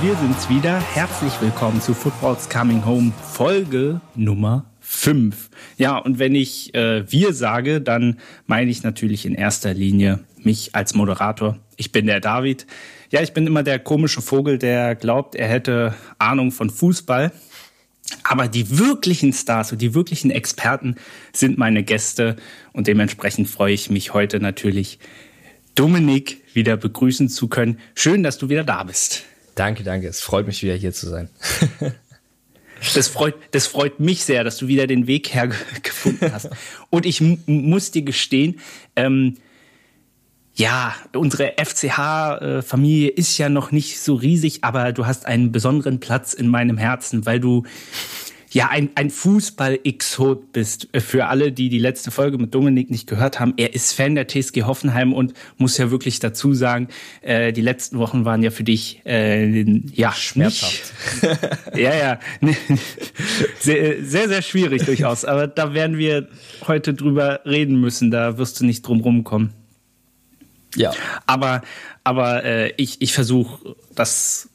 Wir sind's wieder. Herzlich willkommen zu Football's Coming Home, Folge Nummer 5. Ja, und wenn ich äh, wir sage, dann meine ich natürlich in erster Linie mich als Moderator. Ich bin der David. Ja, ich bin immer der komische Vogel, der glaubt, er hätte Ahnung von Fußball. Aber die wirklichen Stars und die wirklichen Experten sind meine Gäste und dementsprechend freue ich mich heute natürlich Dominik wieder begrüßen zu können. Schön, dass du wieder da bist. Danke, danke. Es freut mich wieder hier zu sein. das freut, das freut mich sehr, dass du wieder den Weg hergefunden hast. Und ich muss dir gestehen, ähm, ja, unsere FCH-Familie ist ja noch nicht so riesig, aber du hast einen besonderen Platz in meinem Herzen, weil du ja ein, ein Fußball-Exot bist. Für alle, die die letzte Folge mit Dominik nicht gehört haben, er ist Fan der TSG Hoffenheim und muss ja wirklich dazu sagen, äh, die letzten Wochen waren ja für dich äh, ja schmerzhaft. ja, ja, sehr, sehr, sehr schwierig durchaus. Aber da werden wir heute drüber reden müssen. Da wirst du nicht drum rumkommen. Ja. Aber, aber äh, ich, ich versuche das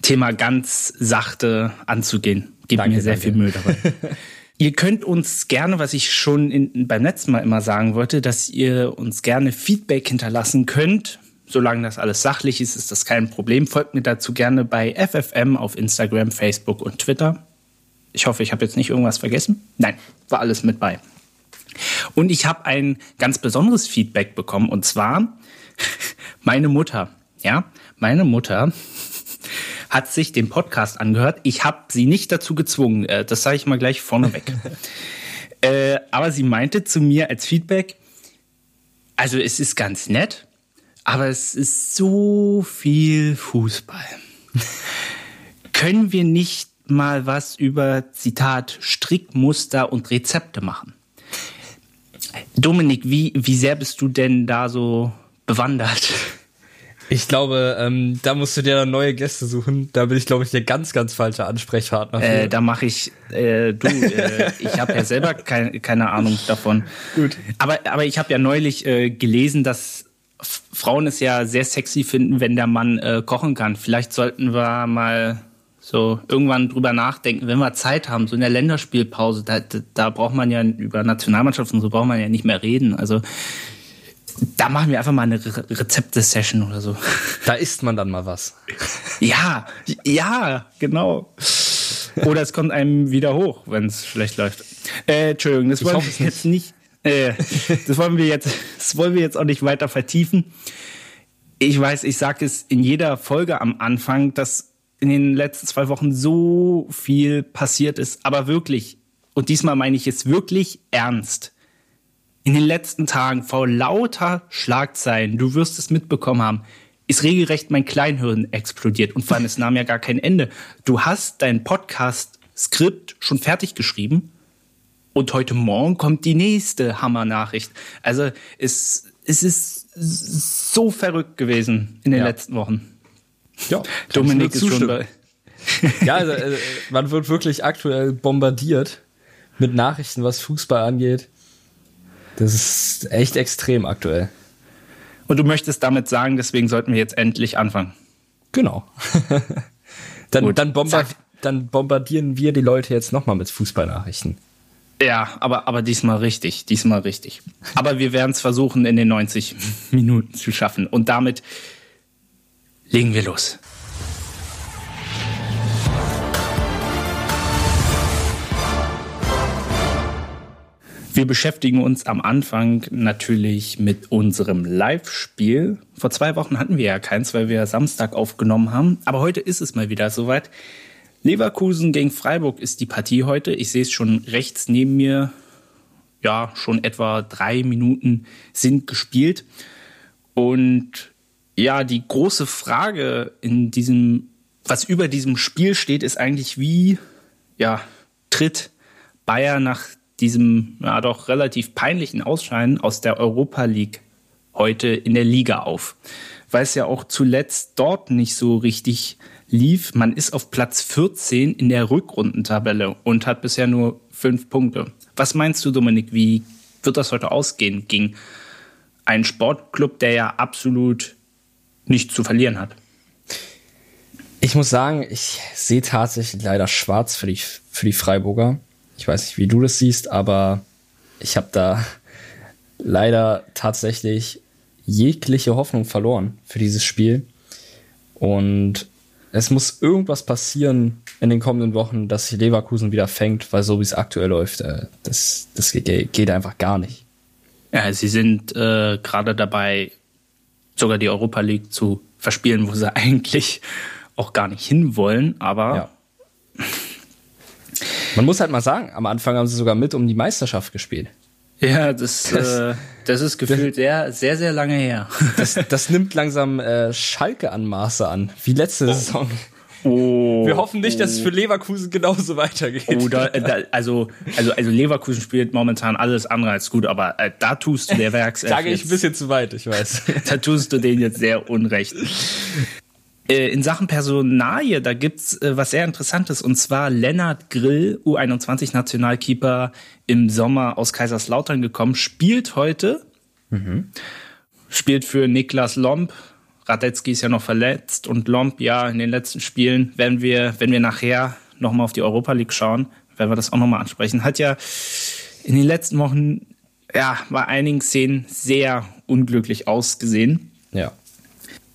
Thema ganz sachte anzugehen. Gib danke, mir sehr danke. viel Mühe dabei. ihr könnt uns gerne, was ich schon in, beim letzten Mal immer sagen wollte, dass ihr uns gerne Feedback hinterlassen könnt. Solange das alles sachlich ist, ist das kein Problem. Folgt mir dazu gerne bei FFM auf Instagram, Facebook und Twitter. Ich hoffe, ich habe jetzt nicht irgendwas vergessen. Nein, war alles mit bei. Und ich habe ein ganz besonderes Feedback bekommen und zwar meine Mutter. Ja, meine Mutter hat sich den Podcast angehört. Ich habe sie nicht dazu gezwungen. Äh, das sage ich mal gleich vorneweg. äh, aber sie meinte zu mir als Feedback, also es ist ganz nett, aber es ist so viel Fußball. Können wir nicht mal was über, Zitat, Strickmuster und Rezepte machen? Dominik, wie, wie sehr bist du denn da so bewandert? Ich glaube, ähm, da musst du dir neue Gäste suchen. Da bin ich, glaube ich, der ganz, ganz falsche Ansprechpartner. Äh, da mache ich, äh, du, äh, ich habe ja selber kein, keine Ahnung davon. Gut. Aber, aber ich habe ja neulich äh, gelesen, dass Frauen es ja sehr sexy finden, wenn der Mann äh, kochen kann. Vielleicht sollten wir mal so irgendwann drüber nachdenken, wenn wir Zeit haben, so in der Länderspielpause, da, da braucht man ja über Nationalmannschaften so braucht man ja nicht mehr reden. Also da machen wir einfach mal eine Re Rezepte-Session oder so. Da isst man dann mal was. Ja, ja, genau. Oder es kommt einem wieder hoch, wenn es schlecht läuft. Äh, Entschuldigung, das wollen wir jetzt nicht. Äh, das wollen wir jetzt, das wollen wir jetzt auch nicht weiter vertiefen. Ich weiß, ich sage es in jeder Folge am Anfang, dass in den letzten zwei Wochen so viel passiert ist, aber wirklich. Und diesmal meine ich es wirklich ernst in den letzten Tagen vor lauter Schlagzeilen, du wirst es mitbekommen haben, ist regelrecht mein Kleinhirn explodiert. Und vor allem, es nahm ja gar kein Ende. Du hast dein Podcast-Skript schon fertig geschrieben und heute Morgen kommt die nächste Hammer-Nachricht. Also es, es ist so verrückt gewesen in den ja. letzten Wochen. Ja, Dominik ist schon bei. ja, also, also man wird wirklich aktuell bombardiert mit Nachrichten, was Fußball angeht. Das ist echt extrem aktuell. Und du möchtest damit sagen, deswegen sollten wir jetzt endlich anfangen. Genau. dann, dann, bombard dann, bombardieren wir die Leute jetzt nochmal mit Fußballnachrichten. Ja, aber, aber diesmal richtig, diesmal richtig. Aber wir werden es versuchen, in den 90 Minuten zu schaffen. Und damit legen wir los. Wir beschäftigen uns am Anfang natürlich mit unserem Live-Spiel. Vor zwei Wochen hatten wir ja keins, weil wir Samstag aufgenommen haben. Aber heute ist es mal wieder soweit. Leverkusen gegen Freiburg ist die Partie heute. Ich sehe es schon rechts neben mir. Ja, schon etwa drei Minuten sind gespielt. Und ja, die große Frage in diesem, was über diesem Spiel steht, ist eigentlich, wie, ja, tritt Bayern nach diesem ja doch relativ peinlichen Ausscheiden aus der Europa League heute in der Liga auf. Weil es ja auch zuletzt dort nicht so richtig lief. Man ist auf Platz 14 in der Rückrundentabelle und hat bisher nur fünf Punkte. Was meinst du, Dominik, wie wird das heute ausgehen gegen einen Sportclub, der ja absolut nichts zu verlieren hat? Ich muss sagen, ich sehe tatsächlich leider schwarz für die, für die Freiburger. Ich weiß nicht, wie du das siehst, aber ich habe da leider tatsächlich jegliche Hoffnung verloren für dieses Spiel. Und es muss irgendwas passieren in den kommenden Wochen, dass sich Leverkusen wieder fängt, weil so wie es aktuell läuft, äh, das, das geht, geht einfach gar nicht. Ja, sie sind äh, gerade dabei, sogar die Europa League zu verspielen, wo sie eigentlich auch gar nicht hinwollen, aber. Ja. Man muss halt mal sagen, am Anfang haben sie sogar mit um die Meisterschaft gespielt. Ja, das, das, äh, das ist gefühlt sehr, sehr, sehr lange her. Das, das nimmt langsam äh, Schalke-Anmaße an, wie letzte oh. Saison. Oh, Wir hoffen nicht, oh. dass es für Leverkusen genauso weitergeht. Oh, da, da, also, also, also Leverkusen spielt momentan alles andere als gut, aber äh, da tust du der Werks. da gehe ich ein bisschen zu weit, ich weiß. da tust du denen jetzt sehr unrecht. Äh, in Sachen Personalie, da gibt's äh, was sehr Interessantes und zwar Lennart Grill, U21-Nationalkeeper im Sommer aus Kaiserslautern gekommen, spielt heute, mhm. spielt für Niklas Lomp. Radetzky ist ja noch verletzt und Lomp, ja, in den letzten Spielen, wenn wir, wenn wir nachher nochmal auf die Europa League schauen, werden wir das auch nochmal ansprechen, hat ja in den letzten Wochen, ja, bei einigen Szenen sehr unglücklich ausgesehen. Ja.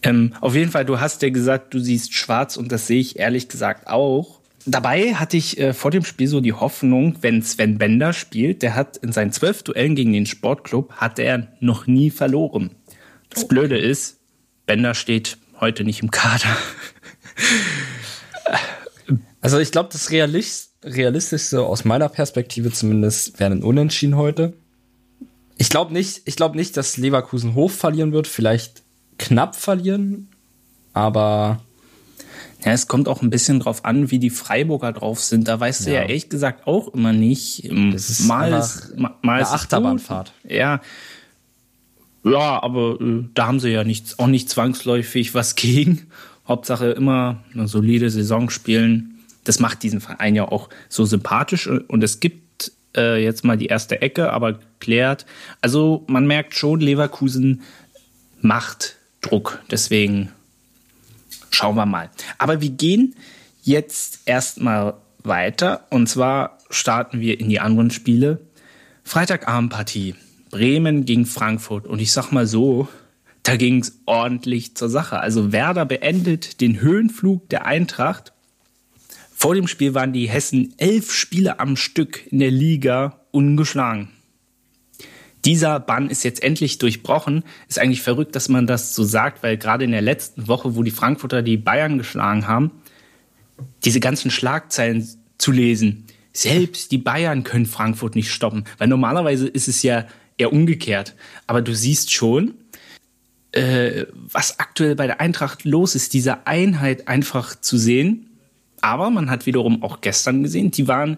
Ähm, auf jeden Fall, du hast ja gesagt, du siehst schwarz und das sehe ich ehrlich gesagt auch. Dabei hatte ich äh, vor dem Spiel so die Hoffnung, wenn Sven Bender spielt, der hat in seinen zwölf Duellen gegen den Sportclub, hat er noch nie verloren. Das Blöde ist, Bender steht heute nicht im Kader. Also ich glaube, das Realist Realistischste aus meiner Perspektive zumindest wäre ein Unentschieden heute. Ich glaube nicht, ich glaube nicht, dass Leverkusen hoch verlieren wird. Vielleicht knapp verlieren, aber ja, es kommt auch ein bisschen drauf an, wie die Freiburger drauf sind. Da weißt ja. du ja ehrlich gesagt auch immer nicht. Ähm, das ist mal ist, mal, ist Achterbahnfahrt. Ja. Ja, aber äh, da haben sie ja nicht, auch nicht zwangsläufig was gegen. Hauptsache immer eine solide Saison spielen. Das macht diesen Verein ja auch so sympathisch. Und es gibt äh, jetzt mal die erste Ecke, aber klärt. Also man merkt schon, Leverkusen macht Druck. Deswegen schauen wir mal. Aber wir gehen jetzt erstmal weiter. Und zwar starten wir in die anderen Spiele. Freitagabendpartie. Bremen gegen Frankfurt. Und ich sag mal so, da ging es ordentlich zur Sache. Also Werder beendet den Höhenflug der Eintracht. Vor dem Spiel waren die Hessen elf Spiele am Stück in der Liga ungeschlagen dieser Bann ist jetzt endlich durchbrochen. Ist eigentlich verrückt, dass man das so sagt, weil gerade in der letzten Woche, wo die Frankfurter die Bayern geschlagen haben, diese ganzen Schlagzeilen zu lesen. Selbst die Bayern können Frankfurt nicht stoppen, weil normalerweise ist es ja eher umgekehrt. Aber du siehst schon, äh, was aktuell bei der Eintracht los ist, diese Einheit einfach zu sehen. Aber man hat wiederum auch gestern gesehen, die waren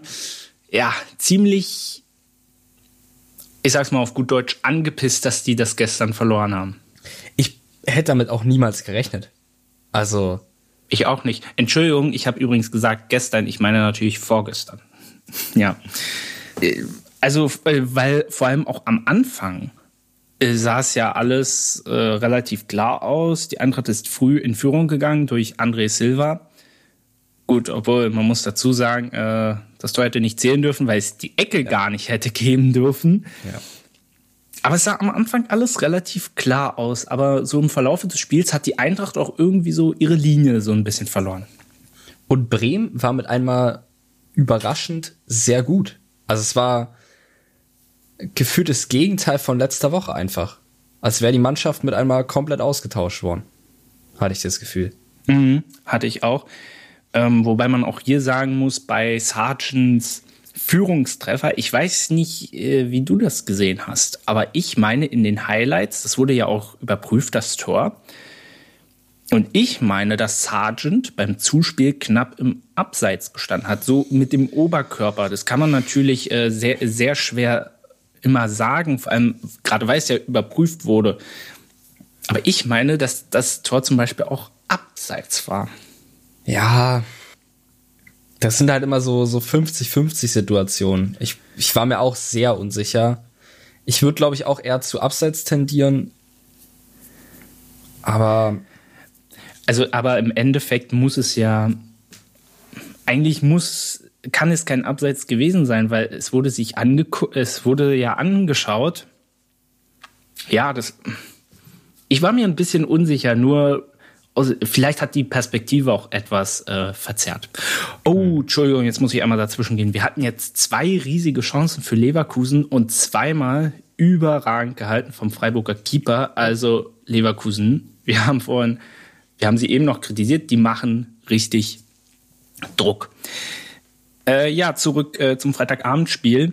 ja ziemlich ich sag's mal auf gut Deutsch, angepisst, dass die das gestern verloren haben. Ich hätte damit auch niemals gerechnet. Also. Ich auch nicht. Entschuldigung, ich habe übrigens gesagt gestern, ich meine natürlich vorgestern. ja. Also, äh, weil vor allem auch am Anfang äh, sah es ja alles äh, relativ klar aus. Die Eintracht ist früh in Führung gegangen durch André Silva. Gut, obwohl man muss dazu sagen, äh, das Tor hätte nicht zählen dürfen, weil es die Ecke ja. gar nicht hätte geben dürfen. Ja. Aber es sah am Anfang alles relativ klar aus. Aber so im Verlauf des Spiels hat die Eintracht auch irgendwie so ihre Linie so ein bisschen verloren. Und Bremen war mit einmal überraschend sehr gut. Also es war gefühlt das Gegenteil von letzter Woche einfach. Als wäre die Mannschaft mit einmal komplett ausgetauscht worden. Hatte ich das Gefühl. Mhm, hatte ich auch. Ähm, wobei man auch hier sagen muss, bei Sargents Führungstreffer, ich weiß nicht, äh, wie du das gesehen hast, aber ich meine in den Highlights, das wurde ja auch überprüft, das Tor. Und ich meine, dass Sargent beim Zuspiel knapp im Abseits gestanden hat, so mit dem Oberkörper. Das kann man natürlich äh, sehr, sehr schwer immer sagen, vor allem gerade weil es ja überprüft wurde. Aber ich meine, dass das Tor zum Beispiel auch abseits war. Ja, das sind halt immer so, so 50-50 Situationen. Ich, ich war mir auch sehr unsicher. Ich würde, glaube ich, auch eher zu Abseits tendieren. Aber also, aber im Endeffekt muss es ja, eigentlich muss, kann es kein Abseits gewesen sein, weil es wurde sich angeguckt, es wurde ja angeschaut. Ja, das, ich war mir ein bisschen unsicher, nur also, vielleicht hat die Perspektive auch etwas äh, verzerrt. Oh, Entschuldigung, jetzt muss ich einmal dazwischen gehen. Wir hatten jetzt zwei riesige Chancen für Leverkusen und zweimal überragend gehalten vom Freiburger Keeper. Also Leverkusen, wir haben vorhin, wir haben sie eben noch kritisiert, die machen richtig Druck. Äh, ja, zurück äh, zum Freitagabendspiel.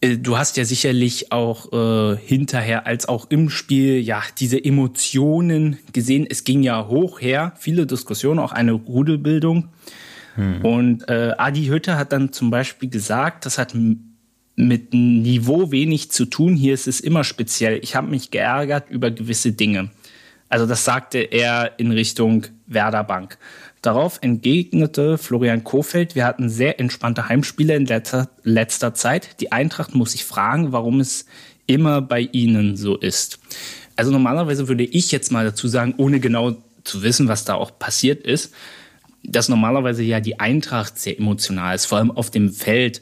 Äh, du hast ja sicherlich auch äh, hinterher als auch im Spiel ja diese Emotionen gesehen. Es ging ja hoch her, viele Diskussionen, auch eine Rudelbildung. Hm. Und äh, Adi Hütte hat dann zum Beispiel gesagt, das hat mit Niveau wenig zu tun. Hier ist es immer speziell. Ich habe mich geärgert über gewisse Dinge. Also das sagte er in Richtung Werder Bank. Darauf entgegnete Florian Kofeld, wir hatten sehr entspannte Heimspiele in letzter, letzter Zeit. Die Eintracht muss sich fragen, warum es immer bei ihnen so ist. Also normalerweise würde ich jetzt mal dazu sagen, ohne genau zu wissen, was da auch passiert ist, dass normalerweise ja die Eintracht sehr emotional ist, vor allem auf dem Feld.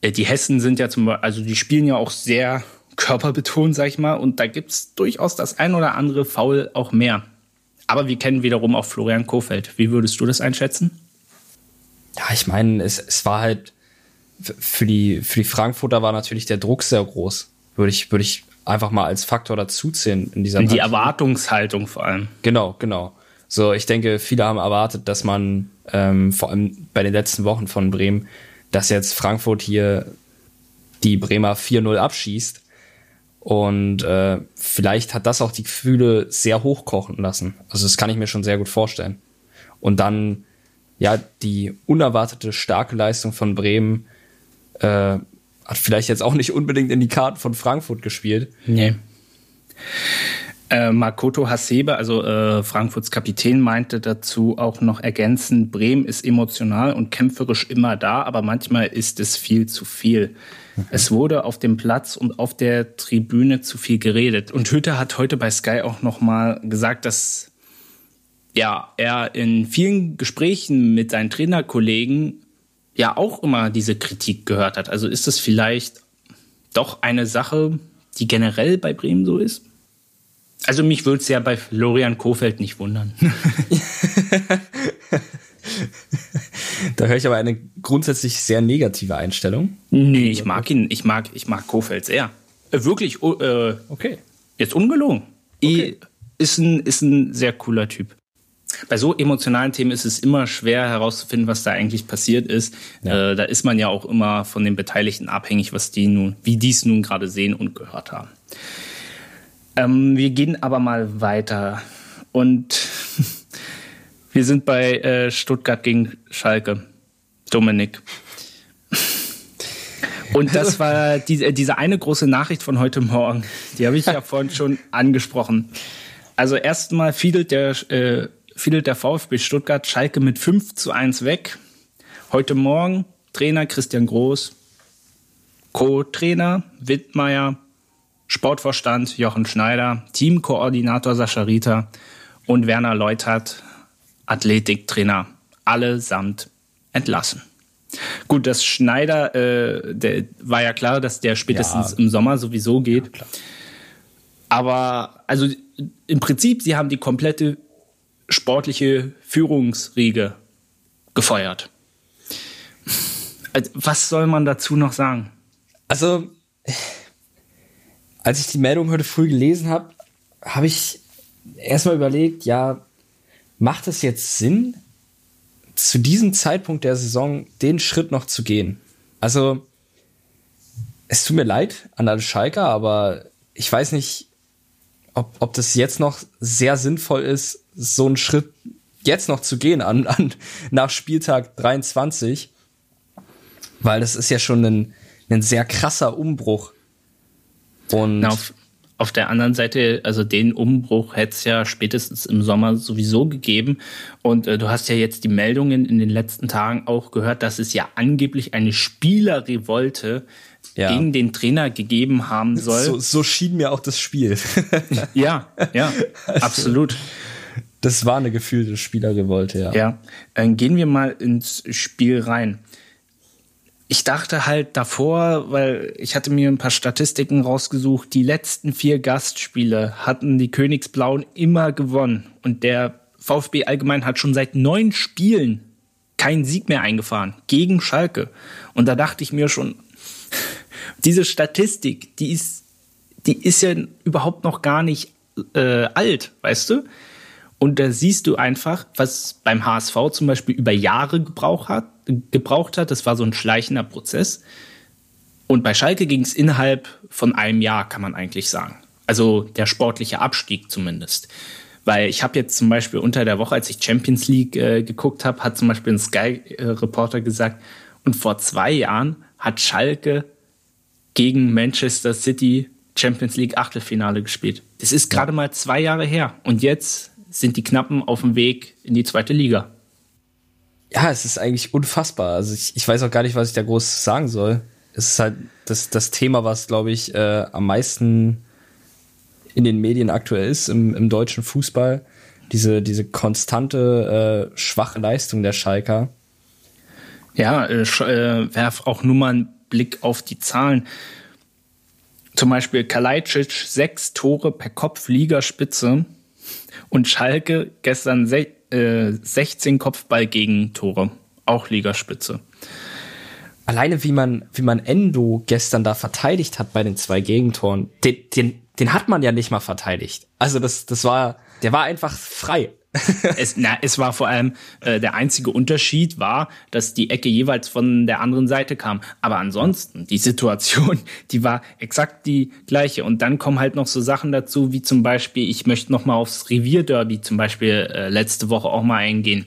Äh, die Hessen sind ja zum Beispiel, also die spielen ja auch sehr körperbetont, sag ich mal, und da gibt's durchaus das ein oder andere Foul auch mehr. Aber wir kennen wiederum auch Florian Kofeld. Wie würdest du das einschätzen? Ja, ich meine, es, es war halt für die, für die Frankfurter war natürlich der Druck sehr groß. Würde ich, würde ich einfach mal als Faktor dazuzählen in dieser Die Partie. Erwartungshaltung vor allem. Genau, genau. So, ich denke, viele haben erwartet, dass man ähm, vor allem bei den letzten Wochen von Bremen, dass jetzt Frankfurt hier die Bremer 4-0 abschießt und äh, vielleicht hat das auch die Gefühle sehr hochkochen lassen. Also das kann ich mir schon sehr gut vorstellen. Und dann, ja, die unerwartete starke Leistung von Bremen äh, hat vielleicht jetzt auch nicht unbedingt in die Karten von Frankfurt gespielt. Nee. Äh, Makoto Hasebe, also äh, Frankfurts Kapitän, meinte dazu auch noch ergänzend, Bremen ist emotional und kämpferisch immer da, aber manchmal ist es viel zu viel. Es wurde auf dem Platz und auf der Tribüne zu viel geredet. Und Hütter hat heute bei Sky auch noch mal gesagt, dass ja, er in vielen Gesprächen mit seinen Trainerkollegen ja auch immer diese Kritik gehört hat. Also ist das vielleicht doch eine Sache, die generell bei Bremen so ist? Also mich würde es ja bei Florian Kofeld nicht wundern. da höre ich aber eine grundsätzlich sehr negative Einstellung. Nee, ich mag ihn, ich mag, ich mag Kofeld sehr. Äh, wirklich, oh, äh, okay. Jetzt ungelogen. Okay. Ist, ein, ist ein sehr cooler Typ. Bei so emotionalen Themen ist es immer schwer herauszufinden, was da eigentlich passiert ist. Ja. Äh, da ist man ja auch immer von den Beteiligten abhängig, was die nun, wie die es nun gerade sehen und gehört haben. Ähm, wir gehen aber mal weiter. Und wir sind bei äh, Stuttgart gegen Schalke. Dominik. Und das war die, äh, diese eine große Nachricht von heute Morgen. Die habe ich ja vorhin schon angesprochen. Also erstmal fiedelt der, äh, fiedelt der VfB Stuttgart Schalke mit 5 zu 1 weg. Heute Morgen Trainer Christian Groß, Co-Trainer Wittmeier, Sportvorstand Jochen Schneider, Teamkoordinator Sascha Rieter und Werner Leutert, Athletiktrainer, allesamt entlassen. Gut, dass Schneider, äh, der war ja klar, dass der spätestens ja. im Sommer sowieso geht. Ja, Aber also im Prinzip, sie haben die komplette sportliche Führungsriege gefeuert. Also, was soll man dazu noch sagen? Also als ich die Meldung heute früh gelesen habe, habe ich erstmal überlegt, ja, macht es jetzt Sinn, zu diesem Zeitpunkt der Saison den Schritt noch zu gehen? Also, es tut mir leid an alle Schalker, aber ich weiß nicht, ob, ob das jetzt noch sehr sinnvoll ist, so einen Schritt jetzt noch zu gehen an, an nach Spieltag 23, weil das ist ja schon ein, ein sehr krasser Umbruch und auf, auf der anderen Seite, also den Umbruch hätte es ja spätestens im Sommer sowieso gegeben. Und äh, du hast ja jetzt die Meldungen in den letzten Tagen auch gehört, dass es ja angeblich eine Spielerrevolte ja. gegen den Trainer gegeben haben soll. So, so schien mir auch das Spiel. ja, ja, also. absolut. Das war eine gefühlte Spielerrevolte, ja. Ja, dann gehen wir mal ins Spiel rein. Ich dachte halt davor, weil ich hatte mir ein paar Statistiken rausgesucht, die letzten vier Gastspiele hatten die Königsblauen immer gewonnen. Und der VfB allgemein hat schon seit neun Spielen keinen Sieg mehr eingefahren gegen Schalke. Und da dachte ich mir schon, diese Statistik, die ist, die ist ja überhaupt noch gar nicht äh, alt, weißt du? Und da siehst du einfach, was beim HSV zum Beispiel über Jahre gebraucht hat, gebraucht hat. Das war so ein schleichender Prozess. Und bei Schalke ging es innerhalb von einem Jahr, kann man eigentlich sagen. Also der sportliche Abstieg zumindest. Weil ich habe jetzt zum Beispiel unter der Woche, als ich Champions League äh, geguckt habe, hat zum Beispiel ein Sky-Reporter gesagt, und vor zwei Jahren hat Schalke gegen Manchester City Champions League Achtelfinale gespielt. Das ist gerade mal zwei Jahre her. Und jetzt sind die Knappen auf dem Weg in die zweite Liga. Ja, es ist eigentlich unfassbar. Also ich, ich weiß auch gar nicht, was ich da groß sagen soll. Es ist halt das, das Thema, was, glaube ich, äh, am meisten in den Medien aktuell ist, im, im deutschen Fußball. Diese, diese konstante, äh, schwache Leistung der Schalker. Ja, äh, äh, werf auch nur mal einen Blick auf die Zahlen. Zum Beispiel Kalajdzic, sechs Tore per Kopf, Ligaspitze. Und Schalke gestern se äh, 16 Kopfball-Gegentore, auch Ligaspitze. Alleine wie man, wie man Endo gestern da verteidigt hat bei den zwei Gegentoren, den, den, den hat man ja nicht mal verteidigt. Also das, das war, der war einfach frei. Es, na, es war vor allem äh, der einzige Unterschied war, dass die Ecke jeweils von der anderen Seite kam. Aber ansonsten, die Situation, die war exakt die gleiche. Und dann kommen halt noch so Sachen dazu, wie zum Beispiel, ich möchte noch mal aufs Revierderby zum Beispiel äh, letzte Woche auch mal eingehen.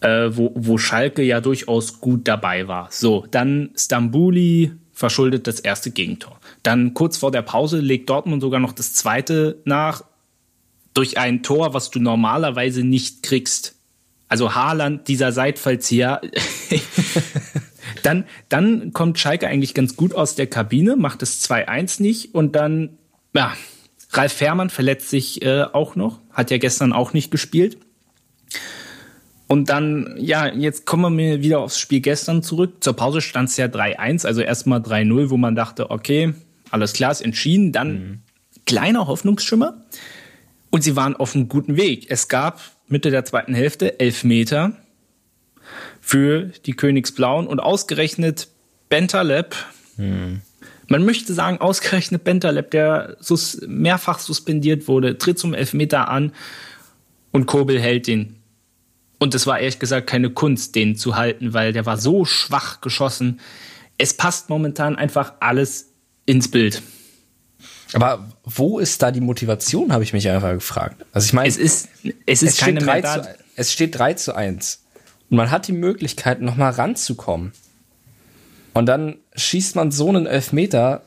Äh, wo, wo Schalke ja durchaus gut dabei war. So, dann Stambuli verschuldet das erste Gegentor. Dann kurz vor der Pause legt Dortmund sogar noch das zweite nach durch ein Tor, was du normalerweise nicht kriegst. Also Haaland, dieser Seitfallzieher. dann, dann kommt Schalke eigentlich ganz gut aus der Kabine, macht es 2-1 nicht und dann, ja, Ralf Fährmann verletzt sich äh, auch noch, hat ja gestern auch nicht gespielt. Und dann, ja, jetzt kommen wir wieder aufs Spiel gestern zurück. Zur Pause stand es ja 3-1, also erstmal 3-0, wo man dachte, okay, alles klar, ist entschieden. Dann mhm. kleiner Hoffnungsschimmer. Und sie waren auf einem guten Weg. Es gab Mitte der zweiten Hälfte elf Meter für die Königsblauen und ausgerechnet Bentaleb, hm. man möchte sagen, ausgerechnet Bentaleb, der sus mehrfach suspendiert wurde, tritt zum Elfmeter an und Kobel hält den. Und es war ehrlich gesagt keine Kunst, den zu halten, weil der war so schwach geschossen. Es passt momentan einfach alles ins Bild. Aber wo ist da die Motivation, habe ich mich einfach gefragt. Also ich meine, es ist, es ist es keine steht 3 zu, Es steht 3 zu 1. Und man hat die Möglichkeit, nochmal ranzukommen. Und dann schießt man so einen Elfmeter.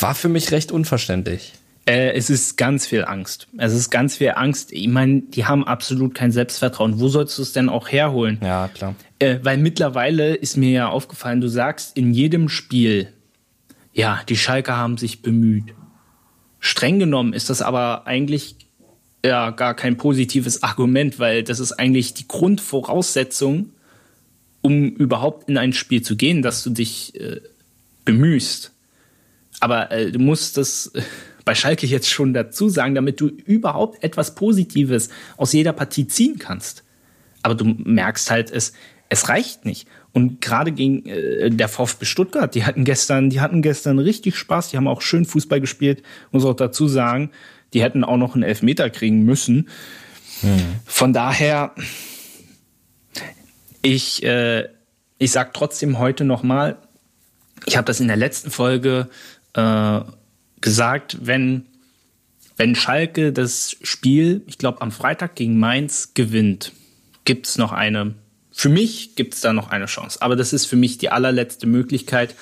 War für mich recht unverständlich. Äh, es ist ganz viel Angst. Es ist ganz viel Angst. Ich meine, die haben absolut kein Selbstvertrauen. Wo sollst du es denn auch herholen? Ja, klar. Äh, weil mittlerweile ist mir ja aufgefallen, du sagst in jedem Spiel, ja, die Schalker haben sich bemüht. Streng genommen ist das aber eigentlich ja gar kein positives Argument, weil das ist eigentlich die Grundvoraussetzung, um überhaupt in ein Spiel zu gehen, dass du dich äh, bemühst. Aber äh, du musst das äh, bei Schalke jetzt schon dazu sagen, damit du überhaupt etwas Positives aus jeder Partie ziehen kannst. Aber du merkst halt, es, es reicht nicht. Und gerade gegen äh, der VfB Stuttgart, die hatten gestern, die hatten gestern richtig Spaß, die haben auch schön Fußball gespielt, muss auch dazu sagen, die hätten auch noch einen Elfmeter kriegen müssen. Hm. Von daher, ich, äh, ich sag trotzdem heute nochmal, ich habe das in der letzten Folge äh, gesagt, wenn, wenn Schalke das Spiel, ich glaube am Freitag gegen Mainz gewinnt, gibt's noch eine für mich gibt es da noch eine Chance. Aber das ist für mich die allerletzte Möglichkeit,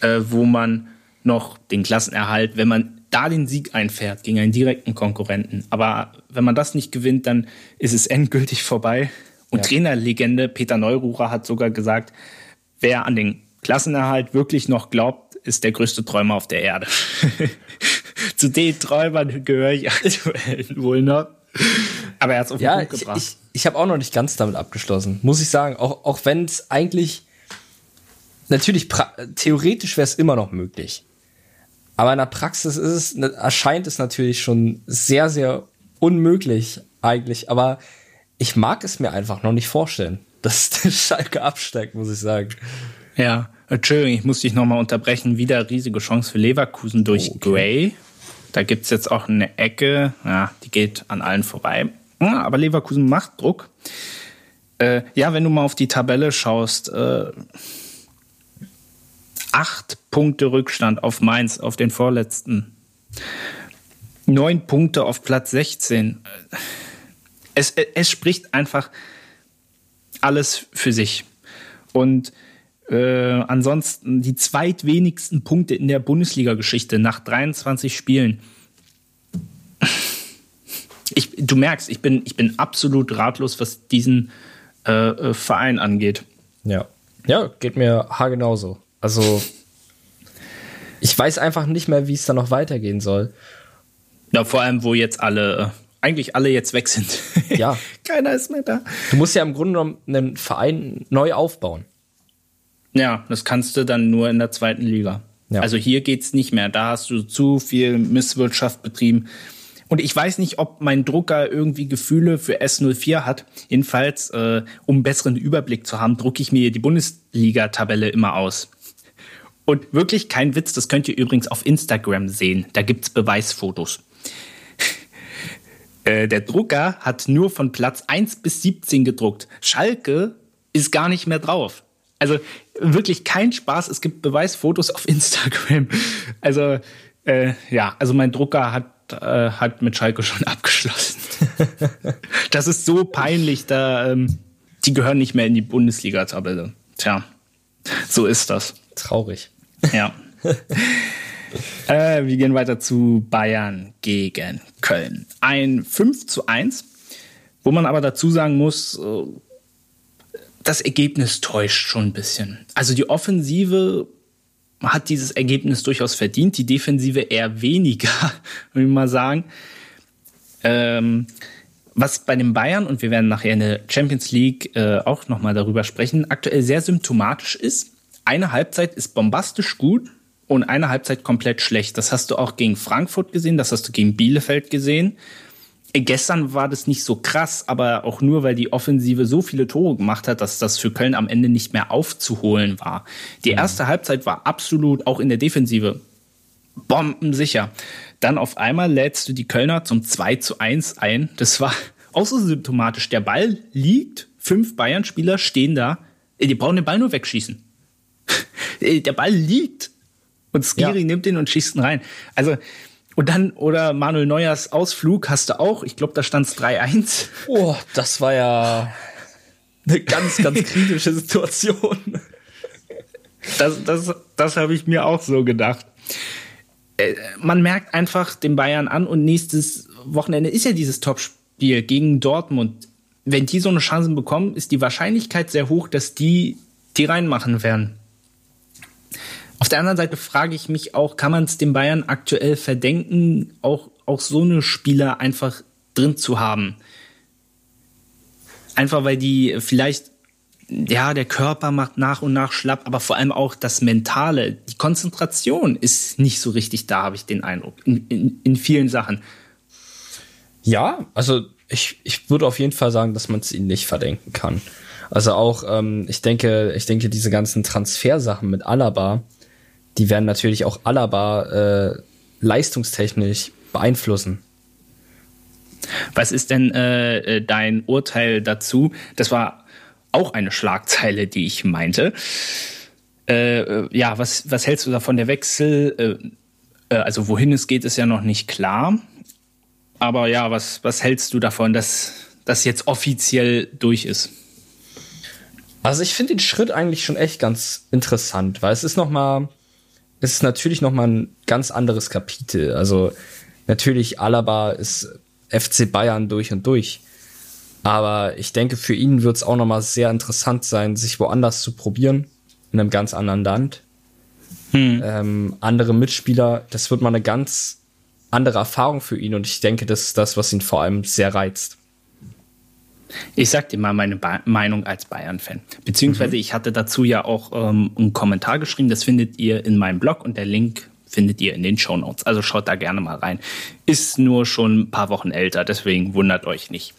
äh, wo man noch den Klassenerhalt, wenn man da den Sieg einfährt gegen einen direkten Konkurrenten. Aber wenn man das nicht gewinnt, dann ist es endgültig vorbei. Und ja. Trainerlegende Peter Neururer hat sogar gesagt, wer an den Klassenerhalt wirklich noch glaubt, ist der größte Träumer auf der Erde. zu den Träumern gehöre ich aktuell wohl noch. Aber er hat es auf den ja, Punkt gebracht. Ich, ich, ich habe auch noch nicht ganz damit abgeschlossen, muss ich sagen. Auch, auch wenn es eigentlich natürlich theoretisch wäre es immer noch möglich. Aber in der Praxis ist es, ne, erscheint es natürlich schon sehr, sehr unmöglich eigentlich. Aber ich mag es mir einfach noch nicht vorstellen, dass der Schalke absteigt, muss ich sagen. Ja, Entschuldigung, ich muss dich nochmal unterbrechen. Wieder riesige Chance für Leverkusen durch okay. Gray. Da gibt es jetzt auch eine Ecke, ja, die geht an allen vorbei. Ja, aber Leverkusen macht Druck. Äh, ja, wenn du mal auf die Tabelle schaust, äh, acht Punkte Rückstand auf Mainz, auf den vorletzten. Neun Punkte auf Platz 16. Es, es spricht einfach alles für sich. Und äh, ansonsten die zweitwenigsten Punkte in der Bundesliga-Geschichte nach 23 Spielen. Ich, du merkst, ich bin, ich bin absolut ratlos, was diesen äh, äh Verein angeht. Ja. Ja, geht mir haargenauso. Also, ich weiß einfach nicht mehr, wie es da noch weitergehen soll. Ja, vor allem, wo jetzt alle, äh, eigentlich alle jetzt weg sind. Ja. Keiner ist mehr da. Du musst ja im Grunde genommen einen Verein neu aufbauen. Ja, das kannst du dann nur in der zweiten Liga. Ja. Also hier geht's nicht mehr. Da hast du zu viel Misswirtschaft betrieben. Und ich weiß nicht, ob mein Drucker irgendwie Gefühle für S04 hat. Jedenfalls, äh, um einen besseren Überblick zu haben, drucke ich mir die Bundesliga-Tabelle immer aus. Und wirklich kein Witz, das könnt ihr übrigens auf Instagram sehen. Da gibt's Beweisfotos. äh, der Drucker hat nur von Platz 1 bis 17 gedruckt. Schalke ist gar nicht mehr drauf. Also wirklich kein Spaß. Es gibt Beweisfotos auf Instagram. Also äh, ja, also mein Drucker hat äh, hat mit Schalke schon abgeschlossen. das ist so peinlich. Da ähm, die gehören nicht mehr in die Bundesliga-Tabelle. Tja, so ist das. Traurig. Ja. äh, wir gehen weiter zu Bayern gegen Köln. Ein 5 zu 1, wo man aber dazu sagen muss, äh, das Ergebnis täuscht schon ein bisschen. Also die Offensive hat dieses Ergebnis durchaus verdient, die Defensive eher weniger, würde ich mal sagen. Ähm, was bei den Bayern, und wir werden nachher in der Champions League äh, auch nochmal darüber sprechen, aktuell sehr symptomatisch ist, eine Halbzeit ist bombastisch gut und eine Halbzeit komplett schlecht. Das hast du auch gegen Frankfurt gesehen, das hast du gegen Bielefeld gesehen. Gestern war das nicht so krass, aber auch nur, weil die Offensive so viele Tore gemacht hat, dass das für Köln am Ende nicht mehr aufzuholen war. Die mhm. erste Halbzeit war absolut auch in der Defensive bombensicher. Dann auf einmal lädst du die Kölner zum 2 zu 1 ein. Das war auch so symptomatisch. Der Ball liegt, fünf Bayern-Spieler stehen da, die brauchen den Ball nur wegschießen. Der Ball liegt und Skiri ja. nimmt den und schießt ihn rein. Also, und dann, oder Manuel Neuers Ausflug hast du auch. Ich glaube, da stand es 3-1. Oh, das war ja eine ganz, ganz kritische Situation. Das, das, das habe ich mir auch so gedacht. Äh, man merkt einfach den Bayern an und nächstes Wochenende ist ja dieses Topspiel gegen Dortmund. Wenn die so eine Chance bekommen, ist die Wahrscheinlichkeit sehr hoch, dass die die reinmachen werden. Auf der anderen Seite frage ich mich auch, kann man es den Bayern aktuell verdenken, auch, auch so eine Spieler einfach drin zu haben? Einfach weil die vielleicht, ja, der Körper macht nach und nach schlapp, aber vor allem auch das Mentale, die Konzentration ist nicht so richtig da, habe ich den Eindruck, in, in, in vielen Sachen. Ja, also ich, ich würde auf jeden Fall sagen, dass man es ihnen nicht verdenken kann. Also auch, ähm, ich denke, ich denke, diese ganzen Transfersachen mit Alaba, die werden natürlich auch Alaba äh, leistungstechnisch beeinflussen. Was ist denn äh, äh, dein Urteil dazu? Das war auch eine Schlagzeile, die ich meinte. Äh, äh ja, was, was hältst du davon? Der Wechsel, äh, äh, also wohin es geht, ist ja noch nicht klar. Aber ja, was, was hältst du davon, dass das jetzt offiziell durch ist? Also ich finde den Schritt eigentlich schon echt ganz interessant, weil es ist noch mal es ist natürlich noch mal ein ganz anderes Kapitel. Also natürlich Alaba ist FC Bayern durch und durch. Aber ich denke, für ihn wird es auch noch mal sehr interessant sein, sich woanders zu probieren, in einem ganz anderen Land. Hm. Ähm, andere Mitspieler, das wird mal eine ganz andere Erfahrung für ihn und ich denke, das ist das, was ihn vor allem sehr reizt. Ich sag dir mal meine ba Meinung als Bayern-Fan. Beziehungsweise mhm. ich hatte dazu ja auch ähm, einen Kommentar geschrieben, das findet ihr in meinem Blog und der Link findet ihr in den Show Notes. Also schaut da gerne mal rein. Ist nur schon ein paar Wochen älter, deswegen wundert euch nicht.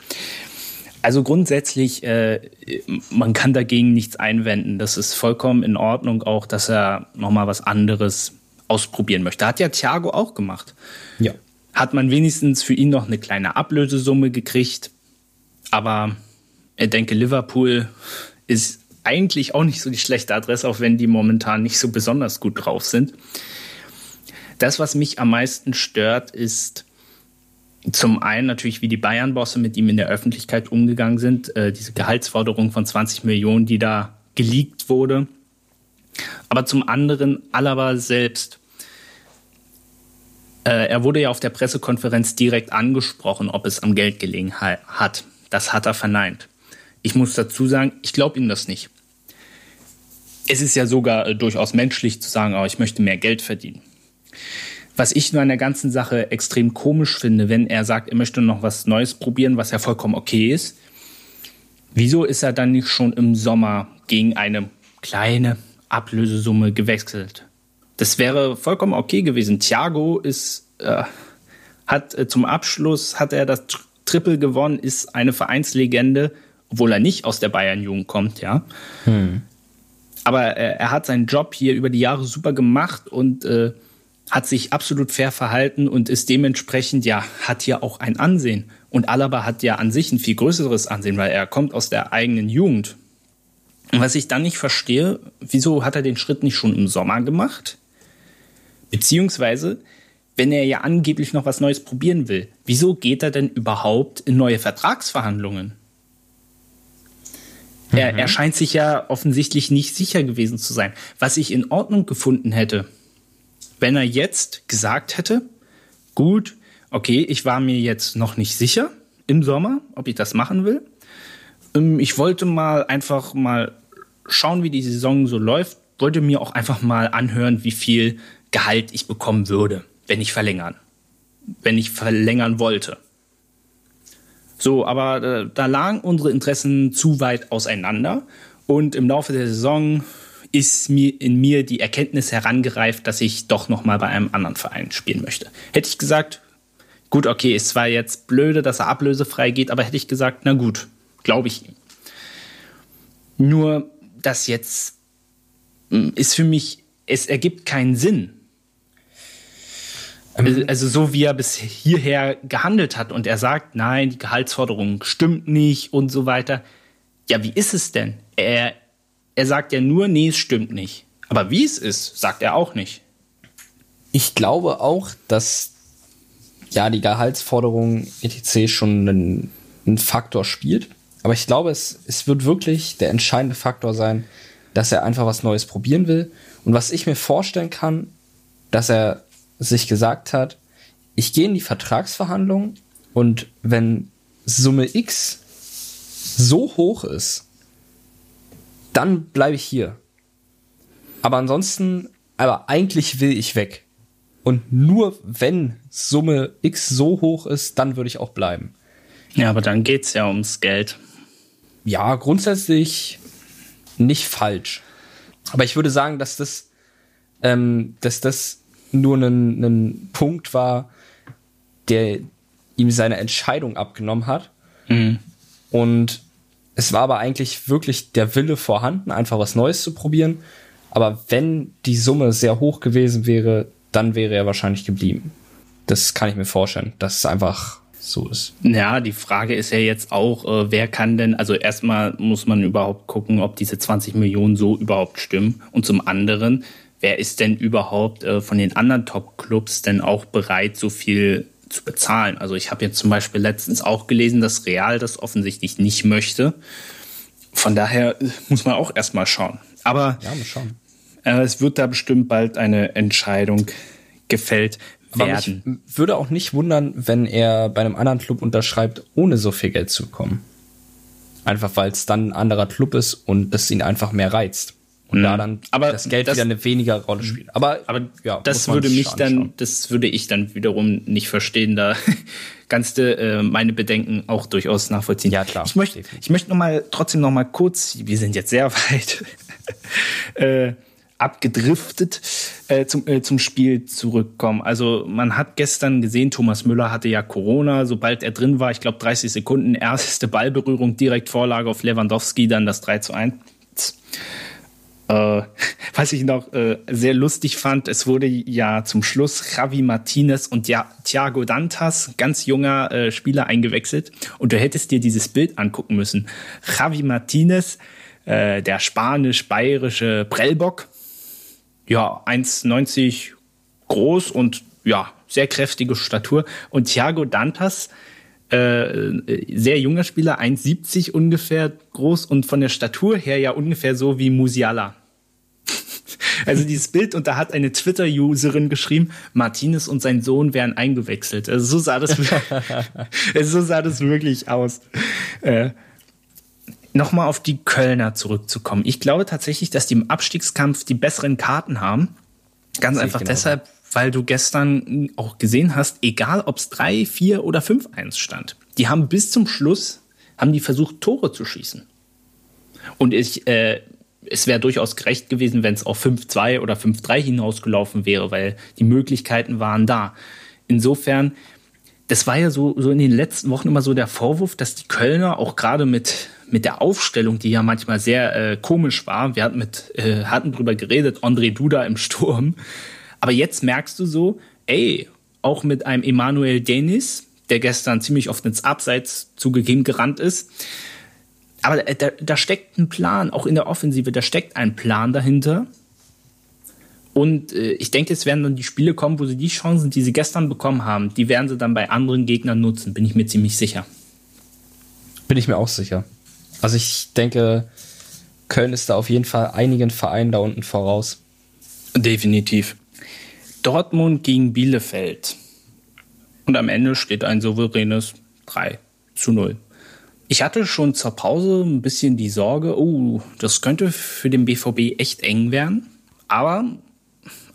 Also grundsätzlich, äh, man kann dagegen nichts einwenden. Das ist vollkommen in Ordnung, auch dass er nochmal was anderes ausprobieren möchte. Hat ja Thiago auch gemacht. Ja. Hat man wenigstens für ihn noch eine kleine Ablösesumme gekriegt. Aber ich denke, Liverpool ist eigentlich auch nicht so die schlechte Adresse, auch wenn die momentan nicht so besonders gut drauf sind. Das, was mich am meisten stört, ist zum einen natürlich, wie die Bayern-Bosse mit ihm in der Öffentlichkeit umgegangen sind. Äh, diese Gehaltsforderung von 20 Millionen, die da geleakt wurde. Aber zum anderen Alaba selbst. Äh, er wurde ja auf der Pressekonferenz direkt angesprochen, ob es am Geld gelegen hat. Das hat er verneint. Ich muss dazu sagen, ich glaube ihm das nicht. Es ist ja sogar äh, durchaus menschlich zu sagen, oh, ich möchte mehr Geld verdienen. Was ich nur an der ganzen Sache extrem komisch finde, wenn er sagt, er möchte noch was Neues probieren, was ja vollkommen okay ist. Wieso ist er dann nicht schon im Sommer gegen eine kleine Ablösesumme gewechselt? Das wäre vollkommen okay gewesen. Thiago ist, äh, hat äh, zum Abschluss hat er das Triple gewonnen, ist eine Vereinslegende, obwohl er nicht aus der Bayern-Jugend kommt, ja. Hm. Aber äh, er hat seinen Job hier über die Jahre super gemacht und äh, hat sich absolut fair verhalten und ist dementsprechend ja, hat ja auch ein Ansehen. Und Alaba hat ja an sich ein viel größeres Ansehen, weil er kommt aus der eigenen Jugend. Und was ich dann nicht verstehe, wieso hat er den Schritt nicht schon im Sommer gemacht? Beziehungsweise, wenn er ja angeblich noch was Neues probieren will, wieso geht er denn überhaupt in neue Vertragsverhandlungen? Mhm. Er, er scheint sich ja offensichtlich nicht sicher gewesen zu sein. Was ich in Ordnung gefunden hätte, wenn er jetzt gesagt hätte, gut, okay, ich war mir jetzt noch nicht sicher im Sommer, ob ich das machen will. Ähm, ich wollte mal einfach mal schauen, wie die Saison so läuft, wollte mir auch einfach mal anhören, wie viel Gehalt ich bekommen würde, wenn ich verlängern, wenn ich verlängern wollte. So, aber äh, da lagen unsere Interessen zu weit auseinander und im Laufe der Saison ist mir in mir die Erkenntnis herangereift, dass ich doch noch mal bei einem anderen Verein spielen möchte. Hätte ich gesagt, gut, okay, ist zwar jetzt blöde, dass er ablösefrei geht, aber hätte ich gesagt, na gut, glaube ich ihm. Nur das jetzt hm, ist für mich, es ergibt keinen Sinn. Ähm. Also so wie er bis hierher gehandelt hat und er sagt, nein, die Gehaltsforderung stimmt nicht und so weiter. Ja, wie ist es denn? Er, er sagt ja nur, nee, es stimmt nicht. Aber wie es ist, sagt er auch nicht. Ich glaube auch, dass ja die Gehaltsforderung etc. schon einen, einen Faktor spielt. Aber ich glaube, es, es wird wirklich der entscheidende Faktor sein, dass er einfach was Neues probieren will. Und was ich mir vorstellen kann, dass er sich gesagt hat, ich gehe in die Vertragsverhandlung und wenn Summe X so hoch ist, dann bleibe ich hier. Aber ansonsten, aber eigentlich will ich weg. Und nur wenn Summe X so hoch ist, dann würde ich auch bleiben. Ja, aber dann geht es ja ums Geld. Ja, grundsätzlich nicht falsch. Aber ich würde sagen, dass das, ähm, dass das nur ein, ein Punkt war, der ihm seine Entscheidung abgenommen hat. Mhm. Und es war aber eigentlich wirklich der Wille vorhanden, einfach was Neues zu probieren. Aber wenn die Summe sehr hoch gewesen wäre, dann wäre er wahrscheinlich geblieben. Das kann ich mir vorstellen, dass es einfach so ist. Ja, die Frage ist ja jetzt auch, äh, wer kann denn, also erstmal muss man überhaupt gucken, ob diese 20 Millionen so überhaupt stimmen. Und zum anderen, wer ist denn überhaupt äh, von den anderen Top-Clubs denn auch bereit, so viel zu bezahlen. Also ich habe jetzt zum Beispiel letztens auch gelesen, dass Real das offensichtlich nicht möchte. Von daher muss man auch erstmal schauen. Aber ja, mal schauen. Äh, es wird da bestimmt bald eine Entscheidung gefällt werden. Aber mich würde auch nicht wundern, wenn er bei einem anderen Club unterschreibt, ohne so viel Geld zu bekommen. Einfach weil es dann ein anderer Club ist und es ihn einfach mehr reizt. Und mhm. da dann aber das Geld das, wieder eine weniger Rolle spielt. Aber, aber ja, das würde mich dann, das würde ich dann wiederum nicht verstehen. Da kannst du äh, meine Bedenken auch durchaus nachvollziehen. Ja klar. Ich möchte, ich möchte noch mal trotzdem noch mal kurz. Wir sind jetzt sehr weit. äh, abgedriftet äh, zum, äh, zum Spiel zurückkommen. Also man hat gestern gesehen, Thomas Müller hatte ja Corona. Sobald er drin war, ich glaube 30 Sekunden, erste Ballberührung, direkt Vorlage auf Lewandowski, dann das 3 zu 1. Äh, was ich noch äh, sehr lustig fand, es wurde ja zum Schluss Javi Martinez und ja, Thiago Dantas, ganz junger äh, Spieler, eingewechselt. Und du hättest dir dieses Bild angucken müssen. Javi Martinez, äh, der spanisch-bayerische Prellbock, ja, 1,90 groß und ja, sehr kräftige Statur. Und Thiago Dantas, äh, sehr junger Spieler, 1,70 ungefähr groß und von der Statur her ja ungefähr so wie Musiala. Also dieses Bild und da hat eine Twitter-Userin geschrieben, Martinez und sein Sohn wären eingewechselt. Also so sah das, so sah das wirklich aus. Äh, Nochmal auf die Kölner zurückzukommen. Ich glaube tatsächlich, dass die im Abstiegskampf die besseren Karten haben. Ganz einfach genau deshalb, weil du gestern auch gesehen hast, egal ob es 3, 4 oder 5-1 stand, die haben bis zum Schluss, haben die versucht, Tore zu schießen. Und ich, äh, es wäre durchaus gerecht gewesen, wenn es auf 5-2 oder 5-3 hinausgelaufen wäre, weil die Möglichkeiten waren da. Insofern, das war ja so, so in den letzten Wochen immer so der Vorwurf, dass die Kölner auch gerade mit, mit der Aufstellung, die ja manchmal sehr äh, komisch war, wir hatten, mit, äh, hatten drüber geredet, André Duda im Sturm, aber jetzt merkst du so, ey, auch mit einem Emanuel Denis, der gestern ziemlich oft ins Abseits zugegeben gerannt ist, aber da, da steckt ein Plan, auch in der Offensive, da steckt ein Plan dahinter. Und äh, ich denke, es werden dann die Spiele kommen, wo sie die Chancen, die sie gestern bekommen haben, die werden sie dann bei anderen Gegnern nutzen, bin ich mir ziemlich sicher. Bin ich mir auch sicher. Also ich denke, Köln ist da auf jeden Fall einigen Vereinen da unten voraus. Definitiv. Dortmund gegen Bielefeld. Und am Ende steht ein souveränes 3 zu 0. Ich hatte schon zur Pause ein bisschen die Sorge, oh, das könnte für den BVB echt eng werden. Aber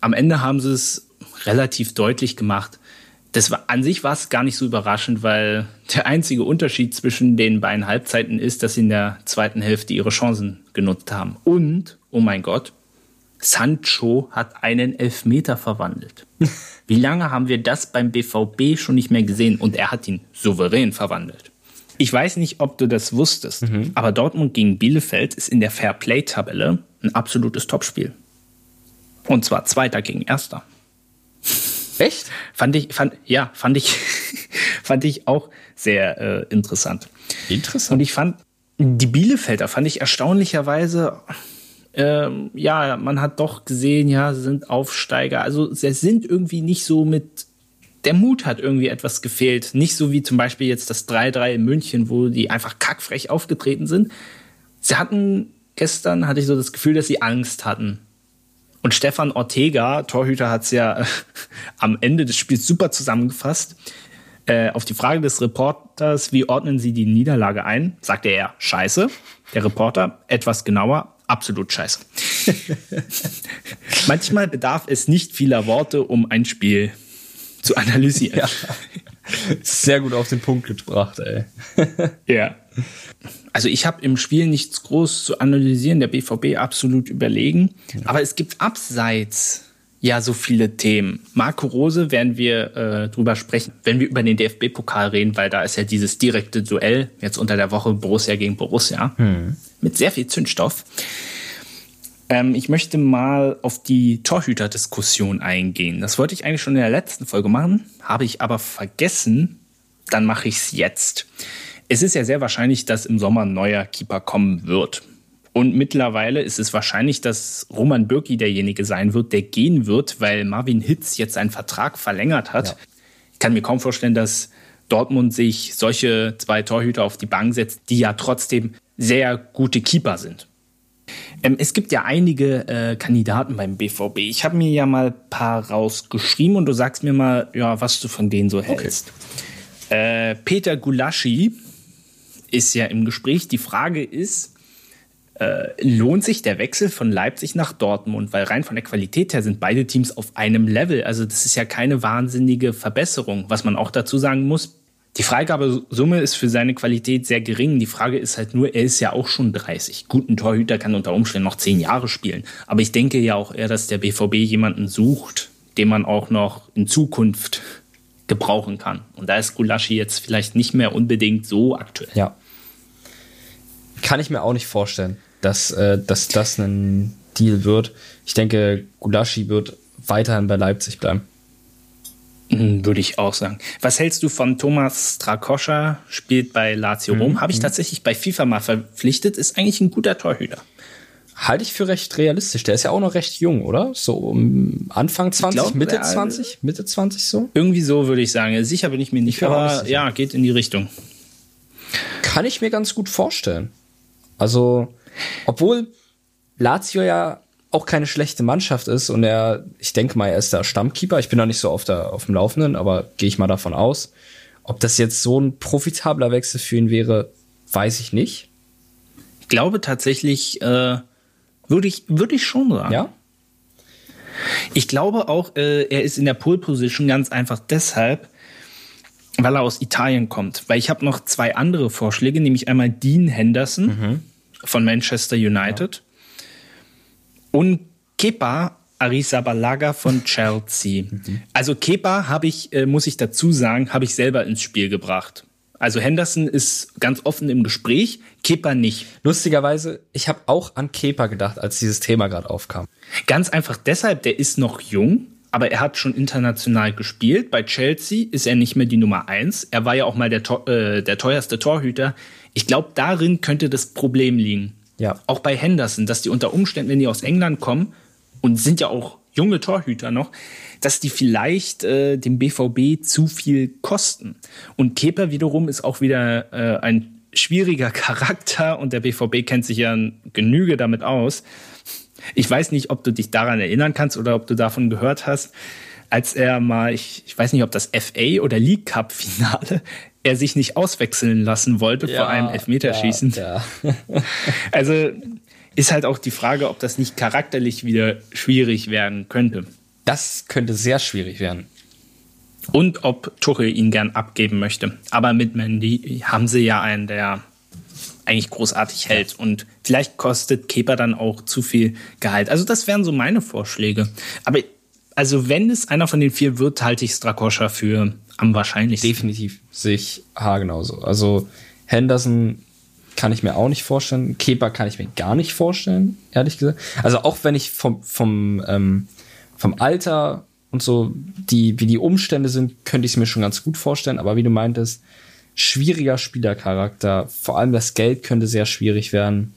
am Ende haben sie es relativ deutlich gemacht. Das war, an sich war es gar nicht so überraschend, weil der einzige Unterschied zwischen den beiden Halbzeiten ist, dass sie in der zweiten Hälfte ihre Chancen genutzt haben. Und, oh mein Gott, Sancho hat einen Elfmeter verwandelt. Wie lange haben wir das beim BVB schon nicht mehr gesehen? Und er hat ihn souverän verwandelt. Ich weiß nicht, ob du das wusstest, mhm. aber Dortmund gegen Bielefeld ist in der Fair-Play-Tabelle ein absolutes Topspiel. Und zwar Zweiter gegen Erster. Echt? Fand ich, fand, ja, fand ich, fand ich auch sehr äh, interessant. Interessant. Und ich fand, die Bielefelder fand ich erstaunlicherweise, äh, ja, man hat doch gesehen, ja, sie sind Aufsteiger. Also sie sind irgendwie nicht so mit der Mut hat irgendwie etwas gefehlt. Nicht so wie zum Beispiel jetzt das 3-3 in München, wo die einfach kackfrech aufgetreten sind. Sie hatten gestern, hatte ich so das Gefühl, dass sie Angst hatten. Und Stefan Ortega, Torhüter, hat es ja am Ende des Spiels super zusammengefasst. Äh, auf die Frage des Reporters, wie ordnen Sie die Niederlage ein, sagte er, scheiße. Der Reporter, etwas genauer, absolut scheiße. Manchmal bedarf es nicht vieler Worte, um ein Spiel zu analysieren. Ja. Sehr gut auf den Punkt gebracht, ey. ja. Also ich habe im Spiel nichts groß zu analysieren, der BVB absolut überlegen. Ja. Aber es gibt abseits ja so viele Themen. Marco Rose werden wir äh, drüber sprechen, wenn wir über den DFB-Pokal reden, weil da ist ja dieses direkte Duell jetzt unter der Woche Borussia gegen Borussia hm. mit sehr viel Zündstoff. Ähm, ich möchte mal auf die Torhüter-Diskussion eingehen. Das wollte ich eigentlich schon in der letzten Folge machen, habe ich aber vergessen. Dann mache ich es jetzt. Es ist ja sehr wahrscheinlich, dass im Sommer ein neuer Keeper kommen wird. Und mittlerweile ist es wahrscheinlich, dass Roman Bürki derjenige sein wird, der gehen wird, weil Marvin Hitz jetzt seinen Vertrag verlängert hat. Ja. Ich kann mir kaum vorstellen, dass Dortmund sich solche zwei Torhüter auf die Bank setzt, die ja trotzdem sehr gute Keeper sind. Ähm, es gibt ja einige äh, Kandidaten beim BVB. Ich habe mir ja mal ein paar rausgeschrieben und du sagst mir mal, ja, was du von denen so hältst. Okay. Äh, Peter Gulaschi ist ja im Gespräch. Die Frage ist, äh, lohnt sich der Wechsel von Leipzig nach Dortmund, weil rein von der Qualität her sind beide Teams auf einem Level. Also das ist ja keine wahnsinnige Verbesserung. Was man auch dazu sagen muss, die Freigabesumme ist für seine Qualität sehr gering. Die Frage ist halt nur, er ist ja auch schon 30. Guten Torhüter kann unter Umständen noch zehn Jahre spielen. Aber ich denke ja auch eher, dass der BVB jemanden sucht, den man auch noch in Zukunft gebrauchen kann. Und da ist Gulaschi jetzt vielleicht nicht mehr unbedingt so aktuell. Ja. Kann ich mir auch nicht vorstellen dass, äh, dass das ein Deal wird. Ich denke, Gulaschi wird weiterhin bei Leipzig bleiben. Hm, würde ich auch sagen. Was hältst du von Thomas Strakoscha? Spielt bei Lazio Rom. Mhm. Habe ich mhm. tatsächlich bei FIFA mal verpflichtet. Ist eigentlich ein guter Torhüter. Halte ich für recht realistisch. Der ist ja auch noch recht jung, oder? So um Anfang 20, glaub, Mitte 20? Mitte 20 so? Irgendwie so würde ich sagen. Sicher bin ich mir nicht, ich aber ja, geht in die Richtung. Kann ich mir ganz gut vorstellen. Also, obwohl Lazio ja auch keine schlechte Mannschaft ist und er, ich denke mal, er ist der Stammkeeper. Ich bin noch nicht so auf, der, auf dem Laufenden, aber gehe ich mal davon aus. Ob das jetzt so ein profitabler Wechsel für ihn wäre, weiß ich nicht. Ich glaube tatsächlich, äh, würde ich, würde ich schon sagen. Ja. Ich glaube auch, äh, er ist in der Pole Position ganz einfach deshalb, weil er aus Italien kommt. Weil ich habe noch zwei andere Vorschläge, nämlich einmal Dean Henderson. Mhm von Manchester United ja. und Kepa Arrizabalaga von Chelsea. Mhm. Also Kepa habe ich, äh, muss ich dazu sagen, habe ich selber ins Spiel gebracht. Also Henderson ist ganz offen im Gespräch, Kepa nicht. Lustigerweise, ich habe auch an Kepa gedacht, als dieses Thema gerade aufkam. Ganz einfach deshalb, der ist noch jung, aber er hat schon international gespielt. Bei Chelsea ist er nicht mehr die Nummer eins. Er war ja auch mal der, äh, der teuerste Torhüter. Ich glaube, darin könnte das Problem liegen. Ja. Auch bei Henderson, dass die unter Umständen, wenn die aus England kommen und sind ja auch junge Torhüter noch, dass die vielleicht äh, dem BVB zu viel kosten. Und Keper wiederum ist auch wieder äh, ein schwieriger Charakter und der BVB kennt sich ja Genüge damit aus. Ich weiß nicht, ob du dich daran erinnern kannst oder ob du davon gehört hast, als er mal, ich, ich weiß nicht, ob das FA oder League Cup Finale, er sich nicht auswechseln lassen wollte ja, vor einem Elfmeterschießen. Ja, ja. also ist halt auch die Frage, ob das nicht charakterlich wieder schwierig werden könnte. Das könnte sehr schwierig werden. Und ob Tuchel ihn gern abgeben möchte. Aber mit Mandy haben sie ja einen, der eigentlich großartig hält. Und vielleicht kostet Kepa dann auch zu viel Gehalt. Also das wären so meine Vorschläge. Aber also wenn es einer von den vier wird, halte ich Strakoscha für am wahrscheinlichsten. Definitiv. Sehe ich haargenauso. Also Henderson kann ich mir auch nicht vorstellen. Kepa kann ich mir gar nicht vorstellen, ehrlich gesagt. Also auch wenn ich vom, vom, ähm, vom Alter und so, die, wie die Umstände sind, könnte ich es mir schon ganz gut vorstellen. Aber wie du meintest, schwieriger Spielercharakter. Vor allem das Geld könnte sehr schwierig werden.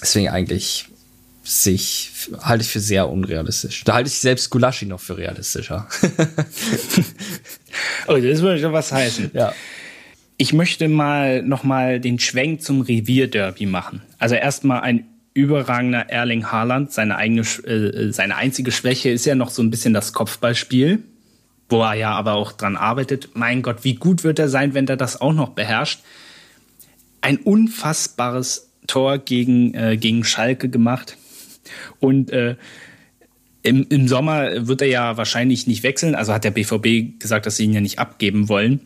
Deswegen eigentlich sich halte ich für sehr unrealistisch. Da halte ich selbst Gulaschi noch für realistischer. oh, das würde schon was heißen. Ja. Ich möchte mal noch mal den Schwenk zum Revierderby machen. Also erstmal ein überragender Erling Haaland. Seine eigene, äh, seine einzige Schwäche ist ja noch so ein bisschen das Kopfballspiel, wo er ja aber auch dran arbeitet. Mein Gott, wie gut wird er sein, wenn er das auch noch beherrscht? Ein unfassbares Tor gegen, äh, gegen Schalke gemacht und äh, im, im Sommer wird er ja wahrscheinlich nicht wechseln. Also hat der BVB gesagt, dass sie ihn ja nicht abgeben wollen.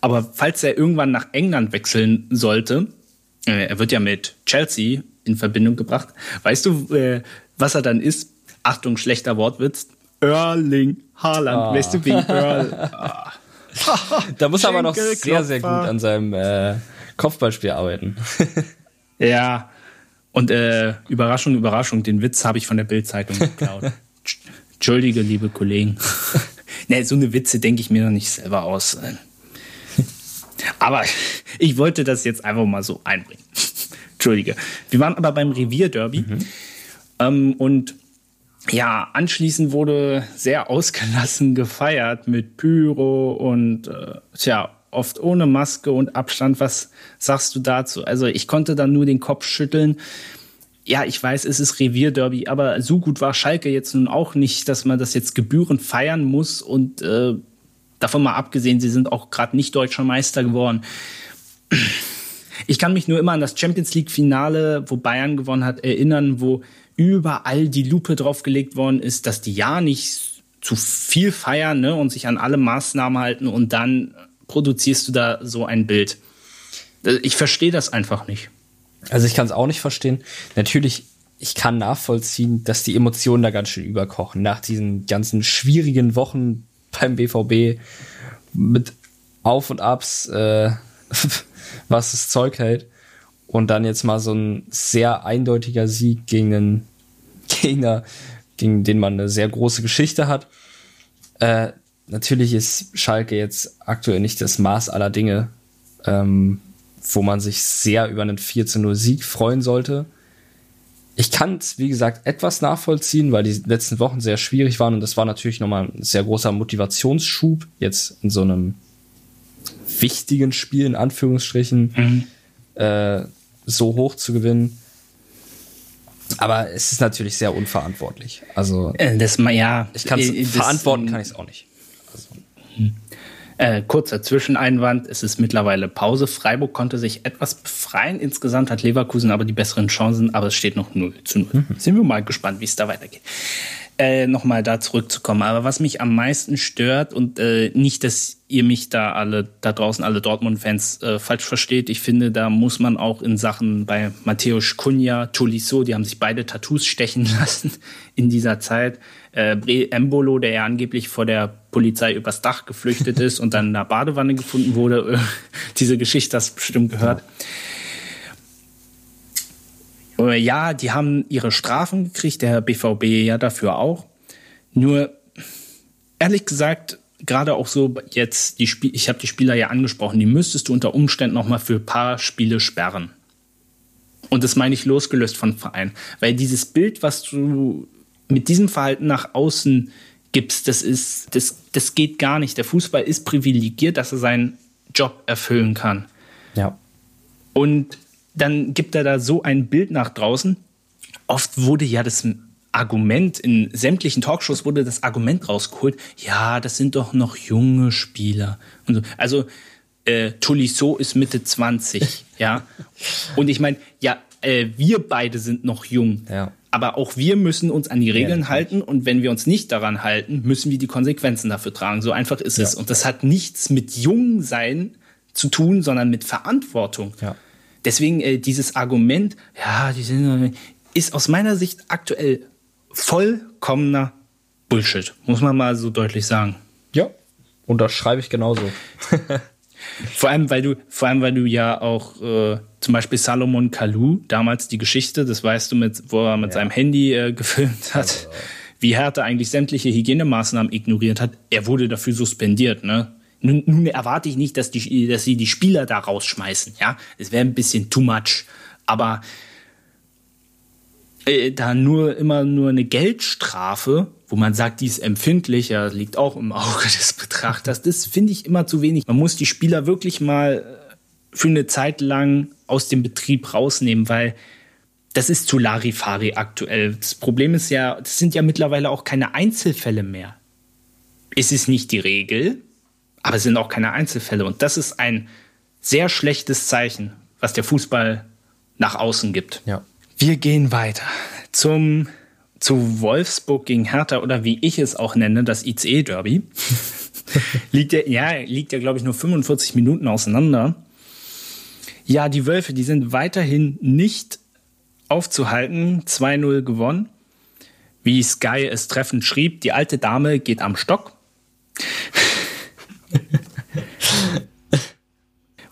Aber falls er irgendwann nach England wechseln sollte, äh, er wird ja mit Chelsea in Verbindung gebracht. Weißt du, äh, was er dann ist? Achtung, schlechter Wortwitz. Erling Haaland. Ah. Weißt du, wegen Earl. Ah. da muss er aber noch sehr, sehr gut an seinem äh, Kopfballspiel arbeiten. ja, und äh, Überraschung, Überraschung, den Witz habe ich von der Bildzeitung geklaut. Entschuldige, liebe Kollegen. ne, so eine Witze denke ich mir noch nicht selber aus. Aber ich wollte das jetzt einfach mal so einbringen. Entschuldige. Wir waren aber beim Revierderby. Mhm. Ähm, und ja, anschließend wurde sehr ausgelassen gefeiert mit Pyro und äh, tja, oft ohne Maske und Abstand. Was sagst du dazu? Also ich konnte dann nur den Kopf schütteln. Ja, ich weiß, es ist Revierderby, aber so gut war Schalke jetzt nun auch nicht, dass man das jetzt gebührend feiern muss. Und äh, davon mal abgesehen, sie sind auch gerade nicht deutscher Meister geworden. Ich kann mich nur immer an das Champions League-Finale, wo Bayern gewonnen hat, erinnern, wo überall die Lupe draufgelegt worden ist, dass die ja nicht zu viel feiern ne, und sich an alle Maßnahmen halten und dann produzierst du da so ein Bild. Ich verstehe das einfach nicht. Also ich kann es auch nicht verstehen. Natürlich, ich kann nachvollziehen, dass die Emotionen da ganz schön überkochen. Nach diesen ganzen schwierigen Wochen beim BVB mit Auf und Abs, äh, was das Zeug hält. Und dann jetzt mal so ein sehr eindeutiger Sieg gegen einen Gegner, gegen den man eine sehr große Geschichte hat. Äh, natürlich ist Schalke jetzt aktuell nicht das Maß aller Dinge, ähm, wo man sich sehr über einen 14-0 Sieg freuen sollte. Ich kann es, wie gesagt, etwas nachvollziehen, weil die letzten Wochen sehr schwierig waren und das war natürlich nochmal ein sehr großer Motivationsschub, jetzt in so einem wichtigen Spiel, in Anführungsstrichen, mhm. äh, so hoch zu gewinnen. Aber es ist natürlich sehr unverantwortlich. Also, äh, das, ja, ich kann es äh, verantworten, kann ich es auch nicht. Mhm. Äh, kurzer Zwischeneinwand, es ist mittlerweile Pause. Freiburg konnte sich etwas befreien. Insgesamt hat Leverkusen aber die besseren Chancen, aber es steht noch 0 zu 0. Mhm. Sind wir mal gespannt, wie es da weitergeht äh, nochmal da zurückzukommen. Aber was mich am meisten stört und äh, nicht, dass ihr mich da alle, da draußen alle Dortmund-Fans äh, falsch versteht. Ich finde, da muss man auch in Sachen bei Matthäus Cunha, Tolisso, die haben sich beide Tattoos stechen lassen in dieser Zeit. Äh, Embolo, der ja angeblich vor der Polizei übers Dach geflüchtet ist und dann in der Badewanne gefunden wurde. Diese Geschichte hast du bestimmt gehört. Ja. Äh, ja, die haben ihre Strafen gekriegt, der BVB ja dafür auch. Nur, ehrlich gesagt, gerade auch so jetzt, die Spiel ich habe die Spieler ja angesprochen, die müsstest du unter Umständen noch mal für ein paar Spiele sperren. Und das meine ich losgelöst von Verein. Weil dieses Bild, was du mit diesem Verhalten nach außen gibst, das ist, das, das geht gar nicht. Der Fußball ist privilegiert, dass er seinen Job erfüllen kann. Ja. Und dann gibt er da so ein Bild nach draußen. Oft wurde ja das Argument, in sämtlichen Talkshows wurde das Argument rausgeholt, ja, das sind doch noch junge Spieler. So. Also äh, Tolisso ist Mitte 20, ja. Und ich meine, ja, äh, wir beide sind noch jung. Ja. Aber auch wir müssen uns an die Regeln ja, halten und wenn wir uns nicht daran halten, müssen wir die Konsequenzen dafür tragen. So einfach ist ja. es. Und das hat nichts mit Jungsein zu tun, sondern mit Verantwortung. Ja. Deswegen äh, dieses Argument, ja, die sind, ist aus meiner Sicht aktuell vollkommener Bullshit, muss man mal so deutlich sagen. Ja, und das schreibe ich genauso. vor allem, weil du, vor allem, weil du ja auch äh, zum Beispiel Salomon Kalou, damals die Geschichte, das weißt du, mit, wo er mit ja. seinem Handy äh, gefilmt hat, also. wie Hertha eigentlich sämtliche Hygienemaßnahmen ignoriert hat. Er wurde dafür suspendiert, ne? Nun, nun erwarte ich nicht, dass, die, dass sie die Spieler da rausschmeißen. Ja, es wäre ein bisschen too much. Aber äh, da nur immer nur eine Geldstrafe, wo man sagt, die ist empfindlich, ja, liegt auch im Auge des Betrachters. Das finde ich immer zu wenig. Man muss die Spieler wirklich mal äh, für eine Zeit lang aus dem Betrieb rausnehmen, weil das ist zu Larifari aktuell. Das Problem ist ja, das sind ja mittlerweile auch keine Einzelfälle mehr. Es ist nicht die Regel, aber es sind auch keine Einzelfälle. Und das ist ein sehr schlechtes Zeichen, was der Fußball nach außen gibt. Ja. Wir gehen weiter zum, zu Wolfsburg gegen Hertha oder wie ich es auch nenne, das ICE-Derby. liegt ja, ja, liegt ja, glaube ich, nur 45 Minuten auseinander. Ja, die Wölfe, die sind weiterhin nicht aufzuhalten. 2-0 gewonnen. Wie Sky es treffend schrieb, die alte Dame geht am Stock.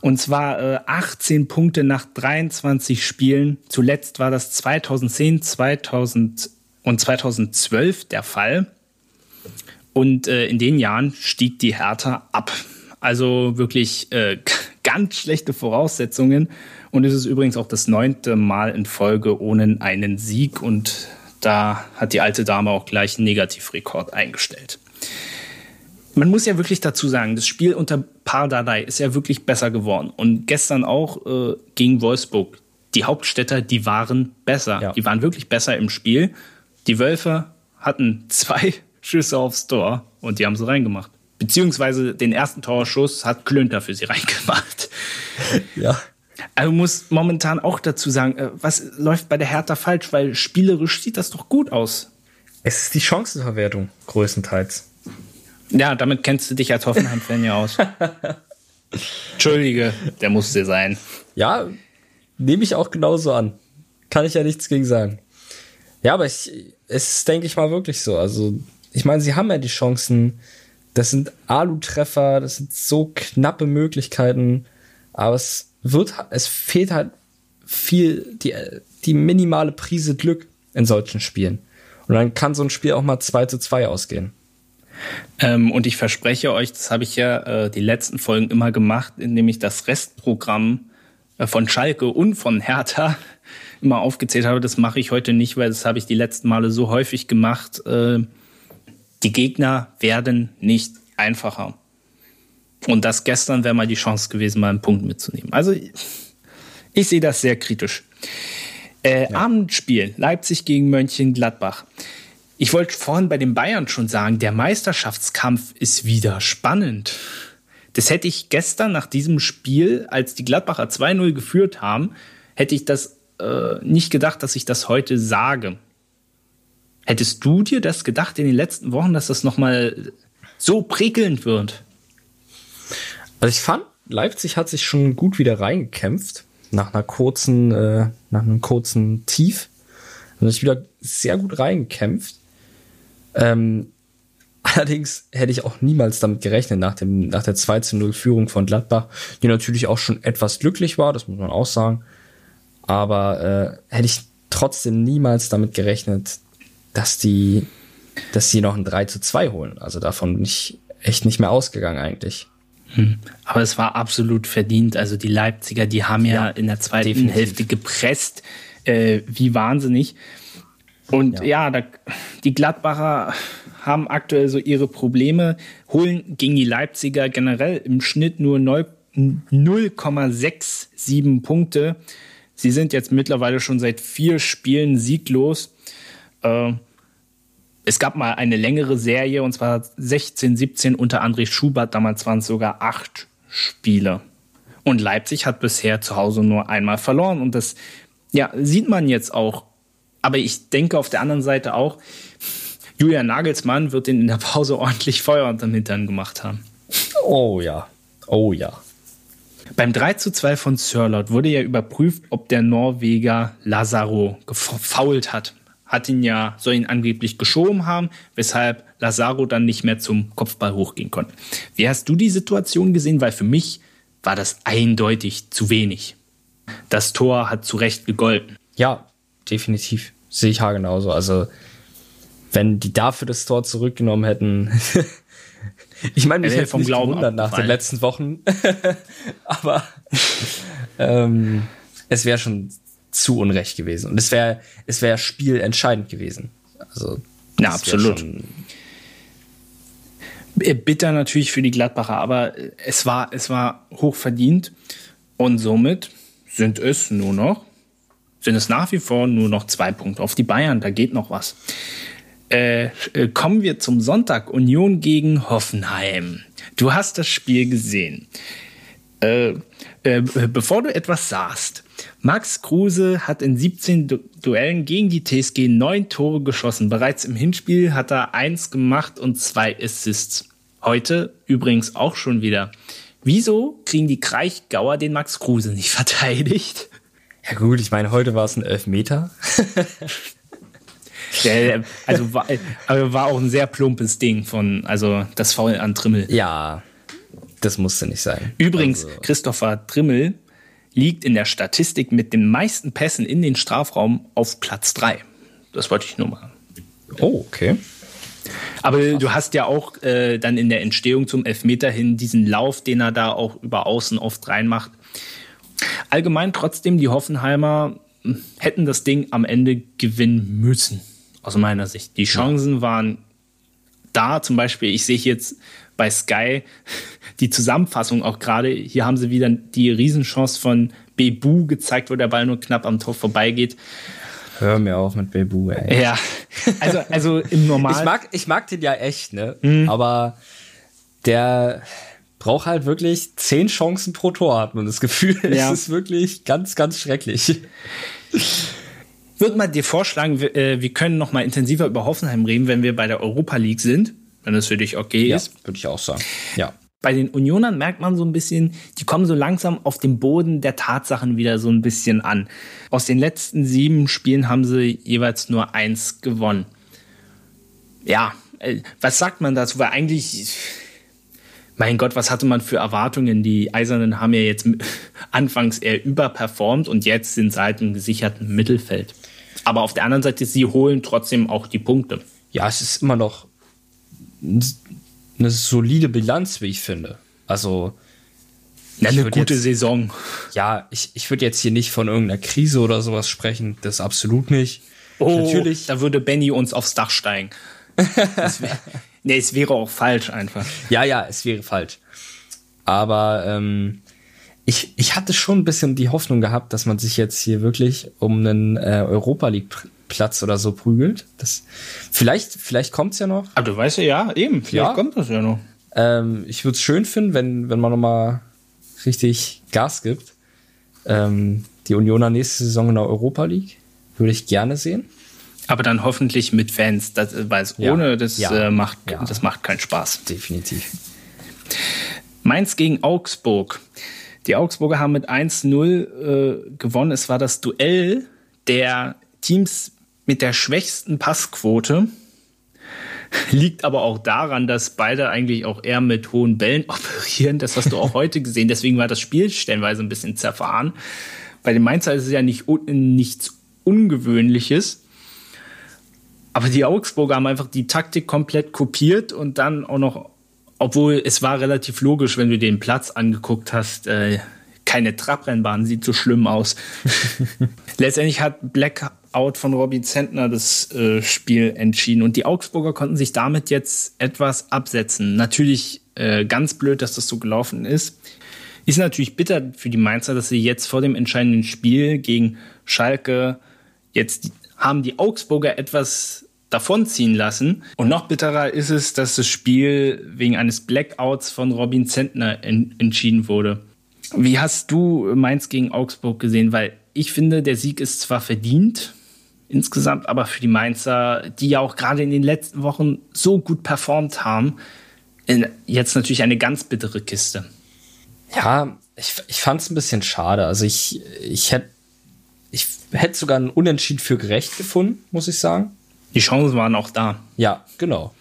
Und zwar äh, 18 Punkte nach 23 Spielen. Zuletzt war das 2010, 2000 und 2012 der Fall. Und äh, in den Jahren stieg die Hertha ab. Also wirklich äh, ganz schlechte Voraussetzungen. Und es ist übrigens auch das neunte Mal in Folge ohne einen Sieg. Und da hat die alte Dame auch gleich einen Negativrekord eingestellt man muss ja wirklich dazu sagen, das Spiel unter Pardadei ist ja wirklich besser geworden. Und gestern auch äh, gegen Wolfsburg. Die Hauptstädter, die waren besser. Ja. Die waren wirklich besser im Spiel. Die Wölfe hatten zwei Schüsse aufs Tor und die haben sie reingemacht. Beziehungsweise den ersten Torschuss hat Klünter für sie reingemacht. Ja. Also muss momentan auch dazu sagen, äh, was läuft bei der Hertha falsch, weil spielerisch sieht das doch gut aus. Es ist die Chancenverwertung, größtenteils. Ja, damit kennst du dich als Hoffenheim-Fan ja aus. Entschuldige, der musste sein. Ja, nehme ich auch genauso an. Kann ich ja nichts gegen sagen. Ja, aber ich, es ist, denke ich mal, wirklich so. Also, ich meine, sie haben ja die Chancen. Das sind Alu-Treffer, das sind so knappe Möglichkeiten. Aber es wird, es fehlt halt viel, die, die minimale Prise Glück in solchen Spielen. Und dann kann so ein Spiel auch mal 2 zu 2 ausgehen. Ähm, und ich verspreche euch, das habe ich ja äh, die letzten Folgen immer gemacht, indem ich das Restprogramm äh, von Schalke und von Hertha immer aufgezählt habe. Das mache ich heute nicht, weil das habe ich die letzten Male so häufig gemacht. Äh, die Gegner werden nicht einfacher. Und das gestern wäre mal die Chance gewesen, mal einen Punkt mitzunehmen. Also ich sehe das sehr kritisch. Äh, ja. Abendspiel Leipzig gegen Mönchengladbach. Ich wollte vorhin bei den Bayern schon sagen, der Meisterschaftskampf ist wieder spannend. Das hätte ich gestern nach diesem Spiel, als die Gladbacher 2-0 geführt haben, hätte ich das äh, nicht gedacht, dass ich das heute sage. Hättest du dir das gedacht in den letzten Wochen, dass das nochmal so prickelnd wird? Also ich fand, Leipzig hat sich schon gut wieder reingekämpft nach einer kurzen, äh, nach einem kurzen Tief. Und sich wieder sehr gut reingekämpft. Ähm, allerdings hätte ich auch niemals damit gerechnet, nach, dem, nach der 2-0-Führung von Gladbach, die natürlich auch schon etwas glücklich war, das muss man auch sagen. Aber äh, hätte ich trotzdem niemals damit gerechnet, dass die, dass sie noch ein 3 zu 2 holen. Also davon bin ich echt nicht mehr ausgegangen eigentlich. Hm. Aber es war absolut verdient. Also die Leipziger, die haben ja, ja in der zweiten definitiv. Hälfte gepresst, äh, wie wahnsinnig. Und ja, ja da, die Gladbacher haben aktuell so ihre Probleme, holen gegen die Leipziger generell im Schnitt nur 0,67 Punkte. Sie sind jetzt mittlerweile schon seit vier Spielen sieglos. Äh, es gab mal eine längere Serie und zwar 16, 17 unter André Schubert. Damals waren es sogar acht Spiele. Und Leipzig hat bisher zu Hause nur einmal verloren. Und das ja, sieht man jetzt auch. Aber ich denke auf der anderen Seite auch, Julian Nagelsmann wird den in der Pause ordentlich Feuer unter den Hintern gemacht haben. Oh ja. Oh ja. Beim 3 zu 2 von Sörlot wurde ja überprüft, ob der Norweger Lazaro gefault hat. Hat ihn ja, soll ihn angeblich geschoben haben, weshalb Lazaro dann nicht mehr zum Kopfball hochgehen konnte. Wie hast du die Situation gesehen? Weil für mich war das eindeutig zu wenig. Das Tor hat zu Recht gegolten. Ja, definitiv. Sehe ich genauso. Also, wenn die dafür das Tor zurückgenommen hätten, Ich meine, mich hätte vom Glauben gewundert nach den letzten Wochen. Aber ähm, es wäre schon zu unrecht gewesen. Und es wäre es wäre spielentscheidend gewesen. Also, ja, absolut. Bitter natürlich für die Gladbacher, aber es war, es war hoch verdient. Und somit sind es nur noch, sind es nach wie vor nur noch zwei Punkte auf die Bayern. Da geht noch was. Äh, äh, kommen wir zum Sonntag. Union gegen Hoffenheim. Du hast das Spiel gesehen. Äh, äh, bevor du etwas sagst, Max Kruse hat in 17 du Duellen gegen die TSG neun Tore geschossen. Bereits im Hinspiel hat er eins gemacht und zwei Assists. Heute übrigens auch schon wieder. Wieso kriegen die Kraichgauer den Max Kruse nicht verteidigt? Ja gut, ich meine, heute war es ein Elfmeter. Der, also war, aber war auch ein sehr plumpes Ding von, also das Foul an Trimmel. Ja, das musste nicht sein. Übrigens, also. Christopher Trimmel liegt in der Statistik mit den meisten Pässen in den Strafraum auf Platz 3. Das wollte ich nur machen. Oh, okay. Aber du hast ja auch äh, dann in der Entstehung zum Elfmeter hin diesen Lauf, den er da auch über außen oft reinmacht. Allgemein trotzdem, die Hoffenheimer hätten das Ding am Ende gewinnen müssen aus meiner Sicht. Die Chancen waren da, zum Beispiel, ich sehe jetzt bei Sky die Zusammenfassung auch gerade, hier haben sie wieder die Riesenchance von Bebu gezeigt, wo der Ball nur knapp am Tor vorbeigeht. Hör mir auf mit Bebu, ey. Ja, also, also im Normal. ich, mag, ich mag den ja echt, ne? Mhm. Aber der braucht halt wirklich zehn Chancen pro Tor, hat man das Gefühl. Ja. Es ist wirklich ganz, ganz schrecklich. Würde mal dir vorschlagen, wir, äh, wir können noch mal intensiver über Hoffenheim reden, wenn wir bei der Europa League sind, wenn das für dich okay ja, ist. Würde ich auch sagen. Ja. Bei den Unionern merkt man so ein bisschen, die kommen so langsam auf dem Boden der Tatsachen wieder so ein bisschen an. Aus den letzten sieben Spielen haben sie jeweils nur eins gewonnen. Ja, äh, was sagt man dazu? Weil eigentlich, mein Gott, was hatte man für Erwartungen? Die Eisernen haben ja jetzt anfangs eher überperformt und jetzt sind sie halt im gesicherten Mittelfeld. Aber auf der anderen Seite, sie holen trotzdem auch die Punkte. Ja, es ist immer noch eine solide Bilanz, wie ich finde. Also. Ja, eine gute jetzt, Saison. Ja, ich, ich würde jetzt hier nicht von irgendeiner Krise oder sowas sprechen. Das absolut nicht. Oh, Natürlich. Da würde Benny uns aufs Dach steigen. Wär, nee, es wäre auch falsch einfach. Ja, ja, es wäre falsch. Aber ähm, ich, ich hatte schon ein bisschen die Hoffnung gehabt, dass man sich jetzt hier wirklich um einen äh, Europa League Platz oder so prügelt. Das, vielleicht vielleicht kommt's ja noch. Aber du weißt ja, ja, eben, vielleicht ja. kommt das ja noch. Ähm, ich würde es schön finden, wenn, wenn man nochmal richtig Gas gibt. Ähm, die Unioner nächste Saison in der Europa League würde ich gerne sehen. Aber dann hoffentlich mit Fans, das, weil es ja. ohne das ja. äh, macht, ja. das macht keinen Spaß. Definitiv. Mainz gegen Augsburg. Die Augsburger haben mit 1-0 äh, gewonnen. Es war das Duell der Teams mit der schwächsten Passquote. Liegt aber auch daran, dass beide eigentlich auch eher mit hohen Bällen operieren. Das hast du auch heute gesehen. Deswegen war das Spiel stellenweise ein bisschen zerfahren. Bei den Mainzer ist es ja nicht, nichts Ungewöhnliches. Aber die Augsburger haben einfach die Taktik komplett kopiert und dann auch noch, obwohl es war relativ logisch, wenn du den Platz angeguckt hast, äh, keine Trabrennbahn, sieht so schlimm aus. Letztendlich hat Blackout von Robbie Zentner das äh, Spiel entschieden und die Augsburger konnten sich damit jetzt etwas absetzen. Natürlich äh, ganz blöd, dass das so gelaufen ist. Ist natürlich bitter für die Mainzer, dass sie jetzt vor dem entscheidenden Spiel gegen Schalke jetzt haben die Augsburger etwas davonziehen lassen. Und noch bitterer ist es, dass das Spiel wegen eines Blackouts von Robin Zentner en entschieden wurde. Wie hast du Mainz gegen Augsburg gesehen? Weil ich finde, der Sieg ist zwar verdient insgesamt, aber für die Mainzer, die ja auch gerade in den letzten Wochen so gut performt haben, jetzt natürlich eine ganz bittere Kiste. Ja, ich, ich fand es ein bisschen schade. Also ich, ich hätte ich hätte sogar einen Unentschieden für gerecht gefunden, muss ich sagen. Die Chancen waren auch da. Ja, genau.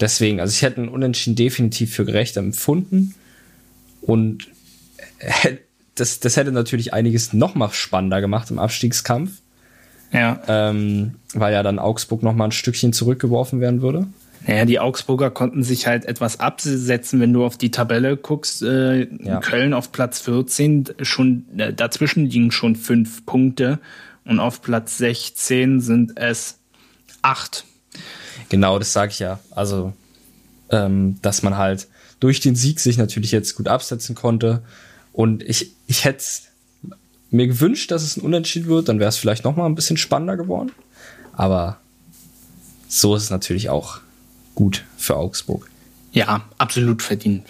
Deswegen, also ich hätte einen Unentschieden definitiv für gerecht empfunden. Und das, das hätte natürlich einiges noch mal spannender gemacht im Abstiegskampf. Ja. Ähm, weil ja dann Augsburg noch mal ein Stückchen zurückgeworfen werden würde. Naja, die Augsburger konnten sich halt etwas absetzen, wenn du auf die Tabelle guckst. Äh, ja. Köln auf Platz 14, schon äh, dazwischen liegen schon fünf Punkte und auf Platz 16 sind es acht. Genau, das sage ich ja. Also, ähm, dass man halt durch den Sieg sich natürlich jetzt gut absetzen konnte. Und ich, ich hätte mir gewünscht, dass es ein Unentschieden wird, dann wäre es vielleicht noch mal ein bisschen spannender geworden. Aber so ist es natürlich auch gut für Augsburg. Ja, absolut verdient.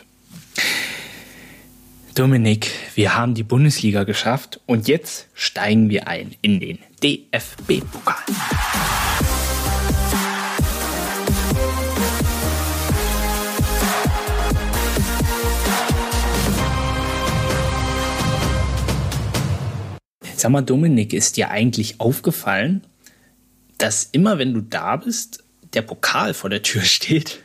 Dominik, wir haben die Bundesliga geschafft und jetzt steigen wir ein in den DFB-Pokal. Sag mal, Dominik, ist dir eigentlich aufgefallen, dass immer wenn du da bist, der Pokal vor der Tür steht?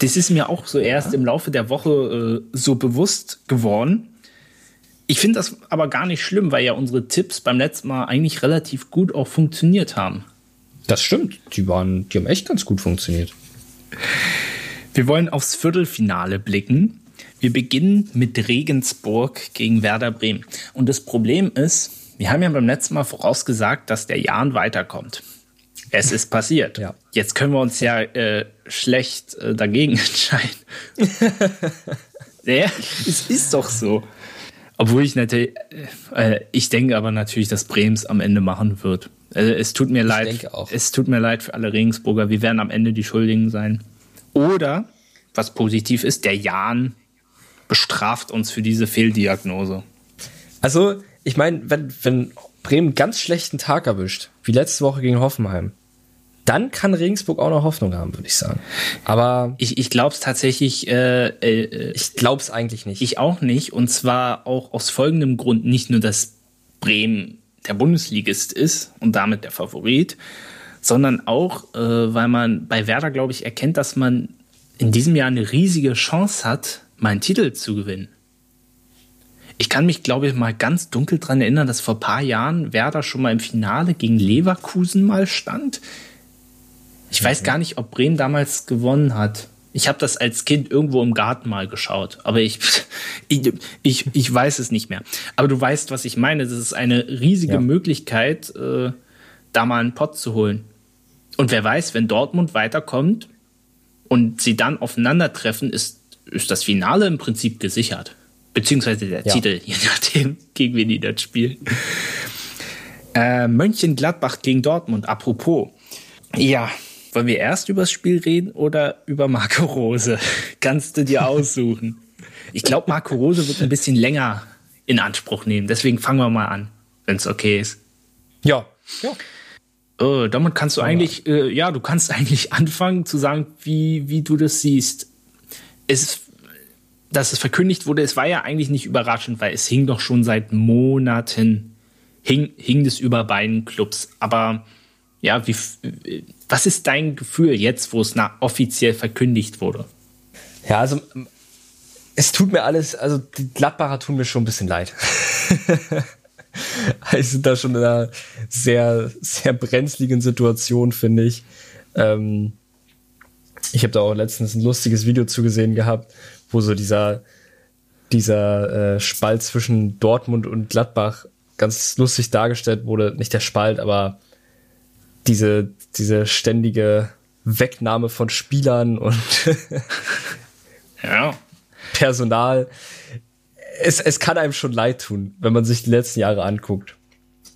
das ist mir auch so erst im Laufe der Woche äh, so bewusst geworden. Ich finde das aber gar nicht schlimm, weil ja unsere Tipps beim letzten Mal eigentlich relativ gut auch funktioniert haben. Das stimmt. Die waren, die haben echt ganz gut funktioniert. Wir wollen aufs Viertelfinale blicken. Wir beginnen mit Regensburg gegen Werder Bremen. Und das Problem ist, wir haben ja beim letzten Mal vorausgesagt, dass der Jan weiterkommt. Es ist passiert. Ja. Jetzt können wir uns ja äh, schlecht äh, dagegen entscheiden. ja, es ist doch so. Obwohl ich natürlich, äh, ich denke aber natürlich, dass Brems am Ende machen wird. Also es tut mir ich leid. Es tut mir leid für alle Regensburger. Wir werden am Ende die Schuldigen sein. Oder was positiv ist, der Jan bestraft uns für diese Fehldiagnose. Also, ich meine, wenn, wenn Bremen ganz schlechten Tag erwischt, wie letzte Woche gegen Hoffenheim, dann kann Regensburg auch noch Hoffnung haben, würde ich sagen. Aber ich, ich glaube es tatsächlich. Äh, äh, ich glaube es eigentlich nicht. Ich auch nicht. Und zwar auch aus folgendem Grund: Nicht nur, dass Bremen der Bundesligist ist und damit der Favorit, sondern auch, äh, weil man bei Werder, glaube ich, erkennt, dass man in diesem Jahr eine riesige Chance hat, meinen Titel zu gewinnen. Ich kann mich, glaube ich, mal ganz dunkel daran erinnern, dass vor ein paar Jahren Werder schon mal im Finale gegen Leverkusen mal stand. Ich weiß gar nicht, ob Bremen damals gewonnen hat. Ich habe das als Kind irgendwo im Garten mal geschaut, aber ich, ich, ich, ich weiß es nicht mehr. Aber du weißt, was ich meine. Das ist eine riesige ja. Möglichkeit, äh, da mal einen Pott zu holen. Und wer weiß, wenn Dortmund weiterkommt und sie dann aufeinandertreffen, ist, ist das Finale im Prinzip gesichert. Beziehungsweise der ja. Titel, je nachdem, gegen wen die das spielen. Äh, Mönchengladbach gegen Dortmund, apropos. Ja, wollen wir erst über das Spiel reden oder über Marco Rose? Kannst du dir aussuchen. Ich glaube, Marco Rose wird ein bisschen länger in Anspruch nehmen. Deswegen fangen wir mal an, wenn es okay ist. Ja. ja. Äh, damit kannst du eigentlich, äh, ja, du kannst eigentlich anfangen zu sagen, wie, wie du das siehst. Es, dass es verkündigt wurde, es war ja eigentlich nicht überraschend, weil es hing doch schon seit Monaten, hing, hing das über beiden Clubs. Aber ja, wie, was ist dein Gefühl jetzt, wo es nach offiziell verkündigt wurde? Ja, also es tut mir alles, also die Gladbacher tun mir schon ein bisschen leid. also sind da schon in einer sehr, sehr brenzligen Situation, finde ich. Ähm, ich habe da auch letztens ein lustiges Video zugesehen gehabt, wo so dieser, dieser äh, Spalt zwischen Dortmund und Gladbach ganz lustig dargestellt wurde. Nicht der Spalt, aber diese, diese ständige Wegnahme von Spielern und ja. Personal. Es, es kann einem schon leid tun, wenn man sich die letzten Jahre anguckt.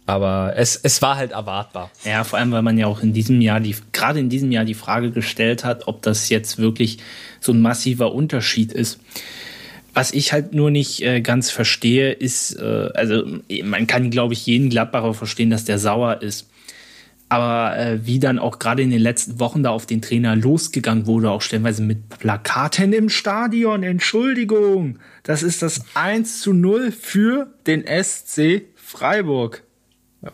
Aber es, es war halt erwartbar. Ja, vor allem, weil man ja auch in diesem Jahr, die, gerade in diesem Jahr die Frage gestellt hat, ob das jetzt wirklich so ein massiver Unterschied ist. Was ich halt nur nicht äh, ganz verstehe, ist, äh, also man kann, glaube ich, jeden Gladbacher verstehen, dass der sauer ist. Aber äh, wie dann auch gerade in den letzten Wochen da auf den Trainer losgegangen wurde, auch stellenweise mit Plakaten im Stadion. Entschuldigung, das ist das 1 zu 0 für den SC Freiburg.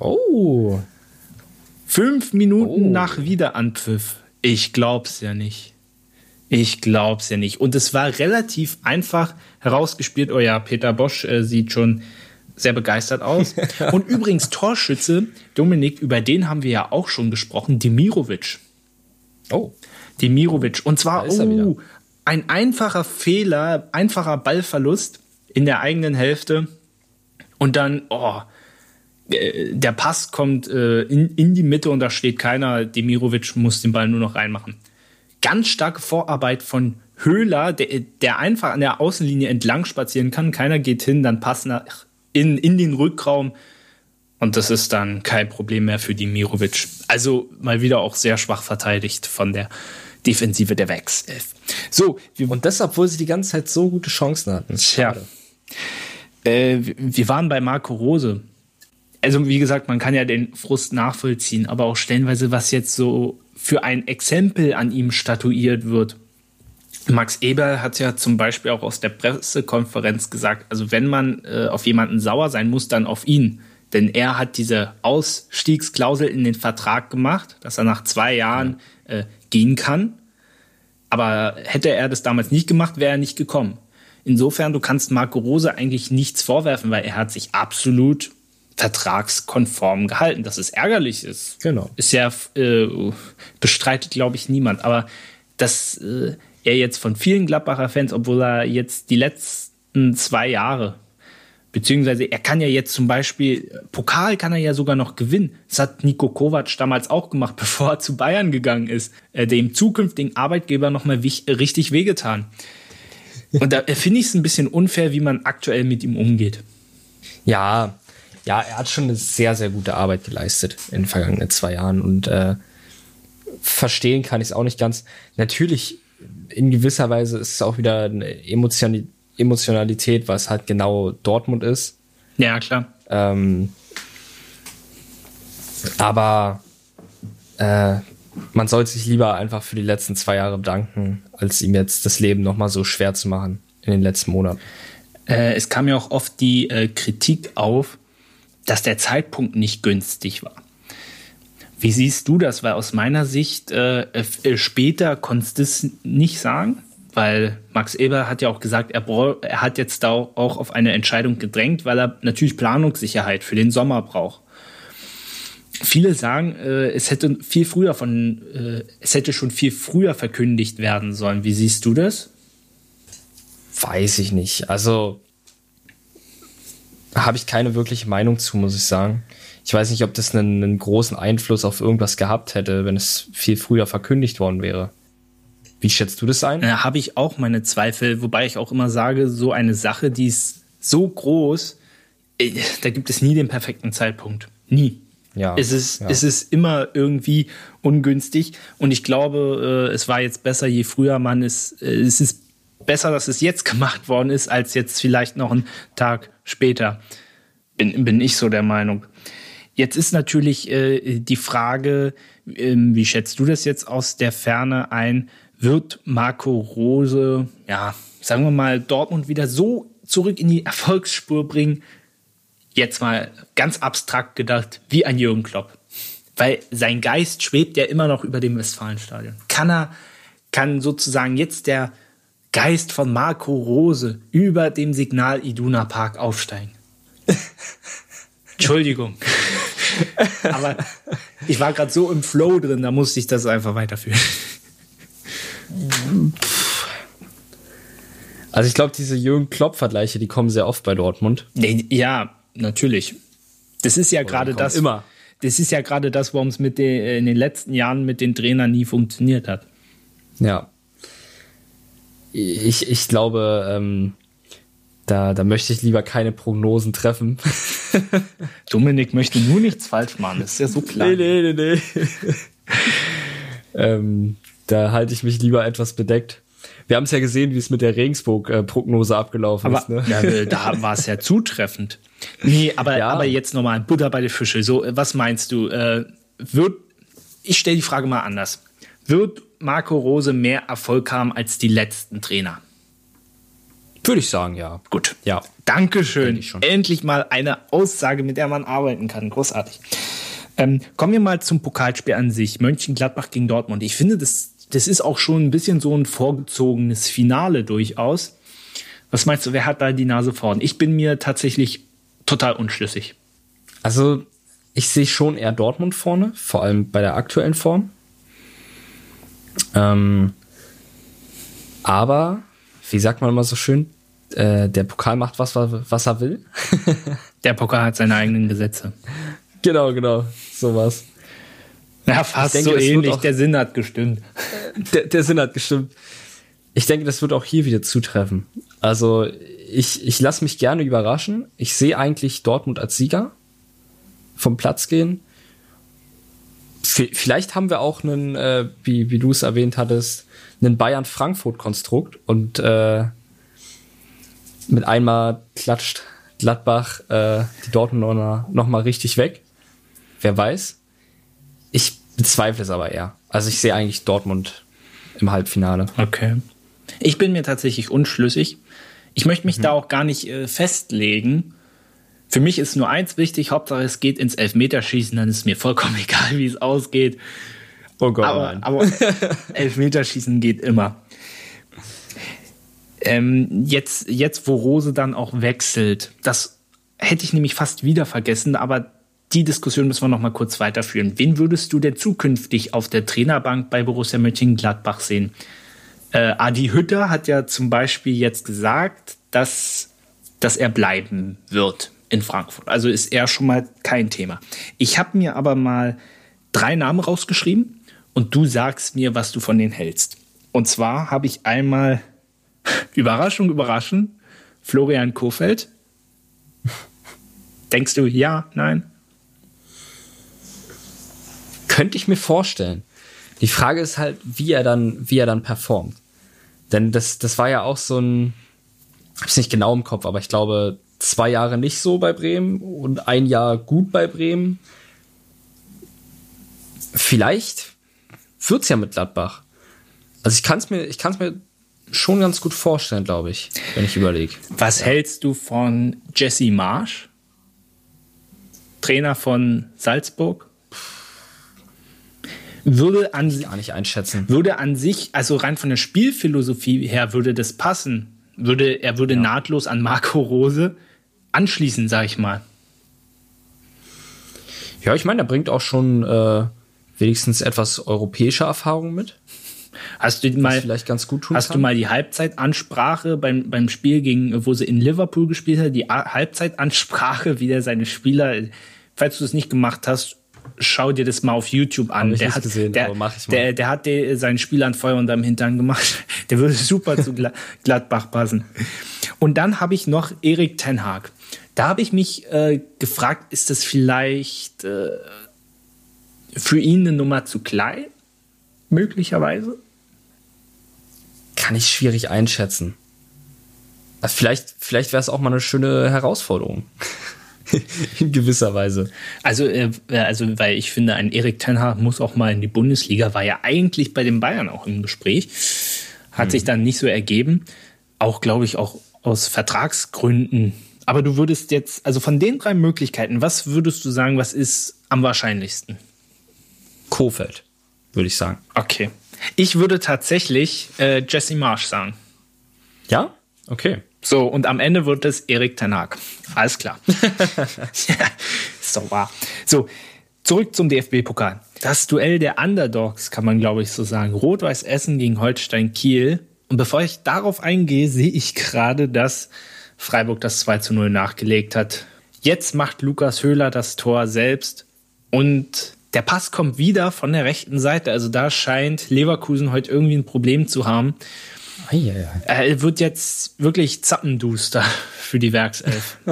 Oh. Fünf Minuten oh. nach Wiederanpfiff. Ich glaub's ja nicht. Ich glaub's ja nicht. Und es war relativ einfach herausgespielt. Oh ja, Peter Bosch äh, sieht schon sehr begeistert aus. Und übrigens Torschütze, Dominik, über den haben wir ja auch schon gesprochen, Demirovic. Oh. Demirovic. Und zwar oh, ein einfacher Fehler, einfacher Ballverlust in der eigenen Hälfte. Und dann, oh, äh, der Pass kommt äh, in, in die Mitte und da steht keiner. Demirovic muss den Ball nur noch reinmachen. Ganz starke Vorarbeit von Höhler, der, der einfach an der Außenlinie entlang spazieren kann. Keiner geht hin, dann Pass nach in, in den Rückraum. Und das ist dann kein Problem mehr für die Mirovic. Also mal wieder auch sehr schwach verteidigt von der Defensive der Wex. So. Und das, obwohl sie die ganze Zeit so gute Chancen hatten. Tja. Äh, wir waren bei Marco Rose. Also, wie gesagt, man kann ja den Frust nachvollziehen, aber auch stellenweise, was jetzt so für ein Exempel an ihm statuiert wird. Max Eber hat ja zum Beispiel auch aus der Pressekonferenz gesagt, also wenn man äh, auf jemanden sauer sein muss, dann auf ihn. Denn er hat diese Ausstiegsklausel in den Vertrag gemacht, dass er nach zwei Jahren äh, gehen kann. Aber hätte er das damals nicht gemacht, wäre er nicht gekommen. Insofern, du kannst Marco Rose eigentlich nichts vorwerfen, weil er hat sich absolut vertragskonform gehalten. Dass es ärgerlich ist, genau. ist ja äh, bestreitet, glaube ich, niemand. Aber das äh, er jetzt von vielen Gladbacher Fans, obwohl er jetzt die letzten zwei Jahre, beziehungsweise er kann ja jetzt zum Beispiel, Pokal kann er ja sogar noch gewinnen. Das hat Nico Kovac damals auch gemacht, bevor er zu Bayern gegangen ist. Äh, dem zukünftigen Arbeitgeber nochmal richtig wehgetan. Und da finde ich es ein bisschen unfair, wie man aktuell mit ihm umgeht. Ja, ja, er hat schon eine sehr, sehr gute Arbeit geleistet in den vergangenen zwei Jahren und äh, verstehen kann ich es auch nicht ganz. Natürlich in gewisser Weise ist es auch wieder eine Emotionalität, was halt genau Dortmund ist. Ja, klar. Ähm, aber äh, man sollte sich lieber einfach für die letzten zwei Jahre bedanken, als ihm jetzt das Leben nochmal so schwer zu machen in den letzten Monaten. Äh, es kam ja auch oft die äh, Kritik auf, dass der Zeitpunkt nicht günstig war. Wie siehst du das? Weil aus meiner Sicht äh, äh später konntest du es nicht sagen, weil Max Eber hat ja auch gesagt, er, er hat jetzt da auch auf eine Entscheidung gedrängt, weil er natürlich Planungssicherheit für den Sommer braucht. Viele sagen, äh, es hätte viel früher von, äh, es hätte schon viel früher verkündigt werden sollen. Wie siehst du das? Weiß ich nicht. Also habe ich keine wirkliche Meinung zu, muss ich sagen. Ich weiß nicht, ob das einen, einen großen Einfluss auf irgendwas gehabt hätte, wenn es viel früher verkündigt worden wäre. Wie schätzt du das ein? Da habe ich auch meine Zweifel, wobei ich auch immer sage, so eine Sache, die ist so groß, äh, da gibt es nie den perfekten Zeitpunkt. Nie. Ja, es, ist, ja. es ist immer irgendwie ungünstig und ich glaube, äh, es war jetzt besser, je früher man es, äh, es ist besser, dass es jetzt gemacht worden ist, als jetzt vielleicht noch einen Tag später. Bin, bin ich so der Meinung. Jetzt ist natürlich äh, die Frage, äh, wie schätzt du das jetzt aus der Ferne ein? Wird Marco Rose, ja, sagen wir mal, Dortmund wieder so zurück in die Erfolgsspur bringen, jetzt mal ganz abstrakt gedacht, wie ein Jürgen Klopp. Weil sein Geist schwebt ja immer noch über dem Westfalenstadion. Kann er, kann sozusagen jetzt der Geist von Marco Rose über dem Signal Iduna Park aufsteigen? Entschuldigung. Aber ich war gerade so im Flow drin, da musste ich das einfach weiterführen. Also ich glaube, diese Jürgen Klopp-Vergleiche, die kommen sehr oft bei Dortmund. Ja, natürlich. Das ist ja gerade das. Immer. Das ist ja gerade das, warum es mit den, in den letzten Jahren mit den Trainern nie funktioniert hat. Ja. Ich, ich glaube, ähm, da, da möchte ich lieber keine Prognosen treffen. Dominik möchte nur nichts falsch machen, das ist ja so klar. Nee, nee, nee, nee. ähm, da halte ich mich lieber etwas bedeckt. Wir haben es ja gesehen, wie es mit der Regensburg-Prognose abgelaufen aber, ist. Ne? Ja, da war es ja zutreffend. Nee, aber, ja. aber jetzt nochmal Butter bei den Fische. So, was meinst du? Äh, wird, ich stelle die Frage mal anders. Wird Marco Rose mehr Erfolg haben als die letzten Trainer? Würde ich sagen, ja. Gut. Ja. Dankeschön. Endlich mal eine Aussage, mit der man arbeiten kann. Großartig. Ähm, kommen wir mal zum Pokalspiel an sich. Mönchengladbach gegen Dortmund. Ich finde, das, das ist auch schon ein bisschen so ein vorgezogenes Finale durchaus. Was meinst du, wer hat da die Nase vorn? Ich bin mir tatsächlich total unschlüssig. Also, ich sehe schon eher Dortmund vorne, vor allem bei der aktuellen Form. Ähm, aber, wie sagt man immer so schön, äh, der Pokal macht was, was er will. der Pokal hat seine eigenen Gesetze. Genau, genau, sowas. Ja, fast denke, so ähnlich. Auch, der Sinn hat gestimmt. Der, der Sinn hat gestimmt. Ich denke, das wird auch hier wieder zutreffen. Also ich, ich lasse mich gerne überraschen. Ich sehe eigentlich Dortmund als Sieger vom Platz gehen. Vielleicht haben wir auch einen, äh, wie, wie du es erwähnt hattest, einen Bayern-Frankfurt-Konstrukt und äh, mit einmal klatscht Gladbach äh, die Dortmunder noch mal richtig weg. Wer weiß. Ich bezweifle es aber eher. Also ich sehe eigentlich Dortmund im Halbfinale. Okay. Ich bin mir tatsächlich unschlüssig. Ich möchte mich mhm. da auch gar nicht äh, festlegen. Für mich ist nur eins wichtig, Hauptsache es geht ins Elfmeterschießen, dann ist mir vollkommen egal, wie es ausgeht. Oh Gott. Aber, aber Elfmeterschießen geht immer. Ähm, jetzt, jetzt, wo Rose dann auch wechselt, das hätte ich nämlich fast wieder vergessen, aber die Diskussion müssen wir noch mal kurz weiterführen. Wen würdest du denn zukünftig auf der Trainerbank bei Borussia Mönchengladbach sehen? Äh, Adi Hütter hat ja zum Beispiel jetzt gesagt, dass, dass er bleiben wird in Frankfurt. Also ist er schon mal kein Thema. Ich habe mir aber mal drei Namen rausgeschrieben und du sagst mir, was du von denen hältst. Und zwar habe ich einmal Überraschung, Überraschung, Florian Kofeld. Denkst du ja, nein? Könnte ich mir vorstellen. Die Frage ist halt, wie er dann, wie er dann performt. Denn das, das war ja auch so ein, hab's nicht genau im Kopf, aber ich glaube, zwei Jahre nicht so bei Bremen und ein Jahr gut bei Bremen. Vielleicht wird's ja mit Gladbach. Also ich kann es mir, ich kann es mir schon ganz gut vorstellen, glaube ich, wenn ich überlege. Was hältst du von Jesse Marsch? Trainer von Salzburg? Würde an, gar nicht einschätzen. Würde an sich, also rein von der Spielphilosophie her, würde das passen. Würde, er würde ja. nahtlos an Marco Rose anschließen, sag ich mal. Ja, ich meine, er bringt auch schon äh, wenigstens etwas europäische Erfahrung mit. Hast du mal vielleicht ganz gut tun Hast kann? du mal die Halbzeitansprache beim, beim Spiel gegen, wo sie in Liverpool gespielt hat, die Halbzeitansprache, wie der seine Spieler, falls du es nicht gemacht hast, schau dir das mal auf YouTube an. Der hat, gesehen, der, der, der, hat die, seinen Spielern Feuer unterm Hintern gemacht. Der würde super zu Gladbach passen. Und dann habe ich noch Erik Ten Haag. Da habe ich mich äh, gefragt, ist das vielleicht äh, für ihn eine Nummer zu klein? Möglicherweise? Kann ich schwierig einschätzen. Also vielleicht vielleicht wäre es auch mal eine schöne Herausforderung. in gewisser Weise. Also, äh, also, weil ich finde, ein Erik Tenhag muss auch mal in die Bundesliga, war ja eigentlich bei den Bayern auch im Gespräch, hat hm. sich dann nicht so ergeben. Auch, glaube ich, auch aus Vertragsgründen. Aber du würdest jetzt, also von den drei Möglichkeiten, was würdest du sagen, was ist am wahrscheinlichsten? Kofeld, würde ich sagen. Okay. Ich würde tatsächlich äh, Jesse Marsch sagen. Ja? Okay. So, und am Ende wird es Erik Tanak. Alles klar. ja, ist doch wahr. So, zurück zum DFB-Pokal. Das Duell der Underdogs, kann man glaube ich so sagen. Rot-Weiß Essen gegen Holstein Kiel. Und bevor ich darauf eingehe, sehe ich gerade, dass Freiburg das 2 zu 0 nachgelegt hat. Jetzt macht Lukas Höhler das Tor selbst und der Pass kommt wieder von der rechten Seite. Also da scheint Leverkusen heute irgendwie ein Problem zu haben. Er wird jetzt wirklich zappenduster für die Werkself.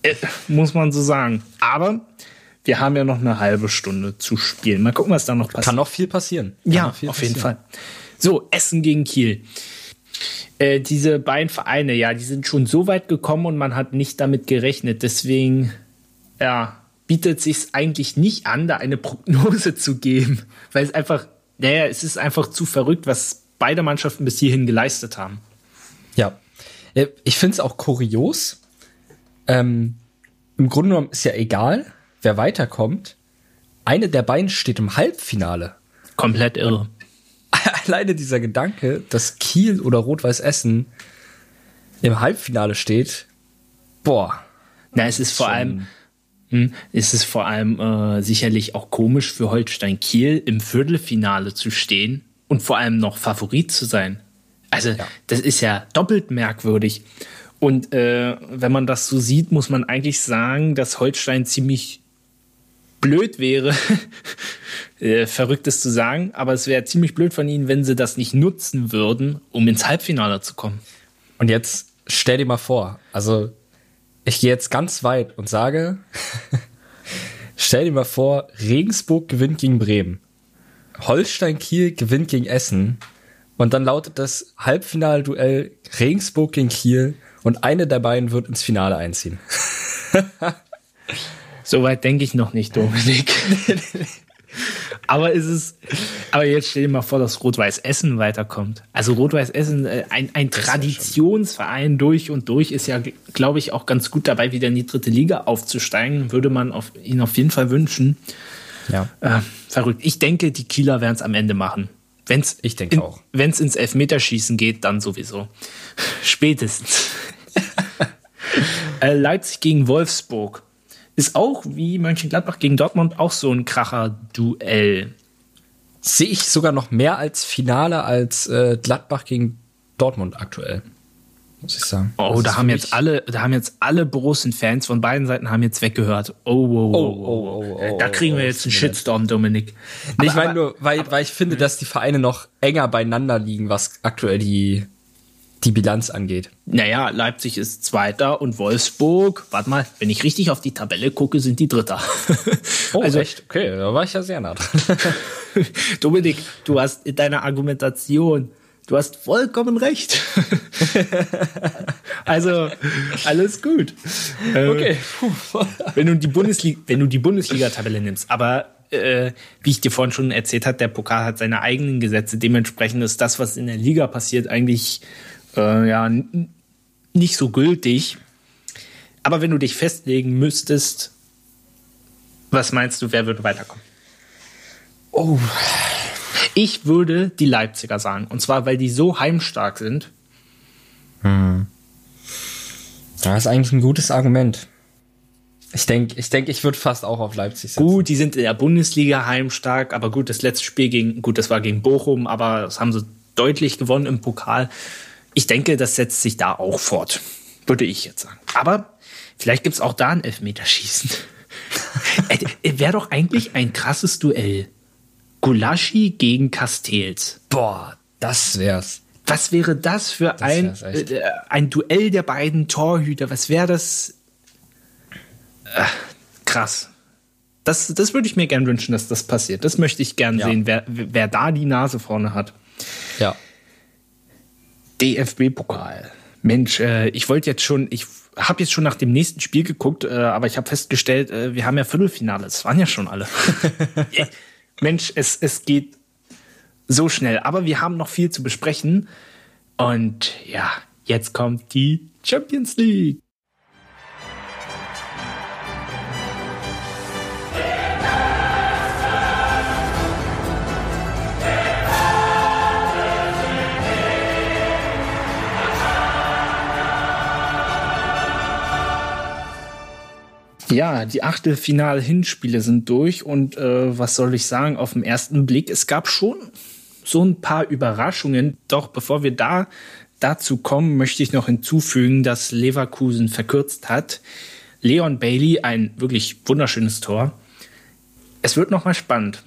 Äh, muss man so sagen. Aber wir haben ja noch eine halbe Stunde zu spielen. Mal gucken, was da noch passiert. Kann noch viel passieren. Kann ja, viel auf passieren. jeden Fall. So, Essen gegen Kiel. Äh, diese beiden Vereine, ja, die sind schon so weit gekommen und man hat nicht damit gerechnet. Deswegen, ja, bietet sich eigentlich nicht an, da eine Prognose zu geben, weil es einfach, naja, es ist einfach zu verrückt, was beide Mannschaften bis hierhin geleistet haben. Ja, äh, ich finde es auch kurios. Ähm, Im Grunde genommen ist ja egal, wer weiterkommt. Eine der beiden steht im Halbfinale. Komplett irre. Alleine dieser Gedanke, dass Kiel oder Rot-Weiß Essen im Halbfinale steht, boah. Na, es ist vor allem, ist es vor allem äh, sicherlich auch komisch für Holstein Kiel im Viertelfinale zu stehen und vor allem noch Favorit zu sein. Also ja. das ist ja doppelt merkwürdig. Und äh, wenn man das so sieht, muss man eigentlich sagen, dass Holstein ziemlich blöd wäre, äh, verrücktes zu sagen, aber es wäre ziemlich blöd von ihnen, wenn sie das nicht nutzen würden, um ins Halbfinale zu kommen. Und jetzt stell dir mal vor, also ich gehe jetzt ganz weit und sage, stell dir mal vor, Regensburg gewinnt gegen Bremen. Holstein Kiel gewinnt gegen Essen und dann lautet das Halbfinalduell Regensburg gegen Kiel und eine der beiden wird ins Finale einziehen. Soweit denke ich noch nicht, Dominik. aber ist es, aber jetzt stell dir mal vor, dass Rot-Weiß Essen weiterkommt. Also Rot-Weiß Essen, äh, ein, ein Traditionsverein durch und durch, ist ja, glaube ich, auch ganz gut dabei, wieder in die dritte Liga aufzusteigen. Würde man auf, ihn auf jeden Fall wünschen. Ja. Äh, verrückt. Ich denke, die Kieler werden es am Ende machen. Wenn's ich denke in, auch. Wenn es ins Elfmeterschießen geht, dann sowieso. Spätestens. äh, Leipzig gegen Wolfsburg ist auch wie Mönchengladbach gegen Dortmund auch so ein Kracher-Duell. Sehe ich sogar noch mehr als Finale als äh, Gladbach gegen Dortmund aktuell muss ich sagen. Oh, das da haben jetzt alle, da haben jetzt alle Borussen-Fans von beiden Seiten haben jetzt weggehört. Oh, oh, oh, oh, oh, oh Da kriegen wir jetzt einen Shitstorm, Dominik. Nee, ich meine nur, weil, weil ich finde, dass die Vereine noch enger beieinander liegen, was aktuell die, die Bilanz angeht. Naja, Leipzig ist Zweiter und Wolfsburg, warte mal, wenn ich richtig auf die Tabelle gucke, sind die Dritter. oh, also, echt? Okay, da war ich ja sehr nah dran. Dominik, du hast in deiner Argumentation Du hast vollkommen recht. also, alles gut. Äh, okay. wenn du die Bundesliga, wenn du die Bundesliga-Tabelle nimmst, aber äh, wie ich dir vorhin schon erzählt habe, der Pokal hat seine eigenen Gesetze. Dementsprechend ist das, was in der Liga passiert, eigentlich äh, ja nicht so gültig. Aber wenn du dich festlegen müsstest, was meinst du, wer würde weiterkommen? Oh, ich würde die Leipziger sagen. Und zwar, weil die so heimstark sind. Hm. Das ist eigentlich ein gutes Argument. Ich denke, ich, denk, ich würde fast auch auf Leipzig setzen. Gut, die sind in der Bundesliga heimstark, aber gut, das letzte Spiel gegen, gut, das war gegen Bochum, aber das haben sie deutlich gewonnen im Pokal. Ich denke, das setzt sich da auch fort, würde ich jetzt sagen. Aber vielleicht gibt es auch da ein Elfmeterschießen. Äh, Wäre doch eigentlich ein krasses Duell. Gulaschi gegen Castells. Boah, das wär's. Was wäre das für das ein, äh, ein Duell der beiden Torhüter? Was wäre das? Äh, krass. Das, das würde ich mir gern wünschen, dass das passiert. Das möchte ich gern ja. sehen, wer, wer da die Nase vorne hat. Ja. DFB-Pokal. Mensch, äh, ich wollte jetzt schon, ich habe jetzt schon nach dem nächsten Spiel geguckt, äh, aber ich habe festgestellt, äh, wir haben ja Viertelfinale. Das waren ja schon alle. Mensch, es, es geht so schnell. Aber wir haben noch viel zu besprechen. Und ja, jetzt kommt die Champions League. Ja, die Achtelfinal-Hinspiele sind durch und äh, was soll ich sagen, auf den ersten Blick, es gab schon so ein paar Überraschungen. Doch bevor wir da dazu kommen, möchte ich noch hinzufügen, dass Leverkusen verkürzt hat. Leon Bailey, ein wirklich wunderschönes Tor. Es wird noch mal spannend.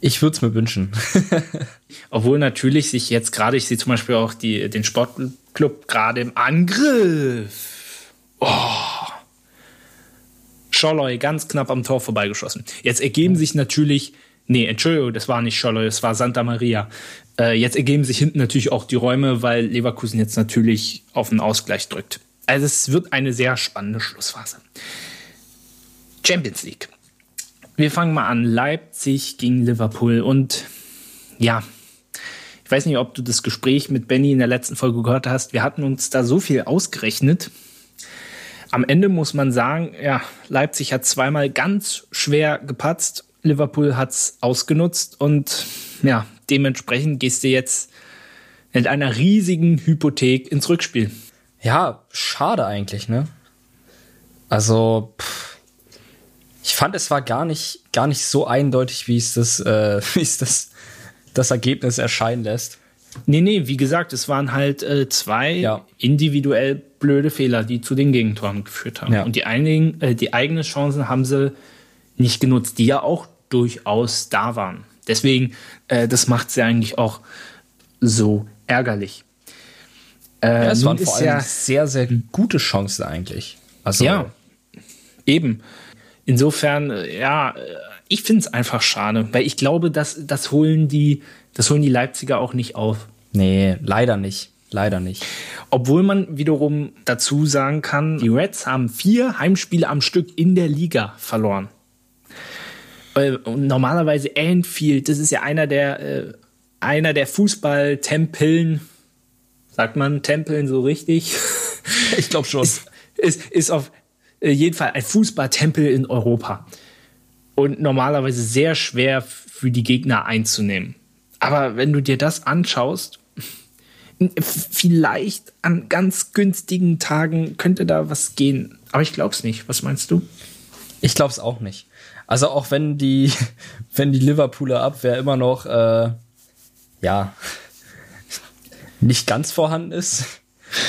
Ich würde es mir wünschen. Obwohl natürlich sich jetzt gerade, ich sehe zum Beispiel auch die, den Sportclub gerade im Angriff. Oh, Scholloy ganz knapp am Tor vorbeigeschossen. Jetzt ergeben sich natürlich, nee, Entschuldigung, das war nicht Scholloy, das war Santa Maria. Äh, jetzt ergeben sich hinten natürlich auch die Räume, weil Leverkusen jetzt natürlich auf den Ausgleich drückt. Also es wird eine sehr spannende Schlussphase. Champions League. Wir fangen mal an. Leipzig gegen Liverpool und ja, ich weiß nicht, ob du das Gespräch mit Benny in der letzten Folge gehört hast. Wir hatten uns da so viel ausgerechnet am Ende muss man sagen, ja, Leipzig hat zweimal ganz schwer gepatzt. Liverpool hat es ausgenutzt und ja, dementsprechend gehst du jetzt mit einer riesigen Hypothek ins Rückspiel. Ja, schade eigentlich, ne? Also, pff, ich fand, es war gar nicht, gar nicht so eindeutig, wie es das, äh, wie es das, das Ergebnis erscheinen lässt. Nee, nee, wie gesagt, es waren halt äh, zwei ja. individuell blöde Fehler, die zu den Gegentoren geführt haben. Ja. Und die, einigen, äh, die eigenen Chancen haben sie nicht genutzt, die ja auch durchaus da waren. Deswegen, äh, das macht sie eigentlich auch so ärgerlich. Äh, ja, es waren vor allem ja, sehr, sehr gute Chancen eigentlich. Also, ja, eben. Insofern, äh, ja, äh, ich finde es einfach schade, weil ich glaube, dass das holen die das holen die Leipziger auch nicht auf. Nee, leider nicht. Leider nicht. Obwohl man wiederum dazu sagen kann, die Reds haben vier Heimspiele am Stück in der Liga verloren. Und normalerweise Anfield, das ist ja einer der, äh, einer der Fußballtempeln, sagt man Tempeln so richtig? Ich glaube schon. Ist, ist, ist auf äh, jeden Fall ein Fußballtempel in Europa. Und normalerweise sehr schwer für die Gegner einzunehmen. Aber wenn du dir das anschaust, vielleicht an ganz günstigen Tagen könnte da was gehen. Aber ich glaube es nicht. Was meinst du? Ich glaube es auch nicht. Also auch wenn die, wenn die Liverpooler Abwehr immer noch, äh, ja, nicht ganz vorhanden ist.